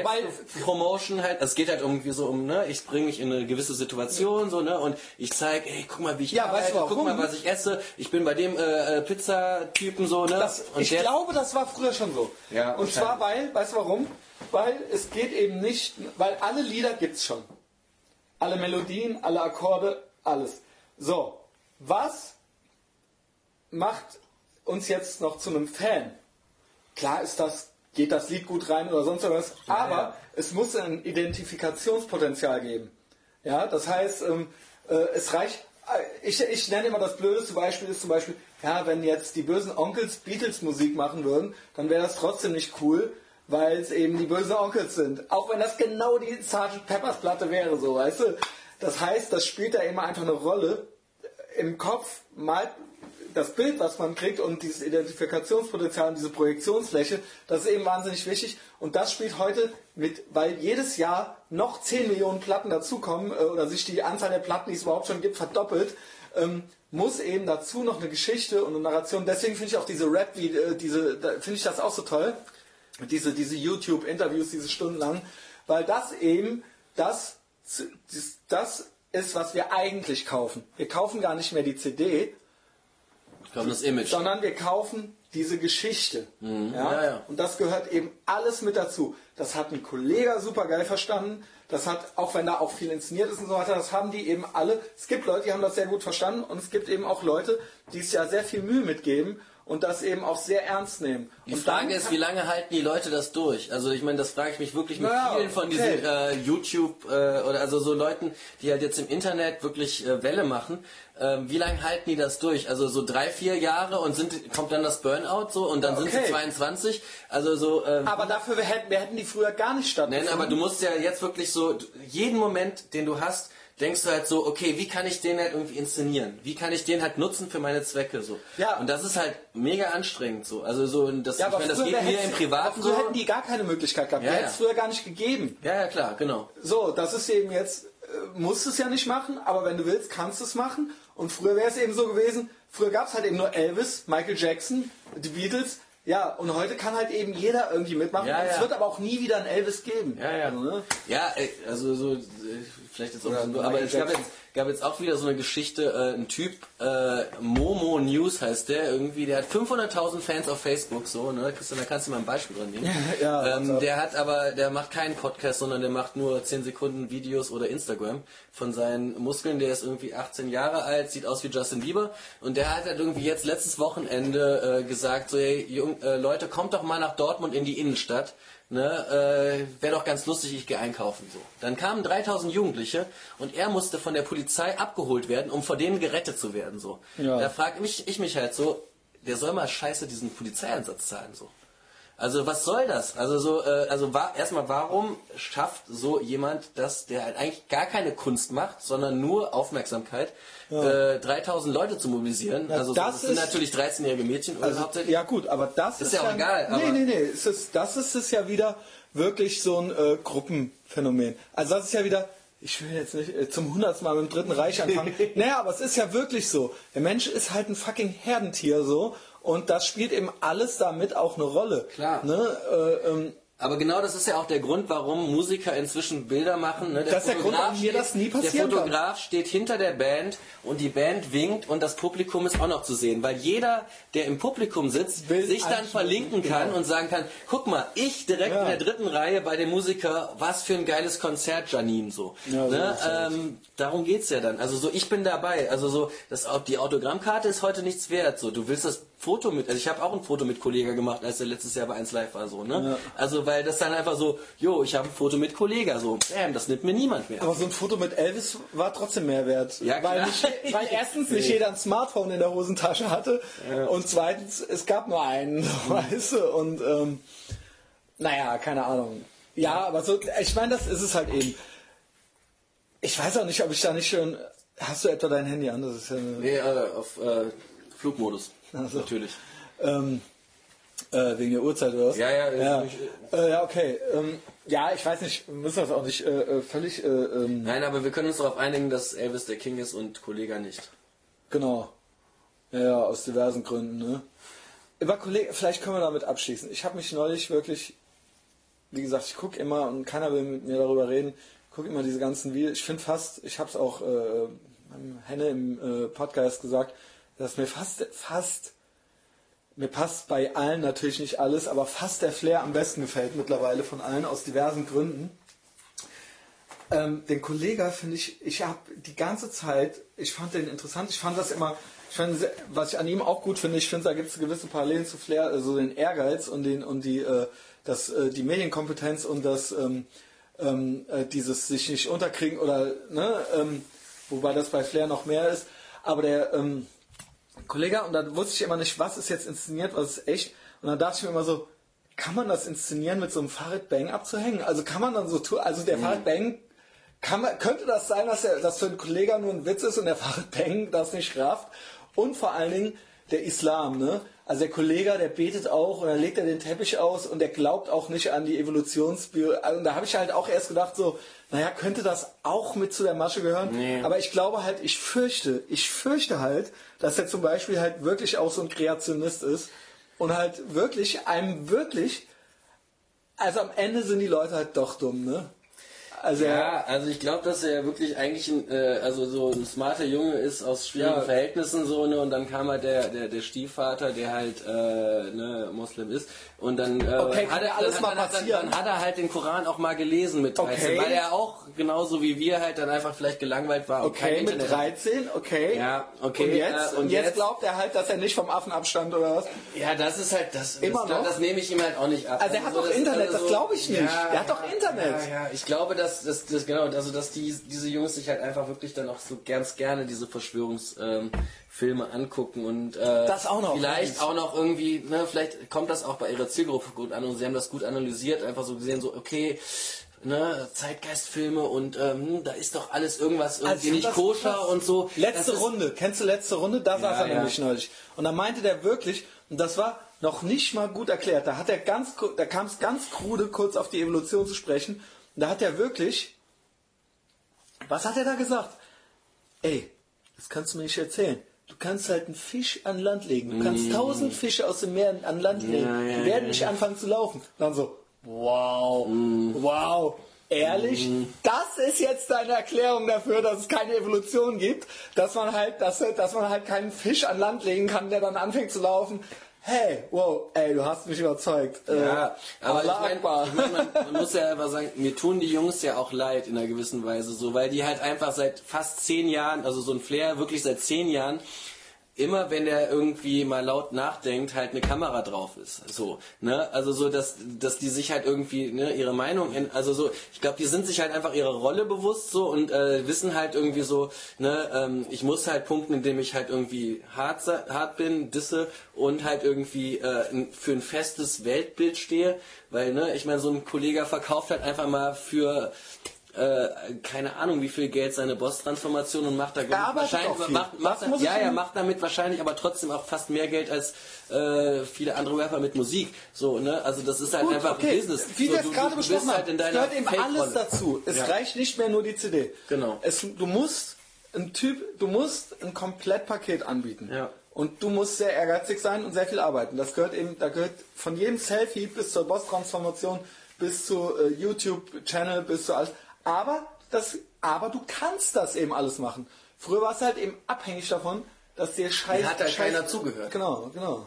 Promotion halt. Es geht halt irgendwie so um, ne, ich bringe mich in eine gewisse Situation so, ne, und ich zeige, ey, guck mal, wie ich Ja, weißt arbeite, du guck mal, was ich esse. Ich bin bei dem äh, äh, Pizzatypen so, ne? Das, ich der- glaube, das war früher schon so. Ja, und zwar, weil, weißt du warum? Weil es geht eben nicht, weil alle Lieder gibt's schon. Alle Melodien, alle Akkorde, alles. So, was macht uns jetzt noch zu einem Fan? Klar ist das, geht das Lied gut rein oder sonst was, aber ja. es muss ein Identifikationspotenzial geben. Ja, das heißt, ähm, äh, es reicht. äh, Ich, ich nenne immer das blödeste Beispiel ist zum Beispiel, ja, wenn jetzt die bösen Onkels Beatles Musik machen würden, dann wäre das trotzdem nicht cool, weil es eben die bösen Onkels sind. Auch wenn das genau die Sgt. Peppers Platte wäre, so, weißt du. Das heißt, das spielt da immer einfach eine Rolle. Im Kopf malt das Bild, was man kriegt und dieses Identifikationspotenzial und diese Projektionsfläche, das ist eben wahnsinnig wichtig. Und das spielt heute mit, weil jedes Jahr noch 10 Millionen Platten dazukommen äh, oder sich die Anzahl der Platten, die es überhaupt schon gibt, verdoppelt, ähm, muss eben dazu noch eine Geschichte und eine Narration. Deswegen finde ich auch diese Rap, äh, diese, finde ich das auch so toll. Diese, diese YouTube-Interviews, diese stundenlang, weil das eben das, das, das ist, was wir eigentlich kaufen. Wir kaufen gar nicht mehr die CD, sondern wir kaufen diese Geschichte. Ja? ja, ja. Und das gehört eben alles mit dazu. Das hat ein Kollege super geil verstanden. Das hat, auch wenn da auch viel inszeniert ist und so weiter, das haben die eben alle. Es gibt Leute, die haben das sehr gut verstanden und es gibt eben auch Leute, die es ja sehr viel Mühe mitgeben und das eben auch sehr ernst nehmen. Die und Frage ist, wie lange halten die Leute das durch? Also ich meine, das frage ich mich wirklich mit Naja, vielen von okay. diesen äh, YouTube äh, oder also so Leuten, die halt jetzt im Internet wirklich äh, Welle machen. Ähm, wie lange halten die das durch? Also so drei, vier Jahre und sind kommt dann das Burnout so und dann sind Okay. sie 22. Also so. Ähm, Aber dafür wir hätten, wir hätten die früher gar nicht stattgefunden. Nein, aber du musst ja jetzt wirklich so, jeden Moment, den du hast, denkst du halt so, okay, wie kann ich den halt irgendwie inszenieren? Wie kann ich den halt nutzen für meine Zwecke so? Ja. Und das ist halt mega anstrengend so. Also so, das, ja, ich meine, das geht mir im Privaten so. hätten die gar keine Möglichkeit gehabt. Ja, die ja. hätte es früher gar nicht gegeben. Ja, ja, klar, genau. So, das ist eben jetzt, äh, musst es ja nicht machen, aber wenn du willst, kannst du es machen. Und früher wäre es eben so gewesen, früher gab es halt eben nur Elvis, Michael Jackson, die Beatles. Ja, und heute kann halt eben jeder irgendwie mitmachen. Ja, Und Es ja. wird aber auch nie wieder ein Elvis geben. Ja, ja. Also, ne? Ja, ey, also so, äh, vielleicht jetzt auch so, aber es gab jetzt, gab jetzt auch wieder so eine Geschichte, äh, ein Typ, äh, Momo News heißt der, irgendwie, der hat 500.000 Fans auf Facebook, so, ne, Christian, da kannst du mal ein Beispiel dran nehmen. Ja, ähm, also- der hat aber, der macht keinen Podcast, sondern der macht nur 10 Sekunden Videos oder Instagram von seinen Muskeln, der ist irgendwie 18 Jahre alt, sieht aus wie Justin Bieber. Und der hat halt irgendwie jetzt letztes Wochenende äh, gesagt, so, hey, Jung, äh, Leute, kommt doch mal nach Dortmund in die Innenstadt, ne, äh, wäre doch ganz lustig, ich gehe einkaufen so. Dann kamen 3000 Jugendliche und er musste von der Polizei abgeholt werden, um vor denen gerettet zu werden so. Ja. Da frage mich ich mich halt so, der soll mal scheiße diesen Polizeieinsatz zahlen so. Also was soll das? Also so, äh, also wa erstmal, warum schafft so jemand, dass der halt eigentlich gar keine Kunst macht, sondern nur Aufmerksamkeit, äh, 3000 Leute zu mobilisieren? also so, das das sind ist- natürlich 13-jährige Mädchen oder Also, hauptsächlich. ja gut, aber das ist, ja auch egal, Nee, nee, nee. Es ist, das ist es ja wieder wirklich so ein äh, Gruppenphänomen. Also das ist ja wieder, ich will jetzt nicht äh, zum hundertsten Mal mit dem Dritten Reich anfangen. naja, aber es ist ja wirklich so. Der Mensch ist halt ein fucking Herdentier so und das spielt eben alles damit auch eine Rolle. Klar. Ne? Äh, ähm, Aber genau das ist ja auch der Grund, warum Musiker inzwischen Bilder machen. Ne? Das ist der Grund, warum mir das nie passieren Der Fotograf steht hinter der Band und die Band winkt und das Publikum ist auch noch zu sehen. Weil jeder, der im Publikum sitzt, Will sich dann verlinken kann genau. und sagen kann, guck mal, ich direkt Ja. in der dritten Reihe bei dem Musiker, was für ein geiles Konzert, Janine, so. Ja, ne? ähm, darum geht's ja dann. Also so, ich bin dabei. Also so, das, die Autogrammkarte ist heute nichts wert. So, du willst das Foto mit, also ich habe auch ein Foto mit Kollega gemacht, als er letztes Jahr bei 1 Live war, so, ne? Also, weil das dann einfach so, jo, ich habe ein Foto mit Kollega, so, bam, das nimmt mir niemand mehr. aber so ein Foto mit Elvis war trotzdem mehr wert. Ja, weil, klar. nicht, weil erstens nicht jeder ein Smartphone in der Hosentasche hatte und zweitens, es gab nur einen, weißt du, und ähm, naja, keine Ahnung. Ja, aber so, ich meine, das ist es halt eben. Ich weiß auch nicht, ob ich da nicht schon. Hast du etwa dein Handy an? Das ist ja eine, Nee, äh, auf äh, Flugmodus. Ach so. Natürlich. ähm, äh, wegen der Uhrzeit oder was? Ja, ja, ja. ich- Äh, ja okay. Ähm, ja, ich weiß nicht, wir müssen das auch nicht äh, äh, völlig. Äh, ähm, Nein, aber wir können uns darauf einigen, dass Elvis der King ist und Kollega nicht. Genau. Ja, ja, aus diversen Gründen, ne? Über Kollegen, vielleicht können wir damit abschließen. Ich habe mich neulich wirklich, wie gesagt, ich gucke immer und keiner will mit mir darüber reden, gucke immer diese ganzen Videos. Ich finde fast, ich habe es auch äh, Henne im äh, Podcast gesagt, dass mir fast, fast, mir passt bei allen natürlich nicht alles, aber fast der Flair am besten gefällt mittlerweile von allen aus diversen Gründen. Ähm, den Kollega finde ich, ich habe die ganze Zeit, ich fand den interessant, ich fand das immer, ich fand, was ich an ihm auch gut finde, ich finde, da gibt es gewisse Parallelen zu Flair, also den Ehrgeiz und den und die, äh, das, äh, die Medienkompetenz und das, ähm, ähm, äh, dieses sich nicht unterkriegen oder, ne, ähm, wobei das bei Flair noch mehr ist, aber der, ähm, Kollege, und dann wusste ich immer nicht, was ist jetzt inszeniert, was ist echt. Und dann dachte ich mir immer so, kann man das inszenieren mit so einem Farid Bang abzuhängen? Also kann man dann so tun, also der Farid Bang, kann man, könnte das sein, dass er, das für einen Kollegen nur ein Witz ist und der Farid Bang das nicht rafft? Und vor allen Dingen der Islam, ne? Also der Kollege, der betet auch und dann legt er den Teppich aus und der glaubt auch nicht an die Evolutionsbio. Also, und da habe ich halt auch erst gedacht so, naja, könnte das auch mit zu der Masche gehören? Nee. Aber ich glaube halt, ich fürchte, ich fürchte halt, dass er zum Beispiel halt wirklich auch so ein Kreationist ist und halt wirklich einem wirklich, also am Ende sind die Leute halt doch dumm, ne? Also Ja, also ich glaube, dass er wirklich eigentlich ein, äh, also so ein smarter Junge ist aus schwierigen Ja. Verhältnissen so ne und dann kam halt der der, der Stiefvater, der halt äh, ne Muslim ist und dann äh, Okay, hat er ja alles dann, mal dann, dann, passieren. dann hat er halt den Koran auch mal gelesen mit 13, Okay. weil er auch genauso wie wir halt dann einfach vielleicht gelangweilt war Okay, mit Internet hatte. 13, okay. Ja, okay, Und jetzt, äh, und jetzt, jetzt- glaubt er halt, dass er nicht vom Affen abstand oder was? Ja, das ist halt das. Immer das, noch? Das nehme ich ihm halt auch nicht ab. Also er hat doch Internet, das glaube ich nicht. Er hat doch Internet. Ja, ja, ich glaube, dass das, das genau, also dass die, diese Jungs sich halt einfach wirklich dann auch so ganz gerne diese Verschwörungsfilme ähm, angucken und äh, Das auch noch. vielleicht auch noch irgendwie, ne, vielleicht kommt das auch bei ihrer Zielgruppe gut an und sie haben das gut analysiert, einfach so gesehen, so okay. Ne, Zeitgeistfilme und ähm, da ist doch alles irgendwas irgendwie Also nicht das- koscher das- und so. Letzte Das Runde, kennst du letzte Runde? Da saß er ja. nämlich neulich. Und da meinte der wirklich, und das war noch nicht mal gut erklärt, da hat er ganz, da kam es ganz krude kurz auf die Evolution zu sprechen. Da hat er wirklich, was hat er da gesagt? Ey, das kannst du mir nicht erzählen. du kannst halt einen Fisch an Land legen. Du kannst tausend Fische aus dem Meer an Land legen. Mm. die werden nicht anfangen zu laufen. Dann so, wow, Mm. wow. Ehrlich, das ist jetzt deine Erklärung dafür, dass es keine Evolution gibt, dass man halt, dass, dass man halt keinen Fisch an Land legen kann, der dann anfängt zu laufen. Hey, wow, ey, du hast mich überzeugt. Ja, Äh, aber meine, ich mein, man, man muss ja einfach sagen, mir tun die Jungs ja auch leid in einer gewissen Weise, so, weil die halt einfach seit fast zehn Jahren, also so ein Flair wirklich seit zehn Jahren, immer wenn er irgendwie mal laut nachdenkt, halt eine Kamera drauf ist. So, ne? Also so, dass, dass die sich halt irgendwie, ne, ihre Meinung, in, also so, ich glaube, die sind sich halt einfach ihrer Rolle bewusst so und äh, wissen halt irgendwie so, ne, ähm, ich muss halt punkten, indem ich halt irgendwie hart, hart bin, disse und halt irgendwie äh, für ein festes Weltbild stehe, weil, ne, ich meine, so ein Kollege verkauft halt einfach mal für äh, keine Ahnung, wie viel Geld seine Boss-Transformation und macht da Er wahrscheinlich macht, macht, Das ich ja, ja, macht damit wahrscheinlich aber trotzdem auch fast mehr Geld als äh, viele andere Rapper mit Musik. So, ne? Also das ist halt Gut, einfach okay. ein Business. Wie so, wir es du- gerade besprochen halt haben, deiner gehört eben alles dazu. Es Ja. reicht nicht mehr nur die CD. Genau. Es, du musst ein Typ, du musst ein Komplettpaket anbieten. Ja. Und du musst sehr ehrgeizig sein und sehr viel arbeiten. Das gehört eben, da gehört von jedem Selfie bis zur Boss-Transformation, bis zu äh, YouTube-Channel, bis zu alles. Aber das, aber du kannst das eben alles machen. Früher war es halt eben abhängig davon, dass dir Scheiß. Mir hat halt Scheiß- keiner zugehört. Genau, genau.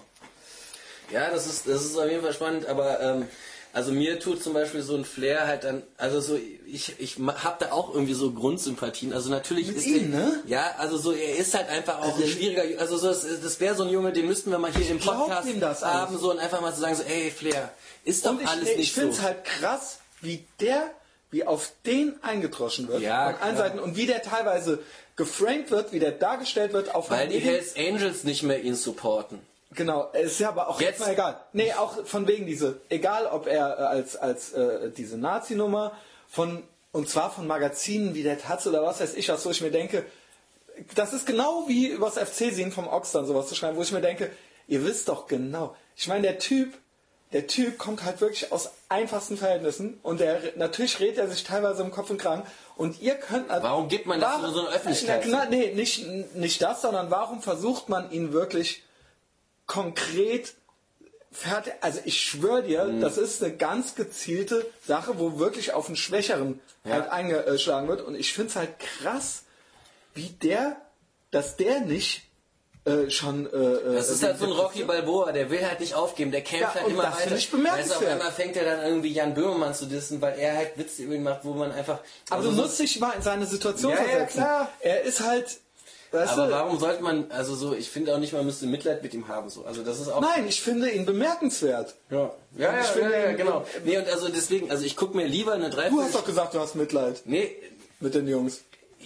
Ja, das ist, das ist auf jeden Fall spannend, aber ähm, also mir tut zum Beispiel so ein Flair halt dann, also so, ich, ich habe da auch irgendwie so Grundsympathien. Also natürlich Mit ist ihm, er, ne? Ja, also so, er ist halt einfach auch Also ein schwieriger, also so, das, das wäre so ein Junge, den müssten wir mal hier im Podcast haben, so und einfach mal zu sagen, so, ey Flair, ist doch Und ich, alles ich nicht finde so. es halt krass, wie der, wie auf den eingetroschen wird. Ja, von allen klar. Seiten. Und wie der teilweise geframed wird, wie der dargestellt wird. Auf weil die. Hells Angels nicht mehr ihn supporten. Genau, es ist ja aber auch Jetzt- jetzt mal egal. Nee, auch von wegen diese, egal ob er äh, als, als äh, diese Nazi-Nummer von, und zwar von Magazinen wie der Taz oder was weiß ich was, wo ich mir denke, das ist genau wie übers FC-Sehen vom Ox dann sowas zu schreiben, wo ich mir denke, ihr wisst doch genau. Ich meine, der Typ, der Typ kommt halt wirklich aus einfachsten Verhältnissen und der natürlich redet er sich teilweise im Kopf und Kragen und ihr könnt Warum gibt man das in so eine Öffentlichkeit? Na, nee, nicht, nicht das, sondern warum versucht man ihn wirklich konkret fertig. Also ich schwöre dir, Mhm. das ist eine ganz gezielte Sache, wo wirklich auf einen Schwächeren halt eingeschlagen wird. Und ich finde es halt krass, wie der, dass der nicht äh, schon. Äh, Das ist halt so ein Rocky Balboa, der will halt nicht aufgeben, der kämpft Ja, halt immer das weiter. ich Weißt du, auf bemerkenswert. einmal fängt er dann irgendwie Jan Böhmermann zu dissen, weil er halt Witze über ihn macht, wo man einfach... Aber also du so- musst dich mal in seine Situation Ja, ja, versetzen. klar. Er ist halt. Weißt Aber du, warum sollte man, also so, ich finde auch nicht, man müsste Mitleid mit ihm haben, so. Also das ist auch... Nein, ich finde ihn bemerkenswert. Ja, ja, ja, Ich ja, finde ja, ihn- genau. Nee, und also deswegen, also ich gucke mir lieber eine Du Dreiviertel... hast doch gesagt, du hast Mitleid Nee, mit den Jungs.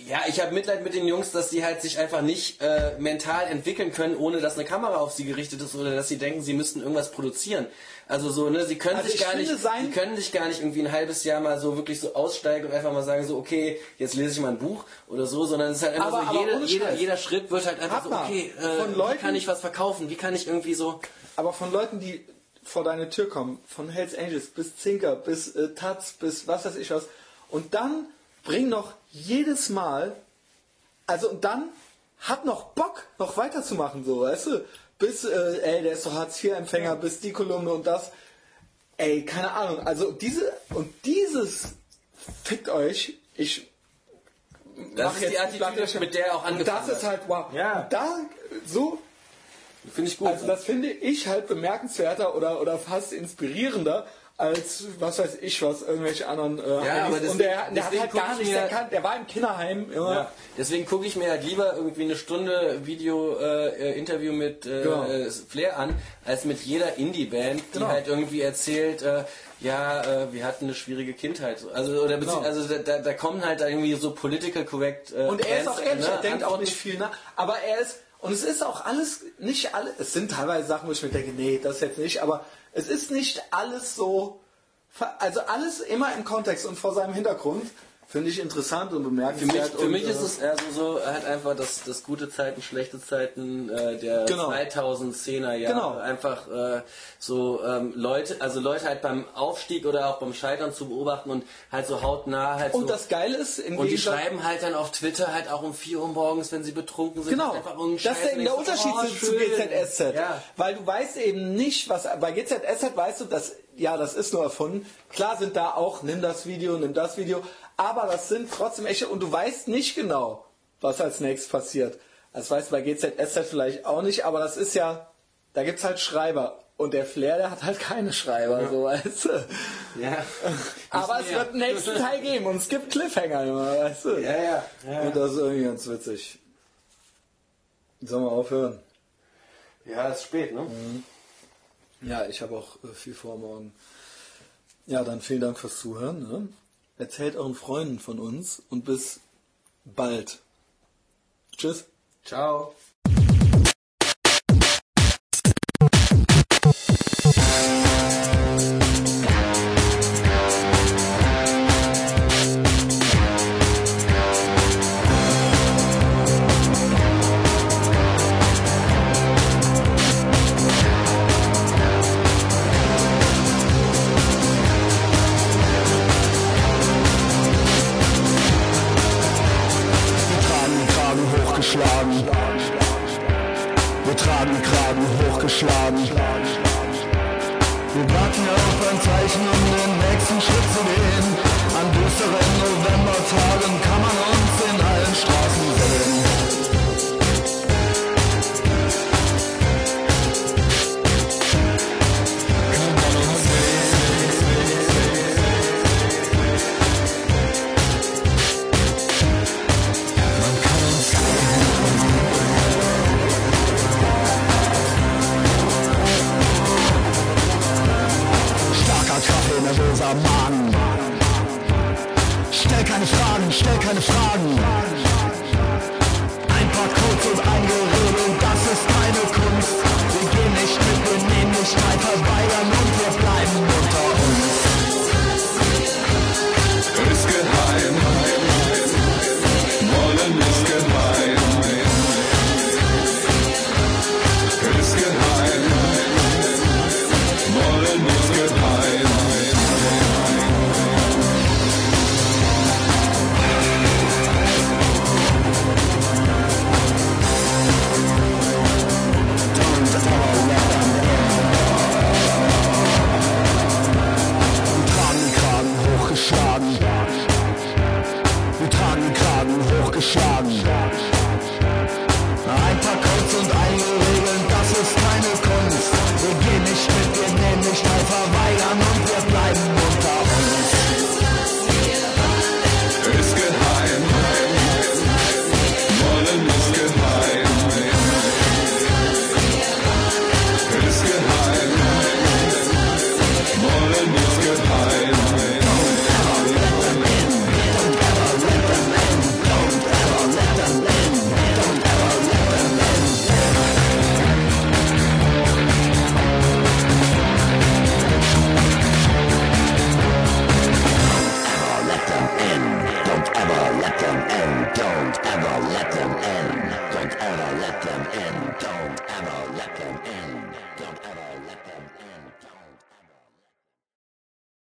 Ja, ich habe Mitleid mit den Jungs, dass sie halt sich einfach nicht äh, mental entwickeln können, ohne dass eine Kamera auf sie gerichtet ist oder dass sie denken, sie müssten irgendwas produzieren. Also so, ne, sie können Also sich ich gar nicht, sie können sich gar nicht irgendwie ein halbes Jahr mal so wirklich so aussteigen und einfach mal sagen so, okay, jetzt lese ich mal ein Buch oder so, sondern es ist halt einfach Aber- so, aber jede, jeder, jeder Schritt wird halt einfach so, Papa, okay, von äh, wie Leuten- kann ich was verkaufen, wie kann ich irgendwie so, Aber von Leuten, die vor deine Tür kommen, von Hells Angels bis Zinker, bis äh, Taz, bis was weiß ich was, und dann bring noch jedes Mal, also und dann hat noch Bock, noch weiterzumachen, so, weißt du? Bis, äh, ey, der ist doch Hartz-IV-Empfänger, bis die Kolumne und das. Ey, keine Ahnung. Also diese, und dieses fickt euch, ich das mach ist die Attitüde, mit der er auch angefangen Das ist halt, wow. Ja. Da, so Finde ich gut. also das finde ich halt bemerkenswerter oder, oder fast inspirierender als was weiß ich was, irgendwelche anderen äh, Ja, aber deswegen- Und der, der hat halt gar ich nichts erkannt. Der war im Kinderheim. Immer. Ja, deswegen gucke ich mir halt lieber irgendwie eine Stunde Video-Interview mit äh, Genau. äh, Flair an, als mit jeder Indie-Band, die Genau. halt irgendwie erzählt, äh, ja, äh, wir hatten eine schwierige Kindheit. Also oder Genau. also da, da, kommen halt irgendwie so political correct. Äh, Und er ist auch ehrlich, ne, er denkt auch nicht viel nach. Aber er ist, und es ist auch alles, nicht alle, es sind teilweise Sachen, wo ich mir denke, nee, das jetzt nicht, aber es ist nicht alles so, also alles immer im Kontext und vor seinem Hintergrund. Finde ich interessant und Für mich, bemerkenswert. für und, mich äh, ist es eher so, so halt einfach das, das gute Zeiten, schlechte Zeiten äh, der Genau. 2010er Jahre. Genau. Einfach äh, so ähm, Leute, also Leute halt beim Aufstieg oder auch beim Scheitern zu beobachten und halt so hautnah halt Und so. das Geile ist, im und die schreiben halt dann auf Twitter halt auch um 4 Uhr morgens, wenn sie betrunken sind. Genau, das ist eben und der Unterschied oh, zu, zu. GZSZ. Ja. Weil du weißt eben nicht, was bei GZSZ weißt du, dass ja, das ist nur erfunden. Klar sind da auch, nimm das Video, nimm das Video, aber das sind trotzdem echte und du weißt nicht genau, was als nächstes passiert. Das weißt du bei GZSZ vielleicht auch nicht, aber das ist ja, da gibt's halt Schreiber. Und der Flair, der hat halt keine Schreiber, so weißt du. Ja. Aber es wird einen nächsten Teil geben und es gibt Cliffhanger immer, weißt du. Ja, ja. ja. Und das ist irgendwie ganz witzig. Sollen wir aufhören? Ja, ist spät, ne? Ja, ich habe auch äh, viel vor morgen. Ja, dann vielen Dank fürs Zuhören. Ne? Erzählt euren Freunden von uns und bis bald. Tschüss. Ciao.